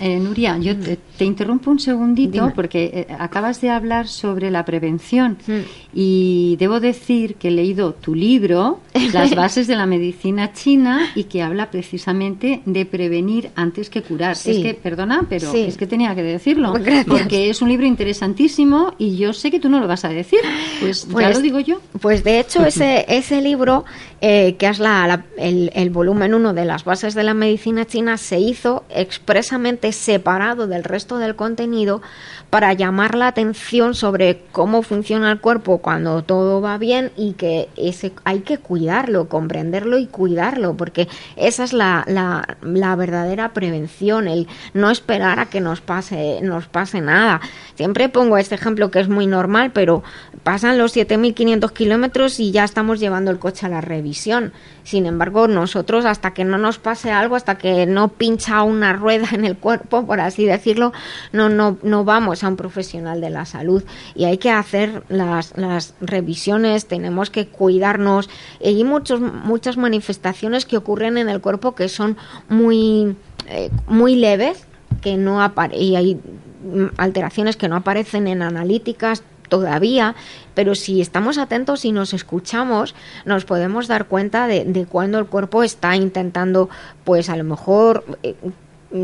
Eh, Nuria, yo te, te, interrumpo un segundito Dime. porque eh, acabas de hablar sobre la prevención mm. y debo decir que he leído tu libro, Las bases de la medicina china, y que habla precisamente de prevenir antes que curar. Sí. Es que, perdona, pero Sí. es que tenía que decirlo, Gracias. porque es un libro interesantísimo y yo sé que tú no lo vas a decir, pues, ya Pues- lo digo yo. Pues de hecho ese, ese libro, eh, que es la, el, volumen 1 de las bases de la medicina china, se hizo expresamente separado del resto del contenido para llamar la atención sobre cómo funciona el cuerpo cuando todo va bien y que ese hay que cuidarlo, comprenderlo y cuidarlo, porque esa es la, la, verdadera prevención, el no esperar a que nos pase, nos pase nada. Siempre pongo este ejemplo que es muy normal, pero pasan los 7.500 kilómetros y ya estamos llevando el coche a la revisión. Sin embargo, nosotros hasta que no nos pase algo, hasta que no pincha una rueda en el cuerpo, por así decirlo, no, no, no vamos a un profesional de la salud. Y hay que hacer las, las revisiones, tenemos que cuidarnos. Y hay muchos, muchas manifestaciones que ocurren en el cuerpo que son muy, eh, muy leves, que no y hay alteraciones que no aparecen en analíticas todavía, pero si estamos atentos y nos escuchamos, nos podemos dar cuenta de, de cuando el cuerpo está intentando, pues a lo mejor eh,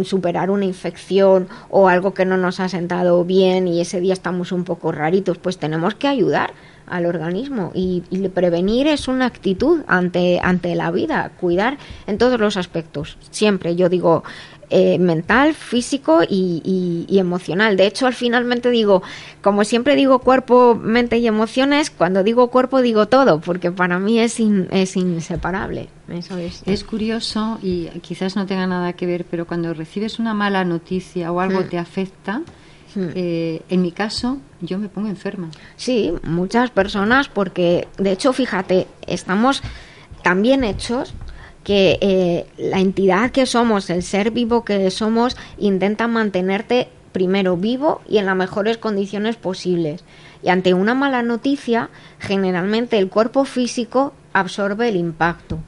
superar una infección o algo que no nos ha sentado bien y ese día estamos un poco raritos, pues tenemos que ayudar al organismo y, y prevenir es una actitud ante, ante la vida, cuidar en todos los aspectos. Siempre yo digo, eh, mental, físico y, y, y, emocional. De hecho, al finalmente digo, como siempre digo cuerpo, mente y emociones, cuando digo cuerpo digo todo, porque para mí es, in, es inseparable. Eso es. Es curioso y quizás no tenga nada que ver, pero cuando recibes una mala noticia o algo Hmm. te afecta, eh, en mi caso, yo me pongo enferma. Sí, muchas personas, porque de hecho, fíjate, estamos tan bien hechos que eh, la entidad que somos, el ser vivo que somos, intenta mantenerte primero vivo y en las mejores condiciones posibles. Y ante una mala noticia, generalmente el cuerpo físico absorbe el impacto.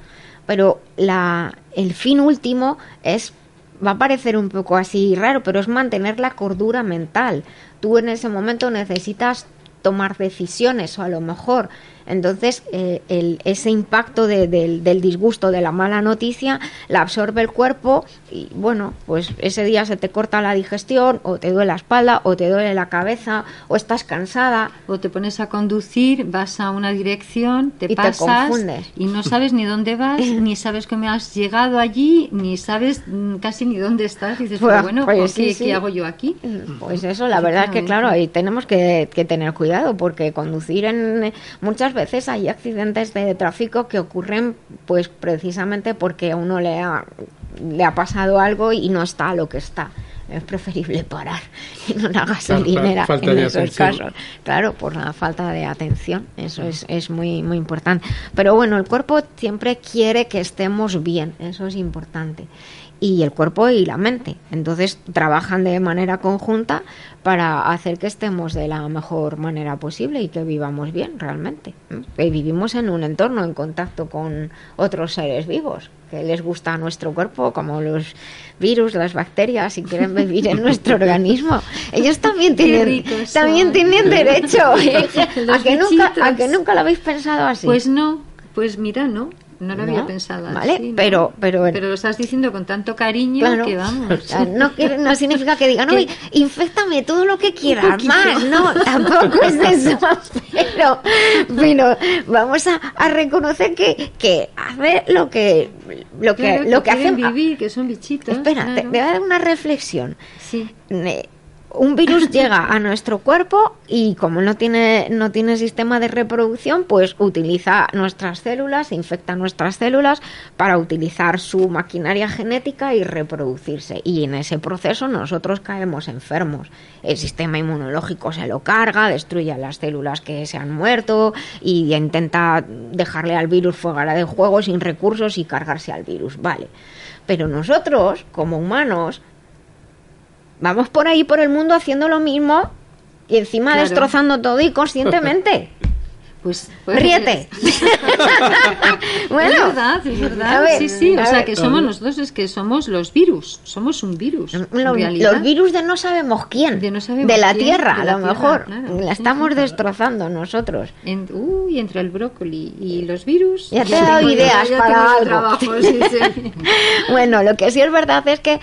Pero la, el fin último es, va a parecer un poco así raro, pero es mantener la cordura mental. Tú en ese momento necesitas tomar decisiones o a lo mejor Entonces, eh, el, ese impacto de- del, del disgusto, de la mala noticia, la absorbe el cuerpo y bueno, pues ese día se te corta la digestión o te duele la espalda o te duele la cabeza o estás cansada. O te pones a conducir, vas a una dirección, te Y pasas confundes. y no sabes ni dónde vas, ni sabes cómo has llegado allí, ni sabes mm, casi ni dónde estás. Y dices, Pues- pero bueno, pues ¿por sí, ¿qué, sí. qué hago yo aquí? Pues eso, la verdad es que claro, ahí tenemos que, que tener cuidado porque conducir en muchas veces hay accidentes de tráfico que ocurren pues precisamente porque a uno le ha, le ha pasado algo y no está lo que está. Es preferible parar en una gasolinera falta en esos casos. Claro, por la falta de atención. Eso es, es muy, muy importante. Pero bueno, el cuerpo siempre quiere que estemos bien. Eso es importante. Y el cuerpo y la mente. Entonces trabajan de manera conjunta para hacer que estemos de la mejor manera posible y que vivamos bien realmente. Que vivimos en un entorno en contacto con otros seres vivos que les gusta a nuestro cuerpo, como los virus, las bacterias, si quieren vivir en nuestro organismo. Ellos también tienen, también tienen derecho. ¿A que, nunca, ¿A que nunca lo habéis pensado así? Pues no, pues mira, no, no lo había No, pensado vale, así, ¿no? pero- pero- lo estás diciendo con tanto cariño Claro. que vamos. No, no significa que digan, Que- uy, infectame todo lo que quieras, más. No, tampoco es eso. Pero, pero vamos a, a reconocer que, que hace lo que, lo que, Claro, lo que hacen. vivir, que son bichitos. Espera, te, voy a dar una reflexión. Sí. Eh, Un virus llega a nuestro cuerpo y como no tiene, no tiene sistema de reproducción, pues utiliza nuestras células, infecta nuestras células para utilizar su maquinaria genética y reproducirse. Y en ese proceso nosotros caemos enfermos. El sistema inmunológico se lo carga, destruye a las células que se han muerto y intenta dejarle al virus fuera de juego sin recursos y cargarse al virus. Vale. Pero nosotros, como humanos, vamos por ahí por el mundo haciendo lo mismo y encima Claro. destrozando todo y conscientemente. Pues, pues- Ríete. bueno, es verdad, es verdad. ver, sí, sí, o sea ver. que somos nosotros, es que somos los virus, somos un virus. Los, virus de no sabemos quién, de, no sabemos la quién, Tierra, de a la lo mejor. claro, la estamos destrozando nosotros. En- uy, entre el brócoli y los virus. Ya te he dado ideas ya para algo. trabajo, sí, sí. bueno, lo que sí es verdad es que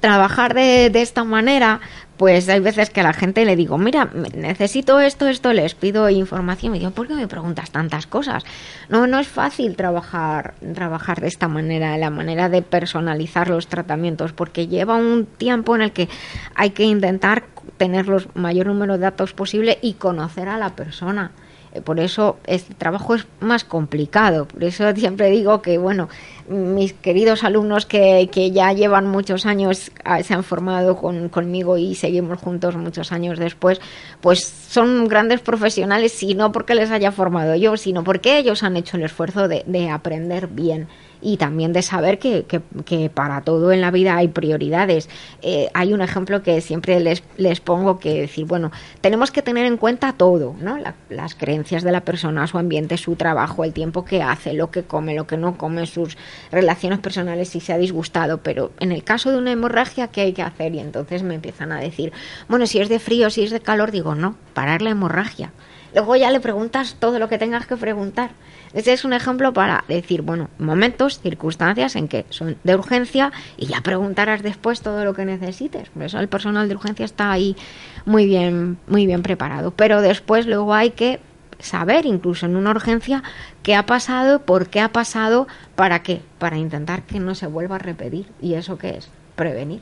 trabajar de, de esta manera, pues hay veces que a la gente le digo, mira, necesito esto, esto, les pido información. Me digo, ¿por qué me preguntas tantas cosas? No, no es fácil trabajar, trabajar de esta manera, la manera de personalizar los tratamientos, porque lleva un tiempo en el que hay que intentar tener los mayor número de datos posible y conocer a la persona. Eh, Por eso este trabajo es más complicado. Por eso siempre digo que, bueno, mis queridos alumnos que, que ya llevan muchos años, ah, se han formado con- conmigo y seguimos juntos muchos años después, pues son grandes profesionales, y no porque les haya formado yo, sino porque ellos han hecho el esfuerzo de, de aprender bien y también de saber que, que- que para todo en la vida hay prioridades. Eh, hay un ejemplo que siempre les, les pongo que decir, bueno, tenemos que tener en cuenta todo, ¿no? La- las creencias de la persona, su ambiente, su trabajo, el tiempo que hace, lo que come, lo que no come, sus relaciones personales, si se ha disgustado, pero en el caso de una hemorragia, ¿qué hay que hacer? Y entonces me empiezan a decir, bueno, si es de frío, si es de calor, digo, no, parar la hemorragia. Luego ya le preguntas todo lo que tengas que preguntar. Ese es un ejemplo para decir, bueno, momentos, circunstancias en que son de urgencia y ya preguntarás después todo lo que necesites. Por eso el personal de urgencia está ahí muy bien, muy bien preparado. Pero después luego hay que saber, incluso en una urgencia, qué ha pasado, por qué ha pasado, para qué, para intentar que no se vuelva a repetir. ¿Y eso qué es? Prevenir.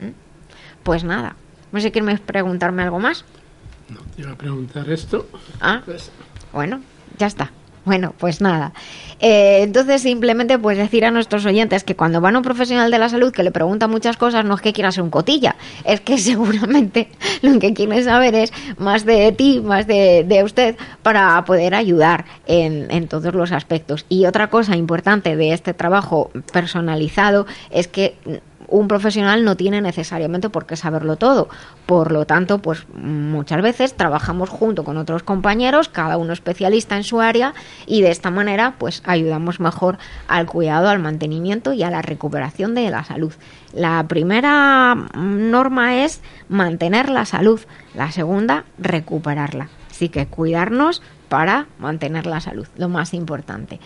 ¿Mm? Pues nada, no sé quieres preguntarme algo más. Te iba a preguntar esto. Ah, bueno, ya está. Bueno, pues nada. Eh, entonces, simplemente, pues decir a nuestros oyentes que cuando van a un profesional de la salud que le pregunta muchas cosas, no es que quiera ser un cotilla, es que seguramente lo que quiere saber es más de ti, más de, de usted, para poder ayudar en, en todos los aspectos. Y otra cosa importante de este trabajo personalizado es que un profesional no tiene necesariamente por qué saberlo todo. Por lo tanto, pues muchas veces trabajamos junto con otros compañeros, cada uno especialista en su área, y de esta manera, pues ayudamos mejor al cuidado, al mantenimiento y a la recuperación de la salud. La primera norma es mantener la salud, la segunda, recuperarla. Así que cuidarnos para mantener la salud, lo más importante.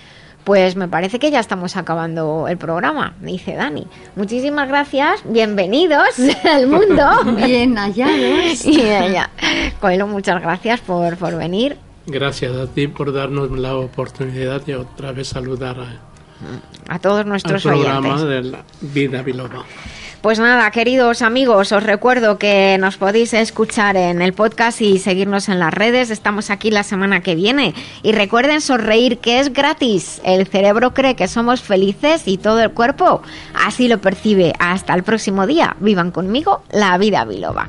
Pues me parece que ya estamos acabando el programa, dice Dani. Muchísimas gracias, bienvenidos al mundo. Bien hallados. Y ella. Coelho, muchas gracias por, por venir. Gracias a ti por darnos la oportunidad de otra vez saludar a, A todos al nuestros programa oyentes. de la Vida Biloba. Pues nada, queridos amigos, os recuerdo que nos podéis escuchar en el podcast y seguirnos en las redes. Estamos aquí la semana que viene. Y recuerden sonreír, que es gratis. El cerebro cree que somos felices y todo el cuerpo así lo percibe. Hasta el próximo día. Vivan conmigo la vida biloba.